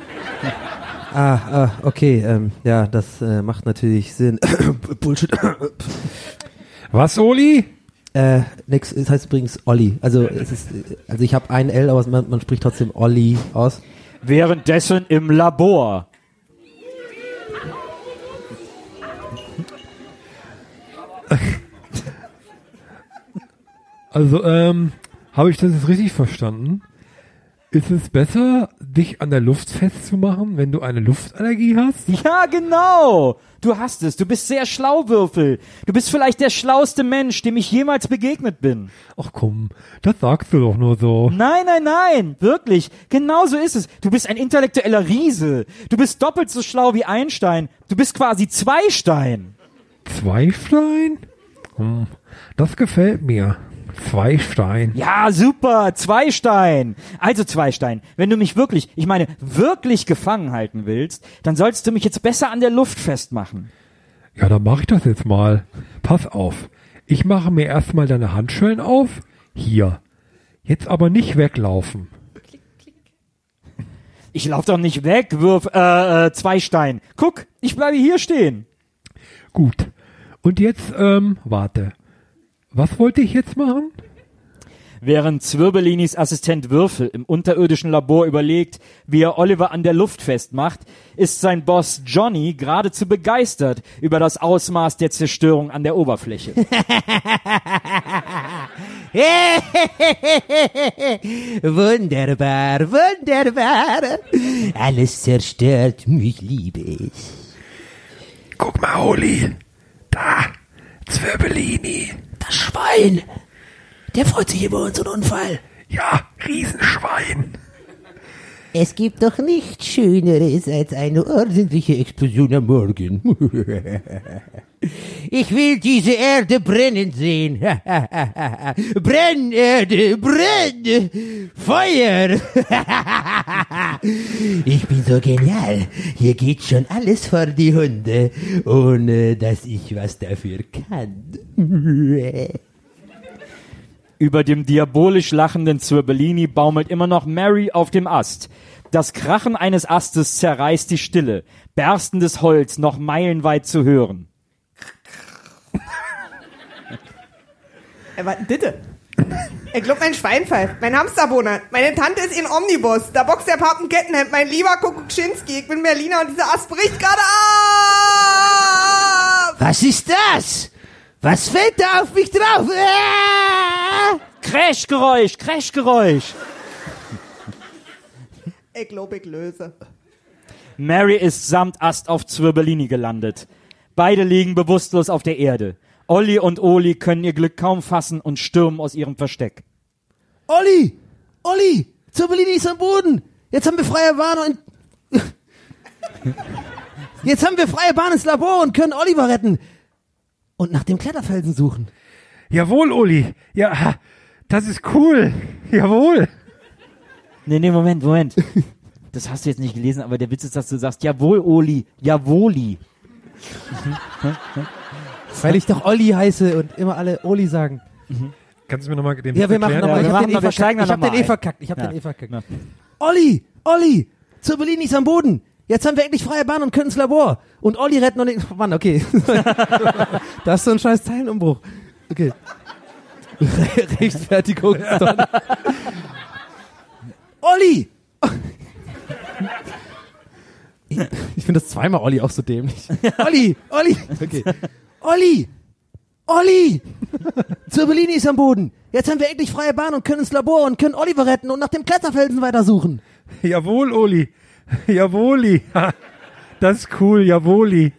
Ah, ah okay, ähm, ja, das äh, macht natürlich Sinn. Bullshit. Was, Oli? Äh, nix, es heißt übrigens Olli. Also es ist, also ich habe ein L, aber man, man spricht trotzdem Olli aus. Währenddessen im Labor. Also, ähm, habe ich das jetzt richtig verstanden? Ist es besser, dich an der Luft festzumachen, wenn du eine Luftallergie hast? Ja, genau. Du hast es. Du bist sehr schlau, Würfel. Du bist vielleicht der schlauste Mensch, dem ich jemals begegnet bin. Ach komm, das sagst du doch nur so. Nein, nein, nein. Wirklich. Genau so ist es. Du bist ein intellektueller Riese. Du bist doppelt so schlau wie Einstein. Du bist quasi Zweistein. Zweistein? Hm, das gefällt mir. Zweistein. Ja, super. Zweistein. Also Zweistein, wenn du mich wirklich, ich meine, wirklich gefangen halten willst, dann sollst du mich jetzt besser an der Luft festmachen. Ja, dann mache ich das jetzt mal. Pass auf. Ich mache mir erstmal deine Handschellen auf. Hier. Jetzt aber nicht weglaufen. Ich lauf doch nicht weg, Würf, äh, äh, Zweistein. Guck, ich bleibe hier stehen. Gut. Und jetzt, ähm, warte. Was wollte ich jetzt machen? Während Zwirbelinis Assistent Würfel im unterirdischen Labor überlegt, wie er Oliver an der Luft festmacht, ist sein Boss Johnny geradezu begeistert über das Ausmaß der Zerstörung an der Oberfläche. wunderbar, wunderbar. Alles zerstört, mich liebe ich. Guck mal, Oli. Da. Zwirbelini. Das Schwein. Der freut sich über unseren Unfall. Ja, Riesenschwein. Es gibt doch nichts Schöneres als eine ordentliche Explosion am Morgen. Ich will diese Erde brennen sehen. Brenn, Erde, brenn! Feuer! Ich bin so genial. Hier geht schon alles vor die Hunde, ohne dass ich was dafür kann. Über dem diabolisch lachenden Zwirbelini baumelt immer noch Mary auf dem Ast. Das Krachen eines Astes zerreißt die Stille, berstendes Holz noch meilenweit zu hören. Äh, was ditte? Ich glaub, mein Schwein pfeift, mein Hamsterbohner, meine Tante ist in Omnibus, da boxt der Papen Kettenhemd, mein lieber Kuckuckschinski, ich bin Berliner und dieser Ast bricht gerade ab! Was ist das? Was fällt da auf mich drauf? Ah! Crashgeräusch, Crashgeräusch. Ich glaub, ich löse. Mary ist samt Ast auf Zwirbelini gelandet. Beide liegen bewusstlos auf der Erde. Olli und Oli können ihr Glück kaum fassen und stürmen aus ihrem Versteck. Olli! Olli! Zurbellini ist am Boden! Jetzt haben wir freie Bahn und... Jetzt haben wir freie Bahn ins Labor und können Oliver retten. Und nach dem Kletterfelsen suchen. Jawohl, Uli. Ja, das ist cool. Jawohl. Nee, nee, Moment, Moment. Das hast du jetzt nicht gelesen, aber der Witz ist, dass du sagst, jawohl, Oli, jawoli. Weil ich doch Olli heiße und immer alle Oli sagen. Kannst du mir nochmal den Ja, wir machen erklären? nochmal. wir ich hab machen den eh verkackt. Ich hab den eh verkackt. Ich hab Ja. den eh verkackt. Ja. Olli! Olli! Zurbellini ist am Boden. Jetzt haben wir endlich freie Bahn und können ins Labor. Und Olli retten und den... Mann, okay. da hast du einen scheiß Zeilenumbruch. Okay. Rechtfertigung. Olli! Ich, ich finde das zweimal Olli auch so dämlich. Olli! Olli! Okay. Olli! Olli! Zirbellini ist am Boden. Jetzt haben wir endlich freie Bahn und können ins Labor und können Oliver retten und nach dem Kletterfelsen weitersuchen. Jawohl, Uli. Jawoli. Ha, Das ist cool, Jawoli.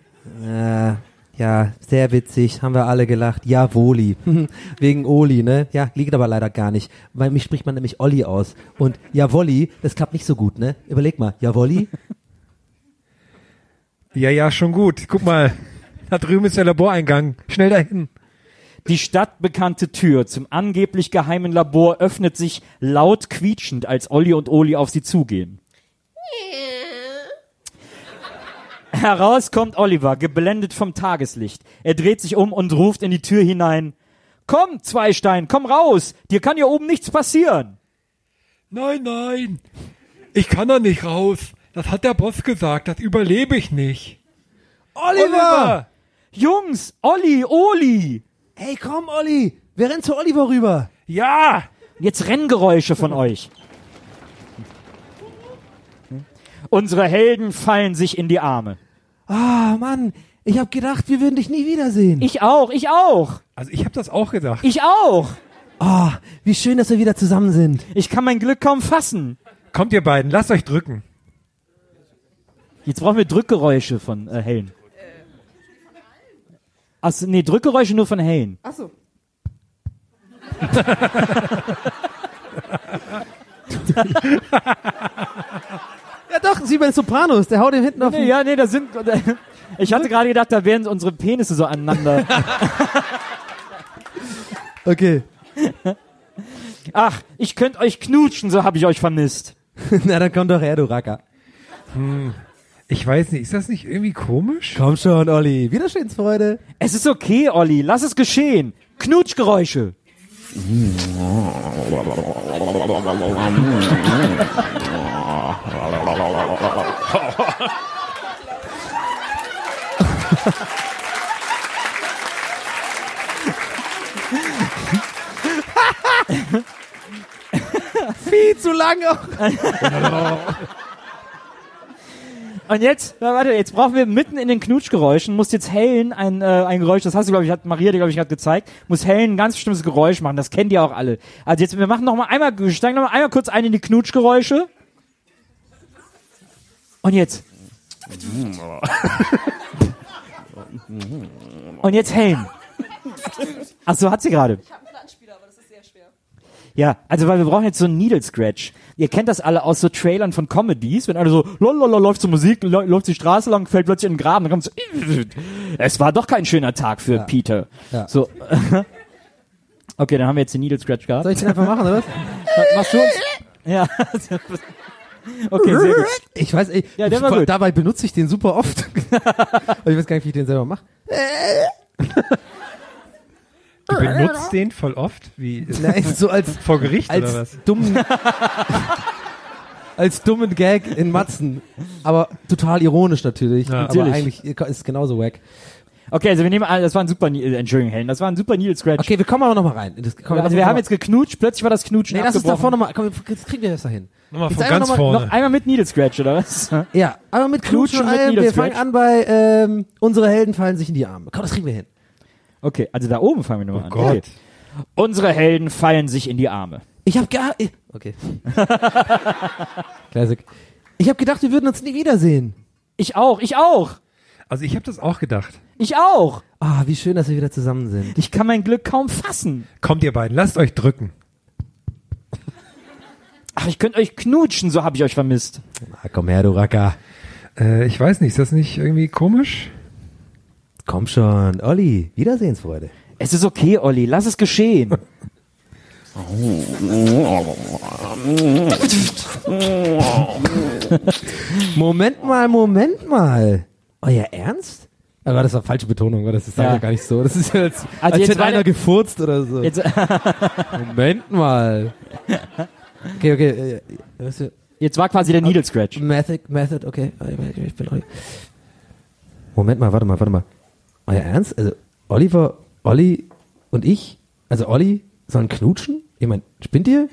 Äh, ja, sehr witzig, haben wir alle gelacht. Ja, Woli. Wegen Oli, ne? Ja, liegt aber leider gar nicht. Weil mich spricht man nämlich Olli aus. Und Jawolli, das klappt nicht so gut, ne? Überleg mal, Jawolli? Ja, ja, schon gut. Guck mal. Da drüben ist der Laboreingang. Schnell dahin. Die stadtbekannte Tür zum angeblich geheimen Labor öffnet sich laut quietschend, als Olli und Oli auf sie zugehen. Heraus kommt Oliver, geblendet vom Tageslicht. Er dreht sich um und ruft in die Tür hinein. Komm, Zweistein, komm raus! Dir kann hier oben nichts passieren! Nein, nein. Ich kann da nicht raus. Das hat der Boss gesagt. Das überlebe ich nicht. Oliver! Jungs, Olli, Oli! Hey, komm, Olli! Wir rennen zu Oliver rüber. Ja! Jetzt Renngeräusche von euch. Unsere Helden fallen sich in die Arme. Ah, Mann, ich hab gedacht, wir würden dich nie wiedersehen. Ich auch, ich auch, Also ich habe das auch gedacht. ich auch. Ah, wie schön, dass wir wieder zusammen sind. Ich kann mein Glück kaum fassen. Kommt ihr beiden, lasst euch drücken. Jetzt brauchen wir Drückgeräusche von äh, Helen. Achso, nee, Drückgeräusche nur von Helen. Achso. Ja doch, sie bei den Sopranos, der haut den hinten auf Nee, den... ja, nee, da sind. Ich hatte gerade gedacht, da wären unsere Penisse so aneinander. Okay. Ach, ich könnte euch knutschen, so habe ich euch vermisst. Na, dann komm doch her, du Racker. Ich weiß nicht, ist das nicht irgendwie komisch? Komm schon, Olli. Wiedersehensfreude. Es ist okay, Olli, lass es geschehen. Knutschgeräusche. Viel zu lange. Und jetzt, na, warte, jetzt brauchen wir mitten in den Knutschgeräuschen, muss jetzt Helen ein, äh, ein Geräusch, das hast du, glaube ich, hat Maria dir, glaube ich, gerade gezeigt, muss Helen ein ganz bestimmtes Geräusch machen, das kennt ihr auch alle. Also jetzt, wir machen noch mal einmal, wir steigen noch mal einmal kurz ein in die Knutschgeräusche. Und jetzt. Und jetzt Helen. Ach so, hat sie gerade. Ich habe einen Plattenspieler, aber das ist sehr schwer. Ja, also weil wir brauchen jetzt so einen Needle Scratch. Ihr kennt das alle aus so Trailern von Comedies, wenn alle so lolala läuft zur Musik, läuft die Straße lang, fällt plötzlich in den Graben, dann kommt so, es war doch kein schöner Tag für Peter. Ja. So. okay, dann haben wir jetzt den Needle Scratch gehabt. Soll ich den einfach machen, oder was? Machst du uns? Ja. okay, sehr gut. Ich weiß, ey, Ja, der war gut. dabei benutze ich den super oft. Ich weiß gar nicht, wie ich den selber mache. Du benutzt den voll oft? Wie Nein, so als, vor Gericht oder was? als dummen, als dummen Gag in Matzen. Aber total ironisch natürlich. Ja. aber Natürlich. eigentlich ist es genauso wack. Okay, also wir nehmen an, das war ein super, äh, Entschuldigung, Helen, das war ein super Needle Scratch. Okay, wir kommen aber noch mal rein. Das, komm, also wir haben jetzt geknutscht, plötzlich war das Knutschen Nee, lass uns abgebrochen. davor noch mal, komm, das kriegen wir das dahin. Nochmal Jetzt von ganz noch vorne. Noch einmal mit Needle Scratch, oder was? Ja, aber mit Knutschen, Knutschen mit allem, wir fangen an bei, ähm, unsere Helden fallen sich in die Arme. Komm, das kriegen wir hin. Okay, also da oben fangen wir nochmal Oh an. Gott. Okay. Unsere Helden fallen sich in die Arme. Ich hab ich- Okay. Classic. Ich hab gedacht, wir würden uns nie wiedersehen. Ich auch, ich auch. Also ich habe das auch gedacht. Ich auch. Ah, wie schön, dass wir wieder zusammen sind. Ich kann mein Glück kaum fassen. Kommt ihr beiden, lasst euch drücken. Ach, ich könnte euch knutschen, so habe ich euch vermisst. Ah, komm her, du Racker. Äh, ich weiß nicht, ist das nicht irgendwie komisch? Komm schon, Olli. Wiedersehensfreude. Es ist okay, Olli, lass es geschehen. Moment mal, Moment mal. Euer Ernst? Aber das war falsche Betonung, weil das ist Ja. gar nicht so. Das ist ja als, Also als jetzt hätte einer gefurzt oder so. Jetzt, Moment mal. Okay, okay. äh, jetzt war quasi der Needle Scratch. Method, Method, okay. Moment mal, warte mal, warte mal. Euer Ernst? Also Oliver, Olli und ich, also Olli, sollen knutschen? Ich meine, spinnt ihr?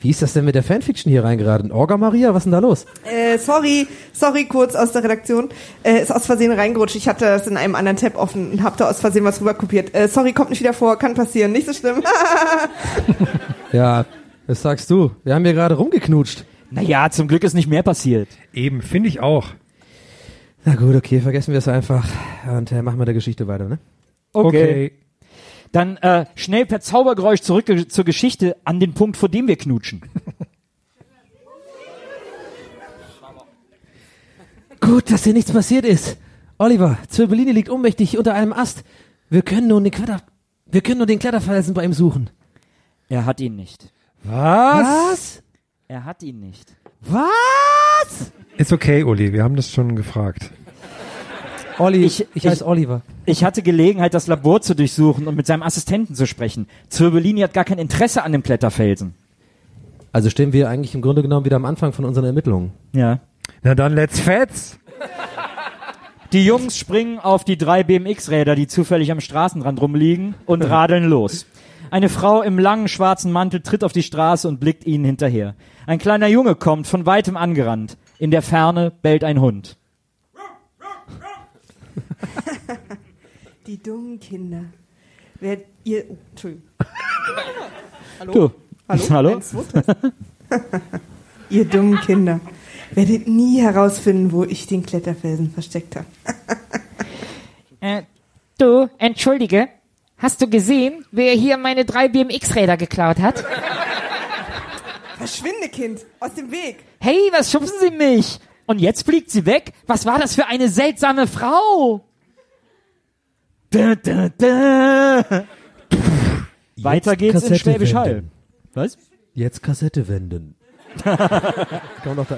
Wie ist das denn mit der Fanfiction hier reingeraten? Orga Maria, was ist denn da los? Äh, sorry, sorry, kurz aus der Redaktion. Äh, ist aus Versehen reingerutscht. Ich hatte das in einem anderen Tab offen und hab da aus Versehen was rüberkopiert. Äh, sorry, kommt nicht wieder vor, kann passieren, nicht so schlimm. Ja, was sagst du? Wir haben hier gerade rumgeknutscht. Naja, zum Glück ist nicht mehr passiert. Eben, finde ich auch. Na gut, okay, vergessen wir es einfach und äh, machen wir der Geschichte weiter, ne? Okay. Dann äh, schnell per Zaubergeräusch zurück ge- zur Geschichte an den Punkt, vor dem wir knutschen. Gut, dass dir nichts passiert ist. Oliver, Zirbellini liegt ohnmächtig unter einem Ast. Wir können nun den Kletter, wir können nur den Kletterfelsen bei ihm suchen. Er hat ihn nicht. Was? Was? Er hat ihn nicht. Was? Ist okay, Uli, wir haben das schon gefragt. Olli, Ich- ich, heiße Oliver. Ich hatte Gelegenheit, das Labor zu durchsuchen und mit seinem Assistenten zu sprechen. Zirbellini hat gar kein Interesse an dem Kletterfelsen. Also stehen wir eigentlich im Grunde genommen wieder am Anfang von unseren Ermittlungen. Ja. Na dann, let's fetz. Die Jungs springen auf die drei BMX-Räder, die zufällig am Straßenrand rumliegen, und radeln los. Eine Frau im langen schwarzen Mantel tritt auf die Straße und blickt ihnen hinterher. Ein kleiner Junge kommt von weitem angerannt. In der Ferne bellt ein Hund. Die dummen Kinder. Wer ihr, oh, Entschuldigung. Hallo? Du. Hallo? Hallo? Ihr dummen Kinder. Werdet nie herausfinden, wo ich den Kletterfelsen versteckt habe. Äh, du, entschuldige. Hast du gesehen, wer hier meine drei BMX-Räder geklaut hat? Verschwinde, Kind, aus dem Weg. Hey, was schubsen Sie mich? Und jetzt fliegt sie weg? Was war das für eine seltsame Frau? Da, da, da. Weiter geht's in Kassette Schwäbisch Hall. Was? Jetzt Kassette wenden.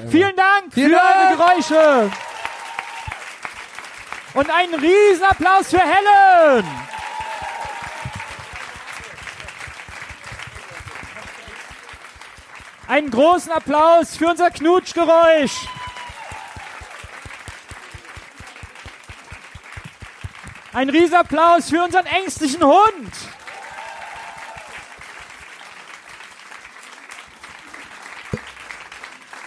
Vielen Dank für eure Geräusche. Und einen Riesenapplaus für Helen. Einen großen Applaus für unser Knutschgeräusch. Ein Riesenapplaus für unseren ängstlichen Hund.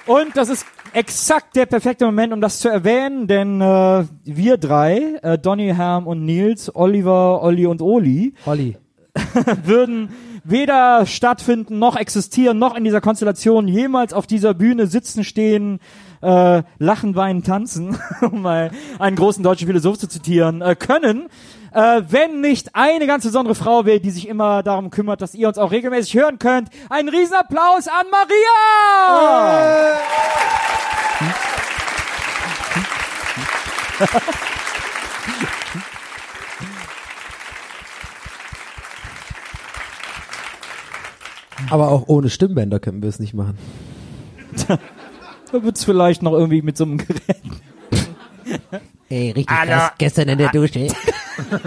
Und das ist exakt der perfekte Moment, um das zu erwähnen, denn äh, wir drei, äh, Donny, Herm und Nils, Oliver, Olli und Oli, Olli. würden weder stattfinden, noch existieren, noch in dieser Konstellation jemals auf dieser Bühne sitzen, stehen, äh, lachen, weinen, tanzen, um mal einen großen deutschen Philosoph zu zitieren, äh, können, äh, wenn nicht eine ganz besondere Frau wäre, die sich immer darum kümmert, dass ihr uns auch regelmäßig hören könnt. Ein Riesenapplaus an Maria! Aber auch ohne Stimmbänder können wir es nicht machen. Da wird's vielleicht noch irgendwie mit so einem Gerät. Ey, richtig Hallo. krass. Gestern in der Dusche.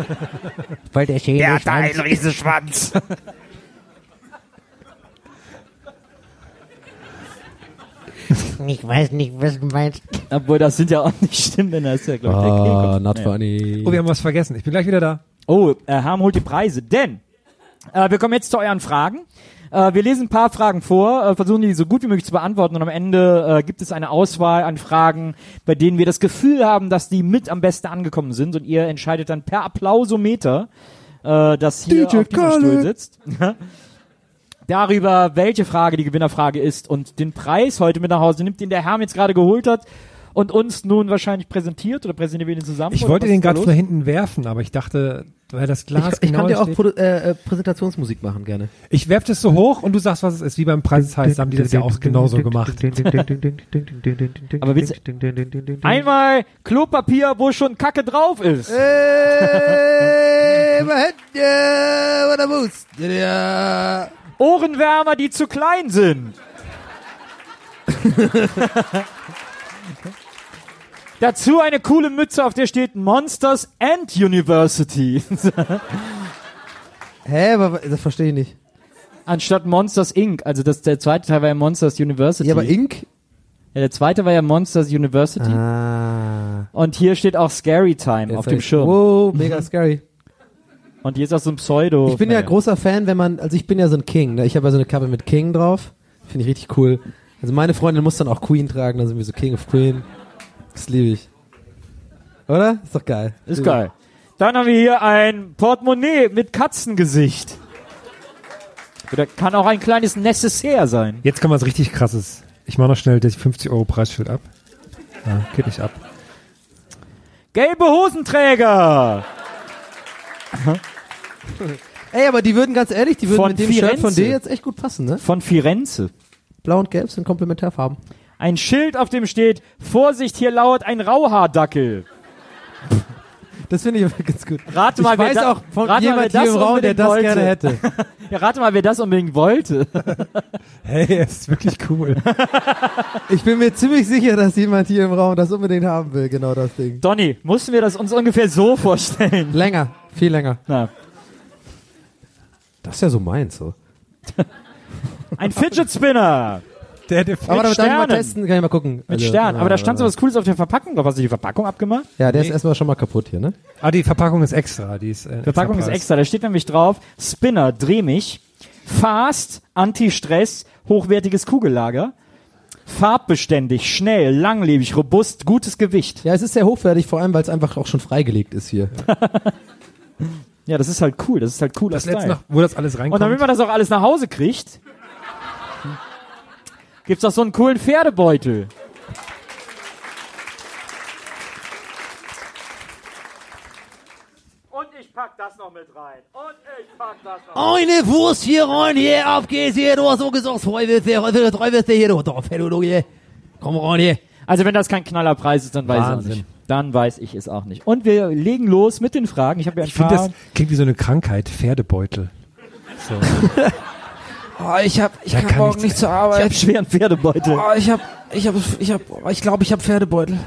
Voll der schöne Der hat da einen Schwanz. Riesenschwanz. Ich weiß nicht, was du meinst. Obwohl, das sind ja auch nicht Stimmbänder, das ist ja, glaube ich, der Ah, Kehlkopf. not Naja. funny. Oh, wir haben was vergessen. Ich bin gleich wieder da. Oh, äh, Herm holt die Preise, denn äh, wir kommen jetzt zu euren Fragen. Äh, wir lesen ein paar Fragen vor, äh, versuchen die so gut wie möglich zu beantworten und am Ende äh, gibt es eine Auswahl an Fragen, bei denen wir das Gefühl haben, dass die mit am besten angekommen sind und ihr entscheidet dann per Applausometer, äh, das hier DJ auf diesem Stuhl sitzt. Darüber, welche Frage die Gewinnerfrage ist und den Preis heute mit nach Hause nimmt, den der Herm jetzt gerade geholt hat. Und uns nun wahrscheinlich präsentiert oder präsentieren wir den zusammen? Ich wollte den gerade von hinten werfen, aber ich dachte, weil das Glas Ich, ich genau kann dir auch steht- Produ äh, äh, Präsentationsmusik machen gerne. Ich werf das so hoch und du sagst, was es ist. Wie beim Preis ist heiß, haben die das ja auch genauso gemacht. Aber willst Einmal Klopapier, wo schon Kacke drauf ist. Äh, äh, er. Ohrenwärmer, die zu klein sind. Dazu eine coole Mütze, auf der steht Monsters and University. Hä, aber das verstehe ich nicht. Anstatt Monsters Inc. Also das, der zweite Teil war ja Monsters University. Ja, aber Inc. Ja, der zweite war ja Monsters University. Ah. Und hier steht auch Scary Time auf dem Schirm. Wow, mega scary. Und hier ist auch so ein Pseudo. Ich bin ja Naja. großer Fan, wenn man, also ich bin ja so ein King, ne? ich habe ja so eine Kappe mit King drauf, finde ich richtig cool. Also meine Freundin muss dann auch Queen tragen, dann sind wir so King of Queen. Das liebe ich. Oder? Ist doch geil. Ist geil. Dann haben wir hier ein Portemonnaie mit Katzengesicht. Oder kann auch ein kleines Necessaire sein. Jetzt kann was richtig krasses. Ich mache noch schnell das 50 Euro Preisschild ab. Ja, geht nicht ab. Gelbe Hosenträger. Ey, aber die würden ganz ehrlich, die würden Von mit dem Shirt von Firenze. dir jetzt echt gut passen, ne? Von Firenze. Blau und Gelb sind Komplementärfarben. Ein Schild, auf dem steht, Vorsicht, hier lauert ein Rauhaardackel. Das finde ich aber ganz gut. Rate mal, ich wer weiß da- auch von jemand hier das im Raum, der das wollte. gerne hätte. Ja, rate mal, wer das unbedingt wollte. Hey, es ist wirklich cool. Ich bin mir ziemlich sicher, dass jemand hier im Raum das unbedingt haben will, genau das Ding. Donny, mussten wir das uns ungefähr so vorstellen? Länger, viel länger. Na. Das ist ja so meins, so. Ein Fidget Spinner. Der, der Aber damit darf ich mal Sternen. testen, kann ich mal gucken. Mit Also, Sternen. Aber da ja, stand so was Cooles auf der Verpackung. Hast du die Verpackung abgemacht? Ja, der ist erstmal schon mal kaputt hier, ne? Ah, die Verpackung ist extra. Die ist, äh, Verpackung ist Preis. extra. Da steht nämlich drauf, Spinner, dreh mich, Fast, Anti-Stress, hochwertiges Kugellager, farbbeständig, schnell, langlebig, robust, gutes Gewicht. Ja, es ist sehr hochwertig, vor allem, weil es einfach auch schon freigelegt ist hier. Ja, das ist halt cool. Das ist halt cooler Das letzte Style. noch, wo das alles reinkommt. Und damit man das auch alles nach Hause kriegt, gibt's auch so einen coolen Pferdebeutel. Und ich pack das noch mit rein. Und ich pack das noch. Eine Wurst hier rein, hier, auf geht's hier, du hast so gesagt, zwei Würste, heute drei Würste hier, du, drauf, du, du, hier. Komm rein hier. Also wenn das kein Knallerpreis ist, dann weiß ich auch Wahnsinn. nicht. Dann weiß ich es auch nicht. Und wir legen los mit den Fragen. Ich habe ja ein Ich finde, paar. das klingt wie so eine Krankheit. Pferdebeutel. So. Oh, ich hab, ich Da kann morgen nichts- zur ich Arbeit. habe schweren Pferdebeutel. Oh, ich hab, ich hab, ich hab, oh, ich glaube, ich hab Pferdebeutel.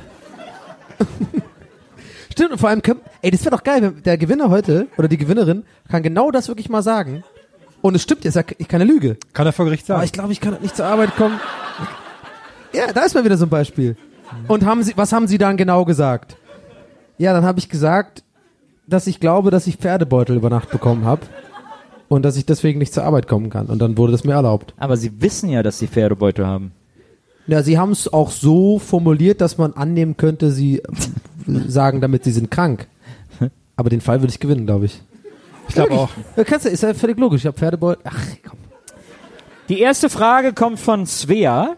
Stimmt, und vor allem, können- ey, das wäre doch geil, wenn der Gewinner heute, oder die Gewinnerin, kann genau das wirklich mal sagen. Und es stimmt, ist ja ke- keine Lüge. Kann er vor Gericht Oh, sagen. ich glaube, ich kann nicht zur Arbeit kommen. Ja, da ist mal wieder so ein Beispiel. Und haben Sie, was haben Sie dann genau gesagt? Ja, dann habe ich gesagt, dass ich glaube, dass ich Pferdebeutel über Nacht bekommen habe und dass ich deswegen nicht zur Arbeit kommen kann. Und dann wurde das mir erlaubt. Aber sie wissen ja, dass sie Pferdebeutel haben. Ja, Sie haben es auch so formuliert, dass man annehmen könnte, Sie sagen damit, Sie sind krank. Aber den Fall würde ich gewinnen, glaube ich. Ich glaube auch. Ja, kannst du, ist ja völlig logisch. Ich habe Pferdebeutel. Ach, komm, Die erste Frage kommt von Svea.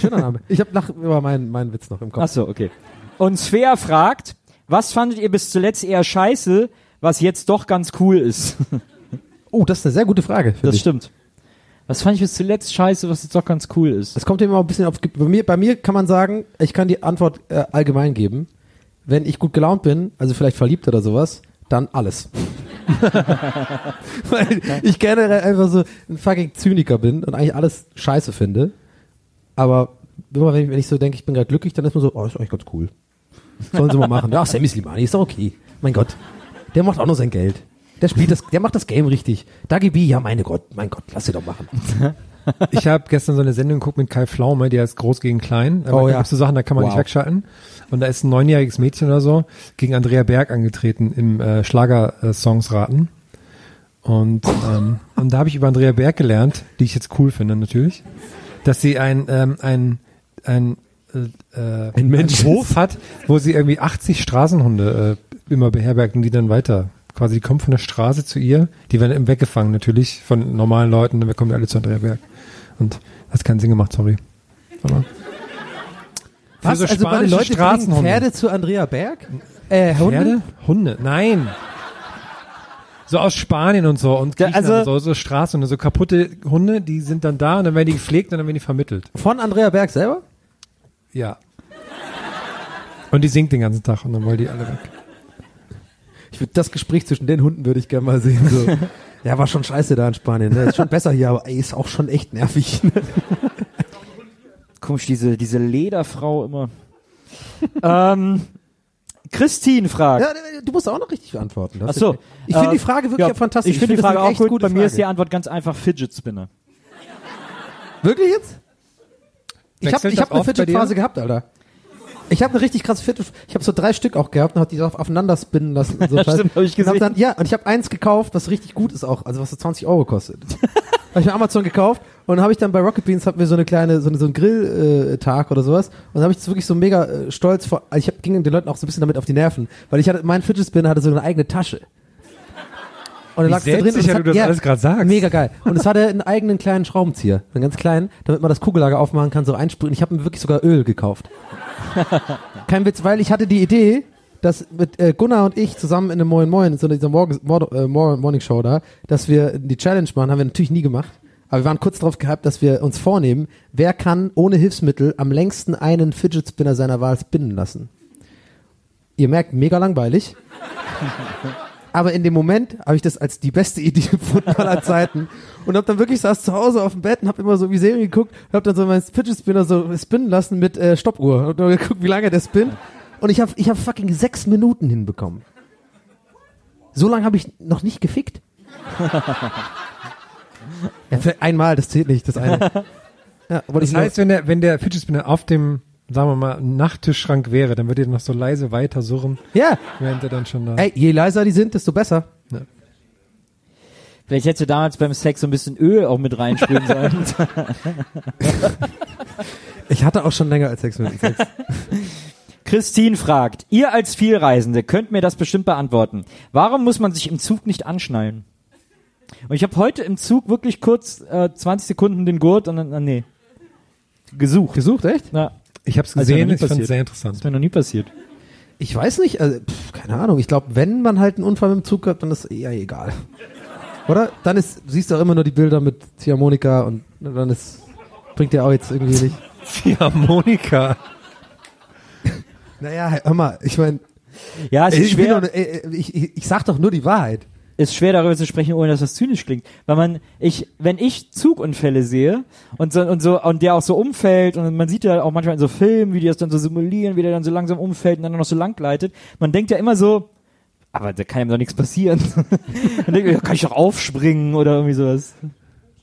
schöner Name. Ich habe nach über meinen meinen Witz noch im Kopf. Ach so, okay. Und Svea fragt, was fandet ihr bis zuletzt eher scheiße, was jetzt doch ganz cool ist? Oh, das ist eine sehr gute Frage. Das ich. stimmt. Was fand ich bis zuletzt scheiße, was jetzt doch ganz cool ist? Es kommt immer ein bisschen auf. Bei mir, bei mir kann man sagen, ich kann die Antwort äh, allgemein geben. Wenn ich gut gelaunt bin, also vielleicht verliebt oder sowas, dann alles. Weil ich generell einfach so ein fucking Zyniker bin und eigentlich alles scheiße finde. Aber immer wenn ich, wenn ich so denke, ich bin gerade glücklich, dann ist man so, oh, ist eigentlich ganz cool. Sollen sie mal machen. Ja, Sammy Slimani, ist doch okay. Mein Gott. Der macht auch nur sein Geld. Der spielt das, der macht das Game richtig. Dagi B, ja, meine Gott, mein Gott, lass sie doch machen. Ich habe gestern so eine Sendung geguckt mit Kai Pflaume, die heißt Groß gegen Klein. Oh da ja. gibt's so Sachen, da kann man Wow. nicht wegschalten. Und da ist ein neunjähriges Mädchen oder so gegen Andrea Berg angetreten im äh, Schlager-Songs raten. Und, ähm, und da habe ich über Andrea Berg gelernt, die ich jetzt cool finde natürlich, dass sie ein, ähm, ein, ein, äh, äh, Ein Mensch Hof hat, wo sie irgendwie 80 Straßenhunde äh, immer beherbergt und die dann weiter. Quasi, die kommen von der Straße zu ihr, die werden eben weggefangen natürlich von normalen Leuten, dann kommen die alle zu Andrea Berg. Und das hat keinen Sinn gemacht, sorry. Aber Was? so also meine Leute bringen. Pferde zu Andrea Berg? Äh, Hunde? Pferde? Hunde? Nein. So aus Spanien und so und Griechenland also- und so, so Straßen und so kaputte Hunde, die sind dann da und dann werden die gepflegt und dann werden die vermittelt. Von Andrea Berg selber? Ja. Und die singt den ganzen Tag und dann wollen die alle weg. Ich würde das Gespräch zwischen den Hunden würde ich gerne mal sehen. So. ja, war schon scheiße da in Spanien. Ne? Ist schon besser hier, aber ey, ist auch schon echt nervig. Komisch, diese, diese Lederfrau immer. ähm, Christine fragt. ja, du musst auch noch richtig beantworten. Das Ach so. Ich finde Äh, die Frage wirklich ja, fantastisch. Ich finde die das Frage auch gut. Bei mir ist die Frage. Antwort ganz einfach Fidget Spinner. Wirklich jetzt? Ich habe ich hab eine? Fidget-Phase gehabt, Alter. Ich habe eine richtig krasse Fidget. Ich habe so drei Stück auch gehabt und habe die auf, aufeinander spinnen lassen. So Scheiß. Stimmt, hab ich Und hab gesehen. Dann, ja, und ich habe eins gekauft, was richtig gut ist auch, also was so 20 Euro kostet. habe ich bei Amazon gekauft und dann habe ich dann bei Rocket Beans hatten wir so eine kleine so, eine, so einen Grilltag äh, Tag oder sowas und habe ich wirklich so mega äh, stolz vor. Also ich hab, ging den Leuten auch so ein bisschen damit auf die Nerven, weil ich hatte mein Fidget Spinner hatte so eine eigene Tasche. Und Wie da lag da drin und selbstsicher es hat- du das alles grad sagst. Mega geil. Und es hatte einen eigenen kleinen Schraubenzieher, einen ganz kleinen, damit man das Kugellager aufmachen kann, so reinsprühen. Ich habe mir wirklich sogar Öl gekauft. Kein Witz, weil ich hatte die Idee, dass mit äh, Gunnar und ich zusammen in einem Moin Moin, in so dieser Morgen, Mor äh, Mor Morning Show da, dass wir die Challenge machen, haben wir natürlich nie gemacht. Aber wir waren kurz darauf gehypt, dass wir uns vornehmen, wer kann ohne Hilfsmittel am längsten einen Fidget Spinner seiner Wahl spinnen lassen. Ihr merkt, mega langweilig. Aber in dem Moment habe ich das als die beste Idee gefunden aller Zeiten und habe dann wirklich saß zu Hause auf dem Bett und habe immer so wie Serien geguckt, habe dann so meinen Fidget Spinner so spinnen lassen mit äh, Stoppuhr und dann geguckt, wie lange der spinnt und ich habe ich habe fucking sechs Minuten hinbekommen. So lange habe ich noch nicht gefickt. ja, einmal, das zählt nicht, das eine. Ja, Das ich nur- heißt, wenn der, wenn der Fidget Spinner auf dem, sagen wir mal, Nachttischschrank wäre, dann würde er noch so leise weiter surren, ja, während er dann schon da. ey, je leiser die sind, desto besser. Vielleicht hättest du damals beim Sex so ein bisschen Öl auch mit reinsprühen sollen. Ich hatte auch schon länger als sechs Minuten Sex. Christine fragt, ihr als Vielreisende könnt mir das bestimmt beantworten. Warum muss man sich im Zug nicht anschnallen? Und ich habe heute im Zug wirklich kurz äh, 20 Sekunden den Gurt und dann, äh, nee, gesucht. Gesucht, echt? Na, Ich habe es Also gesehen, ich fand es sehr interessant. ist mir noch nie passiert. Ich weiß nicht, also, pff, keine Ahnung. Ich glaube, wenn man halt einen Unfall mit dem Zug hat, dann ist eher egal. Oder? Dann ist, siehst du auch immer nur die Bilder mit Ziehharmonika und dann ist, bringt der auch jetzt irgendwie nicht. Ziehharmonika. Naja, hör mal, ich meine, Ja, es ist schwer. äh, ich, ich, ich sag doch nur die Wahrheit. Ist schwer darüber zu sprechen, ohne dass das zynisch klingt. Weil man, ich, wenn ich Zugunfälle sehe und so, und so, und der auch so umfällt und man sieht ja auch manchmal in so Filmen, wie die das dann so simulieren, wie der dann so langsam umfällt und dann noch so lang gleitet. Man denkt ja immer so, aber da kann ihm doch nichts passieren. dann denkt man, ja, kann ich doch aufspringen oder irgendwie sowas.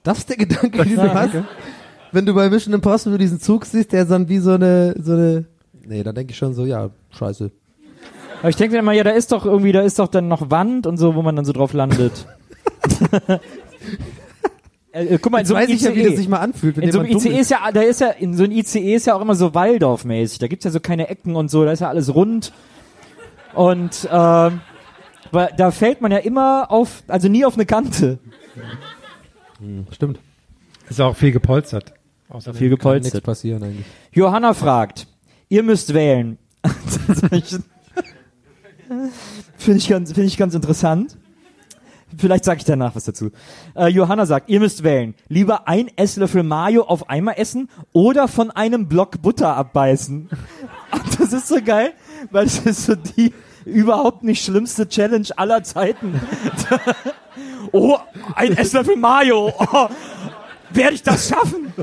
Das ist der Gedanke, du hast. Wenn du bei Mission Impossible diesen Zug siehst, der dann wie so eine, so eine, nee, dann denke ich schon so, ja, scheiße. Aber ich denke dann immer, ja, da ist doch irgendwie, da ist doch dann noch Wand und so, wo man dann so drauf landet. äh, äh, guck mal, in so einem weiß ich ja, wie ICE. das sich mal anfühlt, wenn In so einem ICE ist ja, da ist ja, in so einem ICE ist ja auch immer so Waldorf-mäßig. Da gibt's ja so keine Ecken und so, da ist ja alles rund. Und ähm, weil da fällt man ja immer auf, also nie auf eine Kante. Stimmt. Ist auch viel gepolstert. Außerdem Viel Kann nichts gepolstert. passieren eigentlich. Johanna fragt, ihr müsst wählen. Finde ich, ganz, finde ich ganz interessant. Vielleicht sage ich danach was dazu. Äh, Johanna sagt, ihr müsst wählen. Lieber ein Esslöffel Mayo auf einmal essen oder von einem Block Butter abbeißen. Und das ist so geil, weil es ist so die überhaupt nicht schlimmste Challenge aller Zeiten. oh, ein Esslöffel Mayo. Oh, werde ich das schaffen?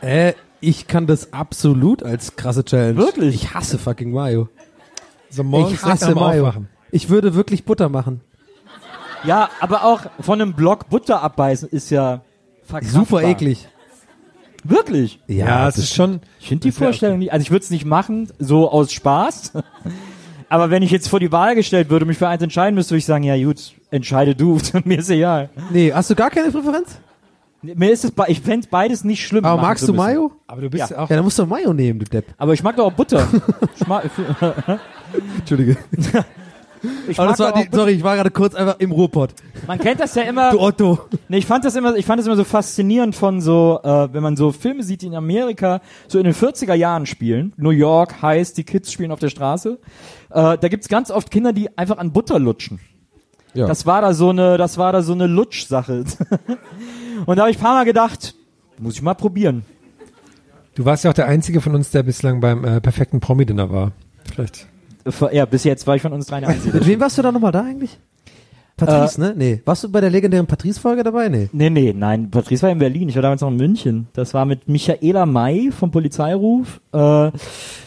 Äh, ich kann das absolut als krasse Challenge. Wirklich? Ich hasse fucking Mayo. So morgens ich hasse Mayo. Aufwachen. Ich würde wirklich Butter machen. Ja, aber auch von einem Block Butter abbeißen ist ja verkraftbar. Super eklig. Wirklich? Ja, es ist schon. Ich finde die Vorstellung nicht, also ich würde es nicht machen, so aus Spaß. aber wenn ich jetzt vor die Wahl gestellt würde, mich für eins entscheiden müsste, würde ich sagen, ja gut, entscheide du, mir ist egal. Nee, hast du gar keine Präferenz? Mir ist es, ich fände beides nicht schlimm. Aber magst du. Mayo? Aber du bist Ja. ja auch. Ja, dann musst du Mayo nehmen, du Depp. Aber ich mag doch auch Butter. ich mag, Entschuldige. Ich Aber das war die, sorry, ich war gerade kurz einfach im Ruhrpott. Man kennt das ja immer. Du Otto. Nee, ich fand das immer, ich fand das immer so faszinierend von so, äh, wenn man so Filme sieht, die in Amerika so in den 40er Jahren spielen. New York heißt, die Kids spielen auf der Straße. Äh, da gibt's ganz oft Kinder, die einfach an Butter lutschen. Ja. Das war da so eine, das war da so eine Lutschsache. Und da habe ich ein paar Mal gedacht, muss ich mal probieren. Du warst ja auch der Einzige von uns, der bislang beim äh, perfekten Promi-Dinner war. Vielleicht. Ja, bis jetzt war ich von uns drei der Einzige. Mit wem warst du da nochmal da eigentlich? Patrice, ne? Nee. Warst du bei der legendären Patrice-Folge dabei? Nee. Nee, nee, nein, Patrice war in Berlin, ich war damals noch in München. Das war mit Michaela May vom Polizeiruf, äh,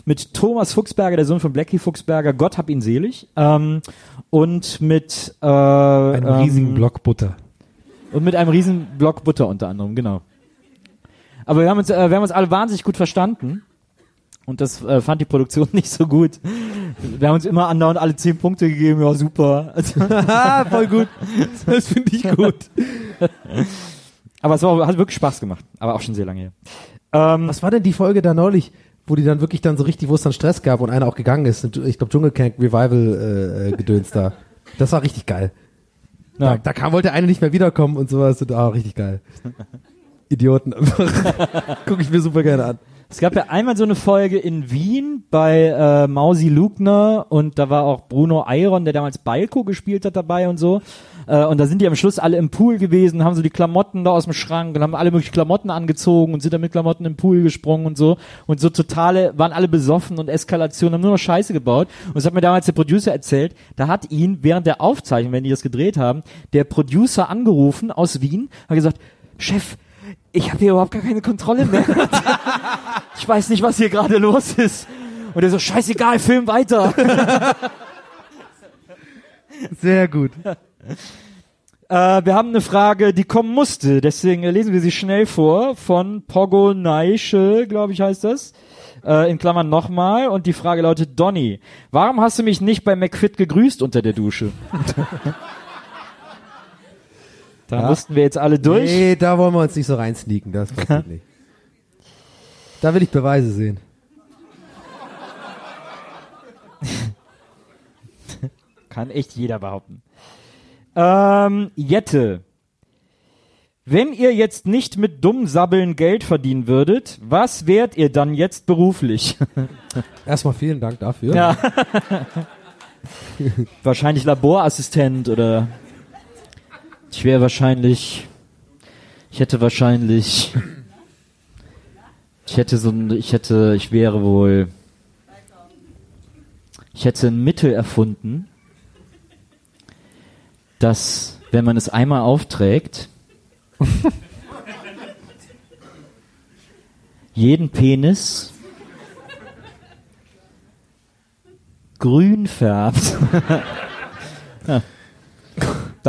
mit Thomas Fuchsberger, der Sohn von Blackie Fuchsberger, Gott hab ihn selig, ähm, und mit äh, Einen ähm, riesigen Block Butter. Und mit einem riesen Block Butter unter anderem, genau. Aber wir haben uns, äh, wir haben uns alle wahnsinnig gut verstanden. Und das äh, fand die Produktion nicht so gut. Wir haben uns immer andauernd alle zehn Punkte gegeben, ja super. Voll gut. Das finde ich gut. Aber es war, hat wirklich Spaß gemacht. Aber auch schon sehr lange her. Ähm, Was war denn die Folge da neulich, wo die dann wirklich dann so richtig, wo es dann Stress gab und einer auch gegangen ist? Ich glaube Dschungelcamp Revival äh, äh, Gedöns da. Das war richtig geil. Ja. Da, da kam, wollte einer nicht mehr wiederkommen und sowas. Und, ah, richtig geil. Idioten einfach. Guck ich mir super gerne an. Es gab ja einmal so eine Folge in Wien bei äh, Mausi Lugner und da war auch Bruno Eiron, der damals Balko gespielt hat, dabei und so. Äh, und da sind die am Schluss alle im Pool gewesen, haben so die Klamotten da aus dem Schrank und haben alle möglichen Klamotten angezogen und sind dann mit Klamotten im Pool gesprungen und so. Und so totale, waren alle besoffen und Eskalation, haben nur noch Scheiße gebaut. Und das hat mir damals der Producer erzählt, da hat ihn während der Aufzeichnung, wenn die das gedreht haben, der Producer angerufen aus Wien, hat gesagt, Chef, ich habe hier überhaupt gar keine Kontrolle mehr. ich weiß nicht, was hier gerade los ist. Und er so, scheißegal, film weiter. Sehr gut. äh, wir haben eine Frage, die kommen musste, deswegen lesen wir sie schnell vor, von Pogo Neische, glaube ich heißt das. Äh, in Klammern nochmal. Und die Frage lautet, Donny, warum hast du mich nicht bei McFit gegrüßt unter der Dusche? da Ja. mussten wir jetzt alle durch. Nee, da wollen wir uns nicht so reinsneaken. Das passiert nicht. Da will ich Beweise sehen. Kann echt jeder behaupten. Ähm, Jette. Wenn ihr jetzt nicht mit dumm Sabbeln Geld verdienen würdet, was wärt ihr dann jetzt beruflich? Erstmal vielen Dank dafür. Ja. wahrscheinlich Laborassistent oder ich wäre wahrscheinlich, ich hätte wahrscheinlich, ich hätte so ein, ich hätte, ich wäre wohl, ich hätte ein Mittel erfunden, dass, wenn man es einmal aufträgt, jeden Penis grün färbt.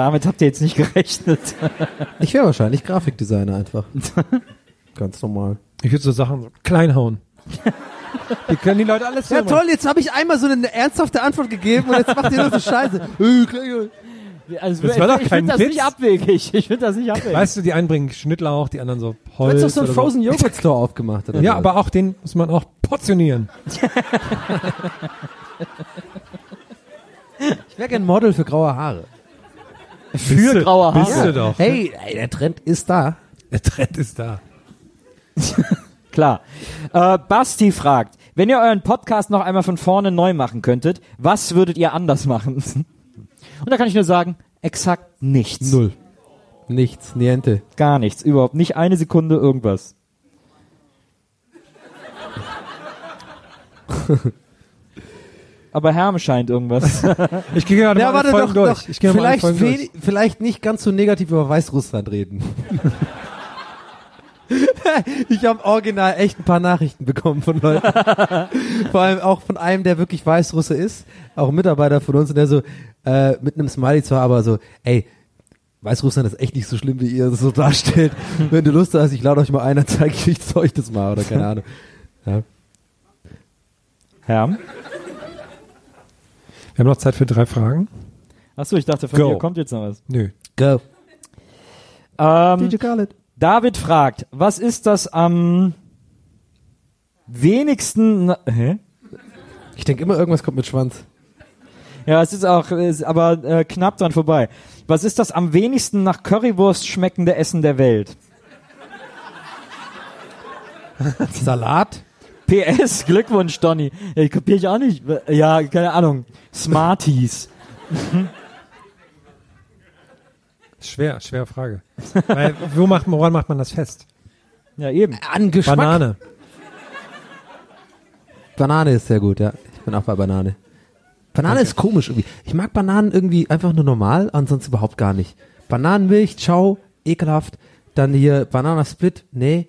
Damit habt ihr jetzt nicht gerechnet. Ich wäre wahrscheinlich Grafikdesigner einfach. Ganz normal. Ich würde so Sachen so klein hauen. Die können die Leute alles Ja hören. toll, jetzt habe ich einmal so eine ernsthafte Antwort gegeben und jetzt macht ihr nur so Scheiße. Äh, Also, Das war doch ich kein finde das Witz. nicht abwegig. Ich finde das nicht abwegig. Weißt du, die einen bringen Schnittlauch, die anderen so Du Holz. hast doch so einen oder Frozen Yogurt Store aufgemacht. Oder Ja, so. aber auch den muss man auch portionieren. ich wäre gern Model für graue Haare. Für graue Haare. Bist du doch. Hey, ey, der Trend ist da. Der Trend ist da. Klar. Äh, Basti fragt, wenn ihr euren Podcast noch einmal von vorne neu machen könntet, was würdet ihr anders machen? Und da kann ich nur sagen, exakt nichts. Null. Nichts, niente. Gar nichts, überhaupt nicht eine Sekunde irgendwas. Aber Herm scheint irgendwas. Ich gehe gerade Ja, mal warte doch, durch. doch. Ich gehe mal alle Vielleicht, Folgen durch. vielleicht nicht ganz so negativ über Weißrussland reden. ich habe original echt ein paar Nachrichten bekommen von Leuten. Vor allem auch von einem, der wirklich Weißrusse ist, auch ein Mitarbeiter von uns, und der so äh, mit einem Smiley zwar, aber so, ey, Weißrussland ist echt nicht so schlimm, wie ihr es so darstellt. Wenn du Lust hast, ich lade euch mal ein, dann zeige ich euch das mal, oder keine Ahnung. Ja. Herm? Wir haben noch Zeit für drei Fragen. Achso, ich dachte, von Go. dir kommt jetzt noch was. Nö. Go. Ähm, DJ Khaled. David fragt, was ist das am wenigsten... Na, hä? Ich denke immer, irgendwas kommt mit Schwanz. Ja, es ist auch, ist aber äh, knapp dran vorbei. Was ist das am wenigsten nach Currywurst schmeckende Essen der Welt? Salat? PS, Glückwunsch, Donny. Ja, ich kapier ich auch nicht. Ja, keine Ahnung. Smarties. Schwer, schwere Frage. Weil, wo macht man, woran macht man das fest? Ja, eben. An Geschmack. Banane. Banane ist sehr gut, ja. Ich bin auch bei Banane. Banane ist komisch irgendwie. Ich mag Bananen irgendwie einfach nur normal, ansonsten überhaupt gar nicht. Bananenmilch, ciao, ekelhaft. Dann hier Bananasplit, nee.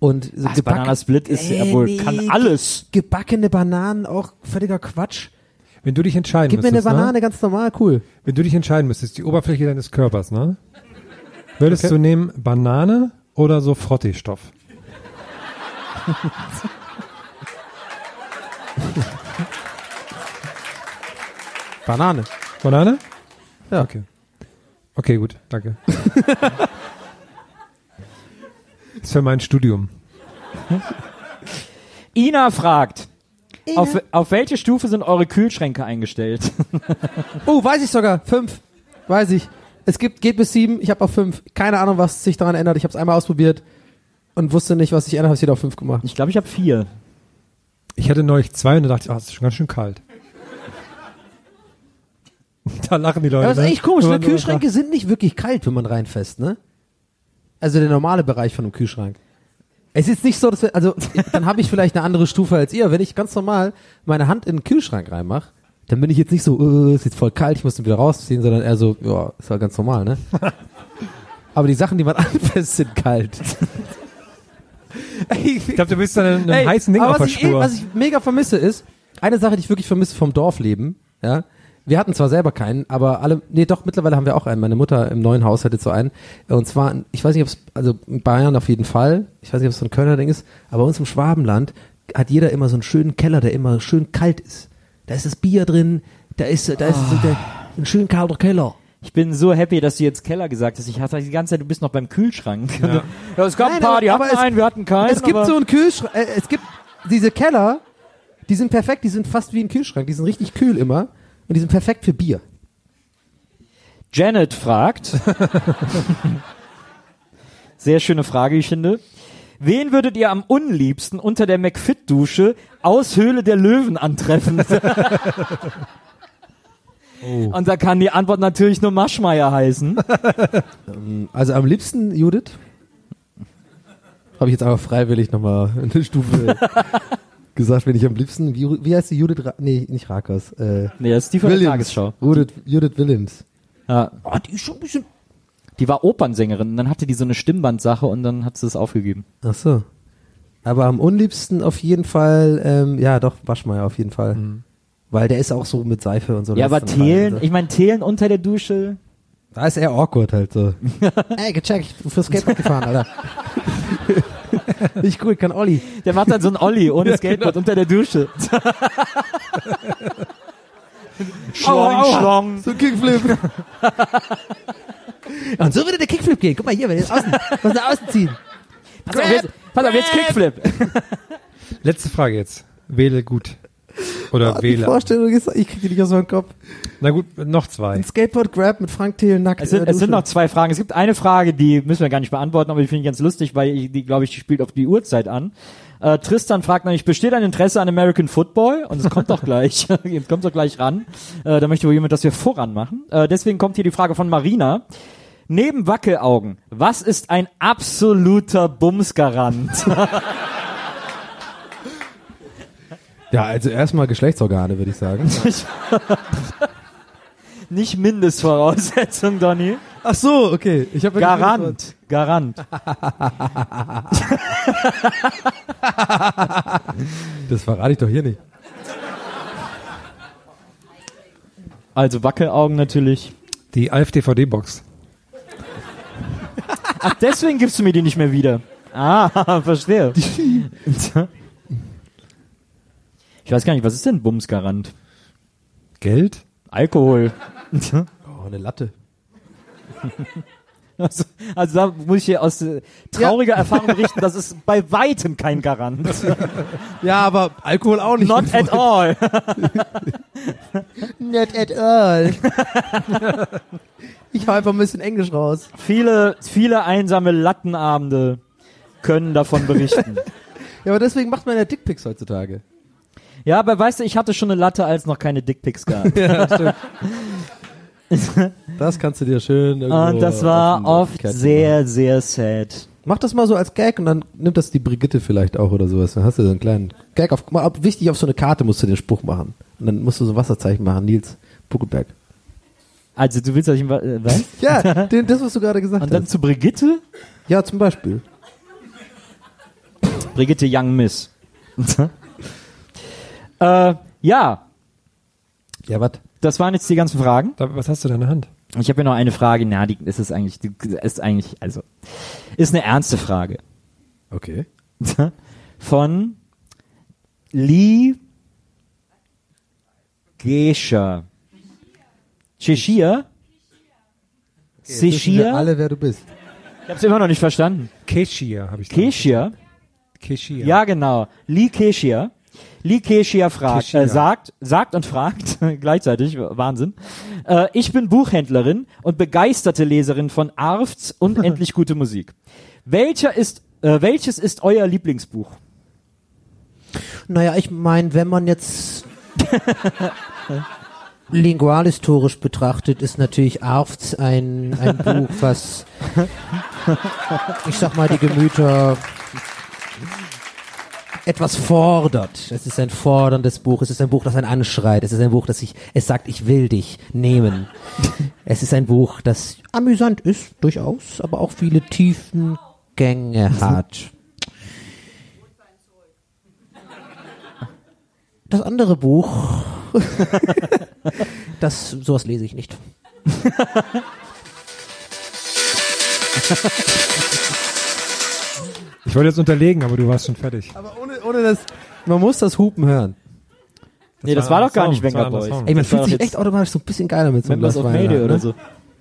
Und so Was, Bananasplit ist ja wohl- kann alles. Gebackene Bananen, auch völliger Quatsch. Wenn du dich entscheiden Gib mir eine müsstest, Banane, ne? ganz normal, cool. Wenn du dich entscheiden müsstest, die Oberfläche deines Körpers, ne? Würdest Okay. du nehmen Banane oder so Frotteestoff? Banane. Banane? Ja. Okay. Okay, gut, danke. ist für mein Studium. Ina fragt, Auf, auf welche Stufe sind eure Kühlschränke eingestellt? Oh, weiß ich sogar. Fünf. Weiß ich. Es gibt, geht bis sieben. Ich habe auf fünf. Keine Ahnung, was sich daran ändert. Ich habe es einmal ausprobiert und wusste nicht, was sich ändert. Habe es wieder auf fünf gemacht. Ich glaube, ich habe vier. Ich hatte neulich zwei und da dachte ich, ah, das ist schon ganz schön kalt. da lachen die Leute. Das ist ne? eigentlich komisch. Ne? Kühlschränke sind nicht wirklich kalt, wenn man reinfasst, ne? Also der normale Bereich von einem Kühlschrank. Es ist nicht so, dass wir, also dann habe ich vielleicht eine andere Stufe als ihr. Wenn ich ganz normal meine Hand in den Kühlschrank reinmache, dann bin ich jetzt nicht so, äh, ist jetzt voll kalt, ich muss den wieder rausziehen, sondern eher so, ja, ist halt ganz normal, ne? Aber die Sachen, die man anfasst, sind kalt. Ich glaube, du bist dann einem Ey, heißen Ding aber auf der was ich, eh- Spur. was ich mega vermisse ist, eine Sache, die ich wirklich vermisse vom Dorfleben, ja. Wir hatten zwar selber keinen, aber alle, nee, doch, mittlerweile haben wir auch einen. Meine Mutter im neuen Haus hatte so einen. Und zwar, ich weiß nicht, ob es, also in Bayern auf jeden Fall, ich weiß nicht, ob es so ein Kölner Ding ist, aber bei uns im Schwabenland hat jeder immer so einen schönen Keller, der immer schön kalt ist. Da ist das Bier drin, da ist, da ist so der, ein schön kalter Keller. Ich bin so happy, dass du jetzt Keller gesagt hast. Ich hatte die ganze Zeit, du bist noch beim Kühlschrank. Ja. Ja, es gab ein Nein, paar, aber- die hatten es- einen, wir hatten keinen. Es gibt aber so einen Kühlschrank, äh, es gibt diese Keller, die sind perfekt, die sind fast wie ein Kühlschrank, die sind richtig kühl immer und die sind perfekt für Bier. Janet fragt. Sehr schöne Frage, ich finde. Wen würdet ihr am unliebsten unter der McFit-Dusche aus Höhle der Löwen antreffen? Und da kann die Antwort natürlich nur Maschmeier heißen. Also am liebsten Judith. Habe ich jetzt aber freiwillig nochmal eine Stufe gesagt, wenn ich am liebsten, wie, wie heißt die Judith, Ra nee, nicht Rakers, äh, Nee, das ist die von der Tagesschau. Judith, Judith Willems. Ja. Oh, die ist schon ein bisschen, Die war Opernsängerin und dann hatte die so eine Stimmbandsache und dann hat sie es aufgegeben. ach so. Aber am unliebsten auf jeden Fall, ähm, ja doch, Waschmeier auf jeden Fall. Weil der ist auch so mit Seife und so. ja, das aber Thelen, halt- ich meine Thelen unter der Dusche. Da ist er awkward halt so. Ey, gecheckt, ich bin fürs Skateboard gefahren, Alter. Nicht gut, kann Olli. Der macht dann so einen Olli ohne Skateboard unter der Dusche. Schlong, Aua, aua. schlong. So ein Kickflip. Und so würde der Kickflip gehen. Guck mal hier, wenn jetzt außen, was nach außen ziehen. Pass auf, jetzt, pass auf, jetzt Kickflip. Letzte Frage jetzt. Wähle gut. Oder Die wähle. Vorstellung ist, ich krieg die nicht aus meinem Kopf. Na gut, noch zwei. Ein Skateboard Grab mit Frank Thiel nackt. Es sind, es sind noch zwei Fragen. Es gibt eine Frage, die müssen wir gar nicht beantworten, aber die finde ich ganz lustig, weil ich- die, glaube ich, die spielt auf die Uhrzeit an. Äh, Tristan fragt nämlich, besteht ein Interesse an American Football? Und es kommt doch gleich. Jetzt kommt doch gleich ran. Äh, da möchte wohl jemand, dass wir voran machen. Äh, deswegen kommt hier die Frage von Marina. Neben Wackelaugen, was ist ein absoluter Bumsgarant? Ja, also erstmal Geschlechtsorgane, würde ich sagen. Nicht Mindestvoraussetzung, Donny. Ach so, okay. Ich habe Garant. Garant. Das verrate ich doch hier nicht. Also Wackelaugen natürlich. Die Alf-DVD-Box. Ach, deswegen gibst du mir die nicht mehr wieder. Ah, verstehe. Ich weiß gar nicht, was ist denn Bumsgarant? Geld? Alkohol. Oh, eine Latte. Also, also da muss ich hier aus äh, trauriger Erfahrung berichten, das ist bei weitem kein Garant. Ja, aber Alkohol auch nicht. Not at all. Not at all. ich hau einfach ein bisschen Englisch raus. viele, viele einsame Lattenabende können davon berichten. Ja, aber deswegen macht man ja Dickpics heutzutage. Ja, aber weißt du, ich hatte schon eine Latte, als noch keine Dickpics gab. Das kannst du dir schön Und das war oft Notification sehr, sehr sad. Mach das mal so als Gag und dann nimmt das die Brigitte vielleicht auch oder sowas. Dann hast du so einen kleinen Gag auf, wichtig, auf so eine Karte musst du den Spruch machen. Und dann musst du so ein Wasserzeichen machen, Nils Buckelberg. Also du willst, dass ich äh, was? Ja, den, das, was du gerade gesagt Und dann hast. zu Brigitte? Ja, zum Beispiel. Brigitte Young Miss. Äh, ja, Ja, was? das waren jetzt die ganzen Fragen. Da, was hast du da in der Hand? Ich habe hier noch eine Frage, na, die ist es eigentlich, die ist eigentlich, also, ist eine ernste Frage. Okay. Von Lee Gescher. Cheshire? Cheshire? alle, wer du bist. Ich hab's immer noch nicht verstanden. Keshia habe ich. Keshia? Keshia. Ja, genau. Lee Keshia. Lee Keshia fragt. Äh, sagt, sagt und fragt gleichzeitig, Wahnsinn. Äh, ich bin Buchhändlerin und begeisterte Leserin von Arfts und endlich gute Musik. Welcher ist, äh, welches ist euer Lieblingsbuch? Naja, ich meine, wenn man jetzt lingualhistorisch betrachtet, ist natürlich Arfts ein, ein Buch, was, ich sag mal, die Gemüter etwas fordert. Es ist ein forderndes Buch. Es ist ein Buch, das einen anschreit. Es ist ein Buch, das sich, es sagt, ich will dich nehmen. Es ist ein Buch, das amüsant ist, durchaus, aber auch viele tiefen Gänge hat. Das andere Buch, das, sowas lese ich nicht. Ich wollte jetzt unterlegen, aber du warst schon fertig. Aber ohne, ohne das, man muss das Hupen hören. nee, das war doch gar Song, nicht das ein Boys. Ey, man Das fühlt sich echt automatisch so ein bisschen geiler mit so einem Glas Wein. Mayday ne? oder so.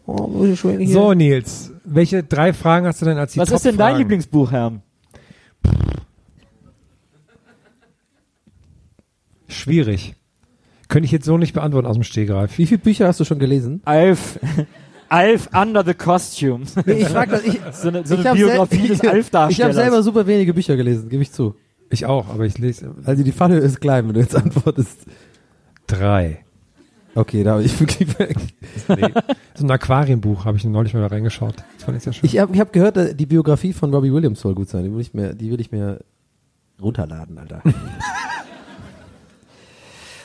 Oh, muss ich schon hier. So, Nils, welche drei Fragen hast du denn als die Was ist denn dein? Lieblingsbuch, Herr? Schwierig. Könnte ich jetzt so nicht beantworten aus dem Stehgreif. Wie viele Bücher hast du schon gelesen? Alf, Alf Under the Costume. Nee, ich frag das, ich, so eine, so ich eine Biografie des Ich habe Alf-Darstellers. selber super wenige Bücher gelesen, gebe ich zu. Ich auch, aber ich lese Also die Falle ist klein, wenn du jetzt antwortest. drei. Okay, da habe ich wirklich. Nee. so ein Aquarienbuch habe ich neulich mal da reingeschaut. Das fand ich sehr schön. Ich habe hab gehört, äh, die Biografie von Robbie Williams soll gut sein. Die will ich mir, die will ich mir runterladen, Alter.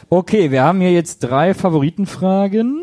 Okay, wir haben hier jetzt drei Favoritenfragen.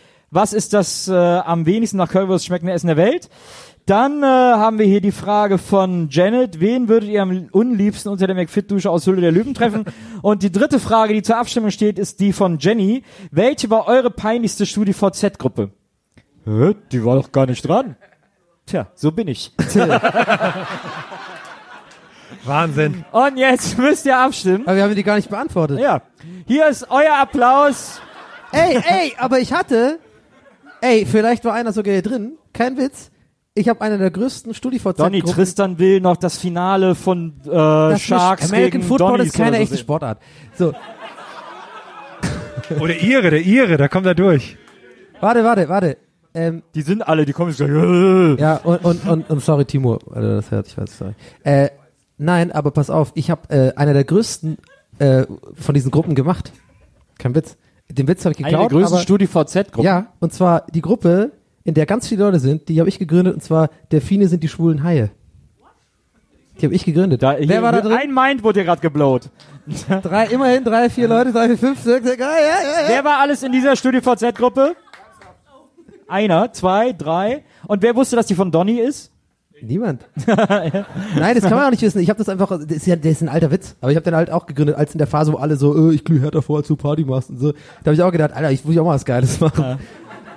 Was ist das äh, am wenigsten nach Currywurst schmeckende Essen der Welt? Dann äh, haben wir hier die Frage von Janet. Wen würdet ihr am unliebsten unter der McFit-Dusche aus Hülle der Löwen treffen? Und die dritte Frage, die zur Abstimmung steht, ist die von Jenny. Welche war eure peinlichste StudiVZ-Gruppe? Hä? Die war doch gar nicht dran. Tja, so bin ich. Wahnsinn. Und jetzt müsst ihr abstimmen. Aber wir haben die gar nicht beantwortet. Ja. Hier ist euer Applaus. Ey, ey, aber ich hatte, ey, vielleicht war einer sogar hier drin, kein Witz. Ich habe eine der größten StudiVZ Donny. Tristan will noch das Finale von äh, Das Sharks ist American gegen Football Donnies ist keine so echte sehen. Sportart. So, Oh, der Ire, der Ire, da kommt er durch. warte, warte, warte. Ähm, Die sind alle, die kommen jetzt gleich. Äh. ja, und, und, und, und sorry, Timo, er das hört, ich weiß, sorry. Äh, nein, aber pass auf, ich habe äh, eine der größten äh, von diesen Gruppen gemacht. Kein Witz. Den Witz habe ich Eine der geklaut, größten aber, StudiVZ-Gruppen. Ja, und zwar die Gruppe, in der ganz viele Leute sind, die habe ich gegründet, und zwar Delfine sind die schwulen Haie. Die habe ich gegründet. Da, Wer war da drin? Ein Mind wurde hier gerade geblowt. Drei, immerhin drei, vier Leute, drei, vier, fünf, sechs, sechs, ja, ja, ja, ja. Wer war alles in dieser StudiVZ-Gruppe? Einer, zwei, drei. Und wer wusste, dass die von Donny ist? Niemand. Nein, das kann man auch nicht wissen. Ich habe das einfach, das ist ja, das ist ein alter Witz. Aber ich habe den halt auch gegründet, als in der Phase, wo alle so, äh, ich glüh härter vor, als du Party machst und so. Da habe ich auch gedacht, Alter, ich will auch mal was Geiles machen.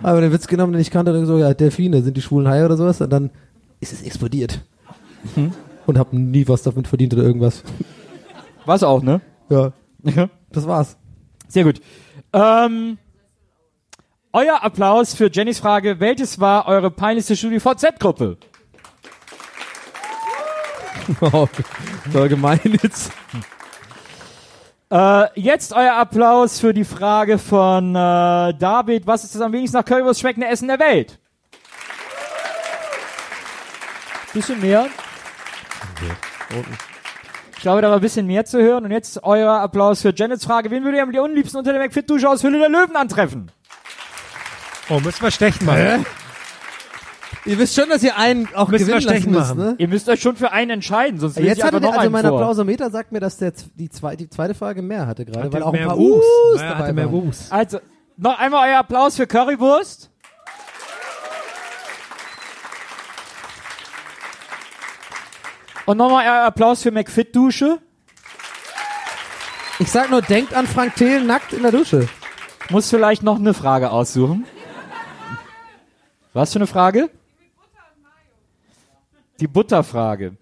Aber den Witz genommen, den ich kannte, dann so, ja, Delfine, sind die schwulen Haie oder sowas? Und dann ist es explodiert. Und habe nie was damit verdient oder irgendwas. Was auch, ne? Ja. Das war's. Sehr gut. Ähm, euer Applaus für Jennys Frage. Welches war eure peinlichste StudiVZ-Gruppe? Oh, so gemein jetzt. Äh, jetzt euer Applaus für die Frage von äh, David. Was ist das am wenigsten nach Currywurst schmeckende Essen der Welt? Bisschen mehr. Ich glaube, da war ein bisschen mehr zu hören. Und jetzt euer Applaus für Janets Frage. Wen würdet ihr am unliebsten unter der McFit-Dusche aus Hülle der Löwen antreffen? Oh, müssen wir stechen machen. Ihr wisst schon, dass ihr einen auch wir gewinnen lassen müsst, ne? Ihr müsst euch schon für einen entscheiden, sonst Jetzt ich hatte noch also einen mein. Applausometer sagt mir, dass der, die, zwei, die zweite Frage mehr hatte gerade, weil auch ein paar Wumms. U's Naja, dabei hatte mehr. Wumms. Also, noch einmal euer Applaus für Currywurst. Und nochmal euer Applaus für McFit-Dusche. Ich sag nur, denkt an Frank Thelen nackt in der Dusche. Muss vielleicht noch eine Frage aussuchen. Was für eine Frage? Die Butterfrage.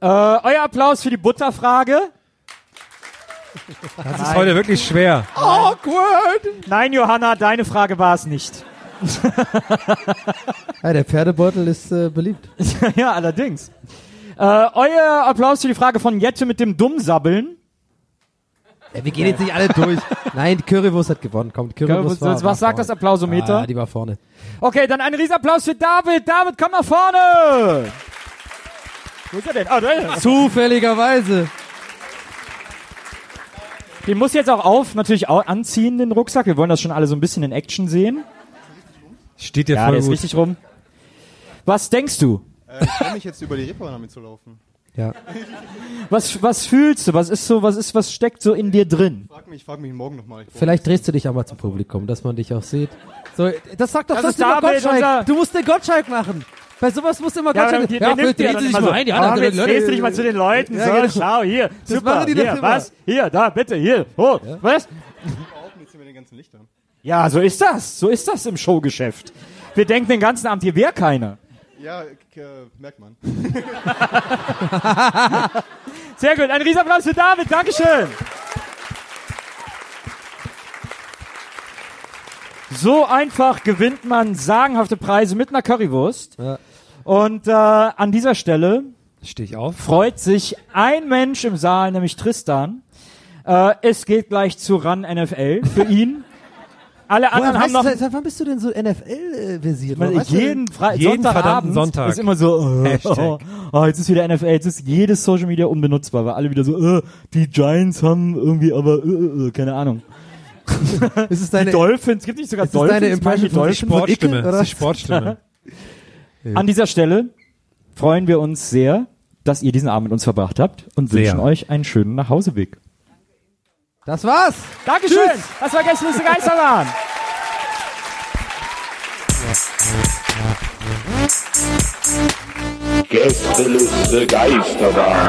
Äh, euer Applaus für die Butterfrage. Das ist heute wirklich schwer. Awkward! Nein, Johanna, deine Frage war es nicht. Ja, der Pferdebeutel ist äh, beliebt. ja, allerdings. Äh, euer Applaus für die Frage von Jette mit dem Dummsabbeln. Ja, wir gehen jetzt nicht alle durch. Nein, Currywurst hat gewonnen. Komm, die Currywurst war, Was war sagt das vorne. Applausometer? Ah, die war vorne. Okay, dann ein Riesenapplaus für David. David, komm nach vorne. Wo ist er denn? Ah, da ist er. Zufälligerweise. Den muss jetzt auch auf, natürlich auch anziehen, den Rucksack. Wir wollen das schon alle so ein bisschen in Action sehen. Steht dir Ja, voll der ist gut. richtig rum. Was denkst du? Äh, ich freue mich jetzt über die Reeperbahn damit zu laufen. Ja. Was, was fühlst du? Was ist so, was ist, was steckt so in dir drin? Frag mich, frag mich morgen nochmal. Vielleicht drehst du dich auch mal zum Publikum, dass man dich auch sieht. So, das sagt doch Das das ist David, Gottschalk. Du musst den Gottschalk machen. Bei sowas musst du immer die, nimmt vielleicht ja dann sie sich mal so, ein, die ah, anderen jetzt Leute- drehst du dich mal zu den Leuten. Ja, so, genau. schau, hier, Das super, die hier, was? Hier, da, bitte, hier, oh, was? Ja, so ist das. So ist das im Showgeschäft. Wir denken den ganzen Abend, hier wäre keiner. Ja, äh, merkt man. Sehr gut, ein Riesenapplaus für David, Dankeschön. So einfach gewinnt man sagenhafte Preise mit einer Currywurst. Ja. Und äh, an dieser Stelle Stehe ich auf. freut sich ein Mensch im Saal, nämlich Tristan. Äh, es geht gleich zu RAN NFL für ihn. Alle Woher anderen haben weißt noch du, seit wann bist du denn so NFL-versiert? Weil jeden, Fre Jeden Sonntagabend Sonntag. ist immer so, äh, oh, oh, jetzt ist wieder NFL, jetzt ist jedes Social Media unbenutzbar, weil alle wieder so, äh, die Giants haben irgendwie aber, äh, äh, äh, keine Ahnung. ist es Die deine, Dolphins, gibt nicht sogar ist es Dolphins? deine Impression von? Sportstimme. Icke, oder? Die Sportstimme. An dieser Stelle freuen wir uns sehr, dass ihr diesen Abend mit uns verbracht habt und Sehr. wünschen euch einen schönen Nachhauseweg. das war's. Dankeschön, das war Gästeliste Geisterbahn. Gästeliste Geisterbahn.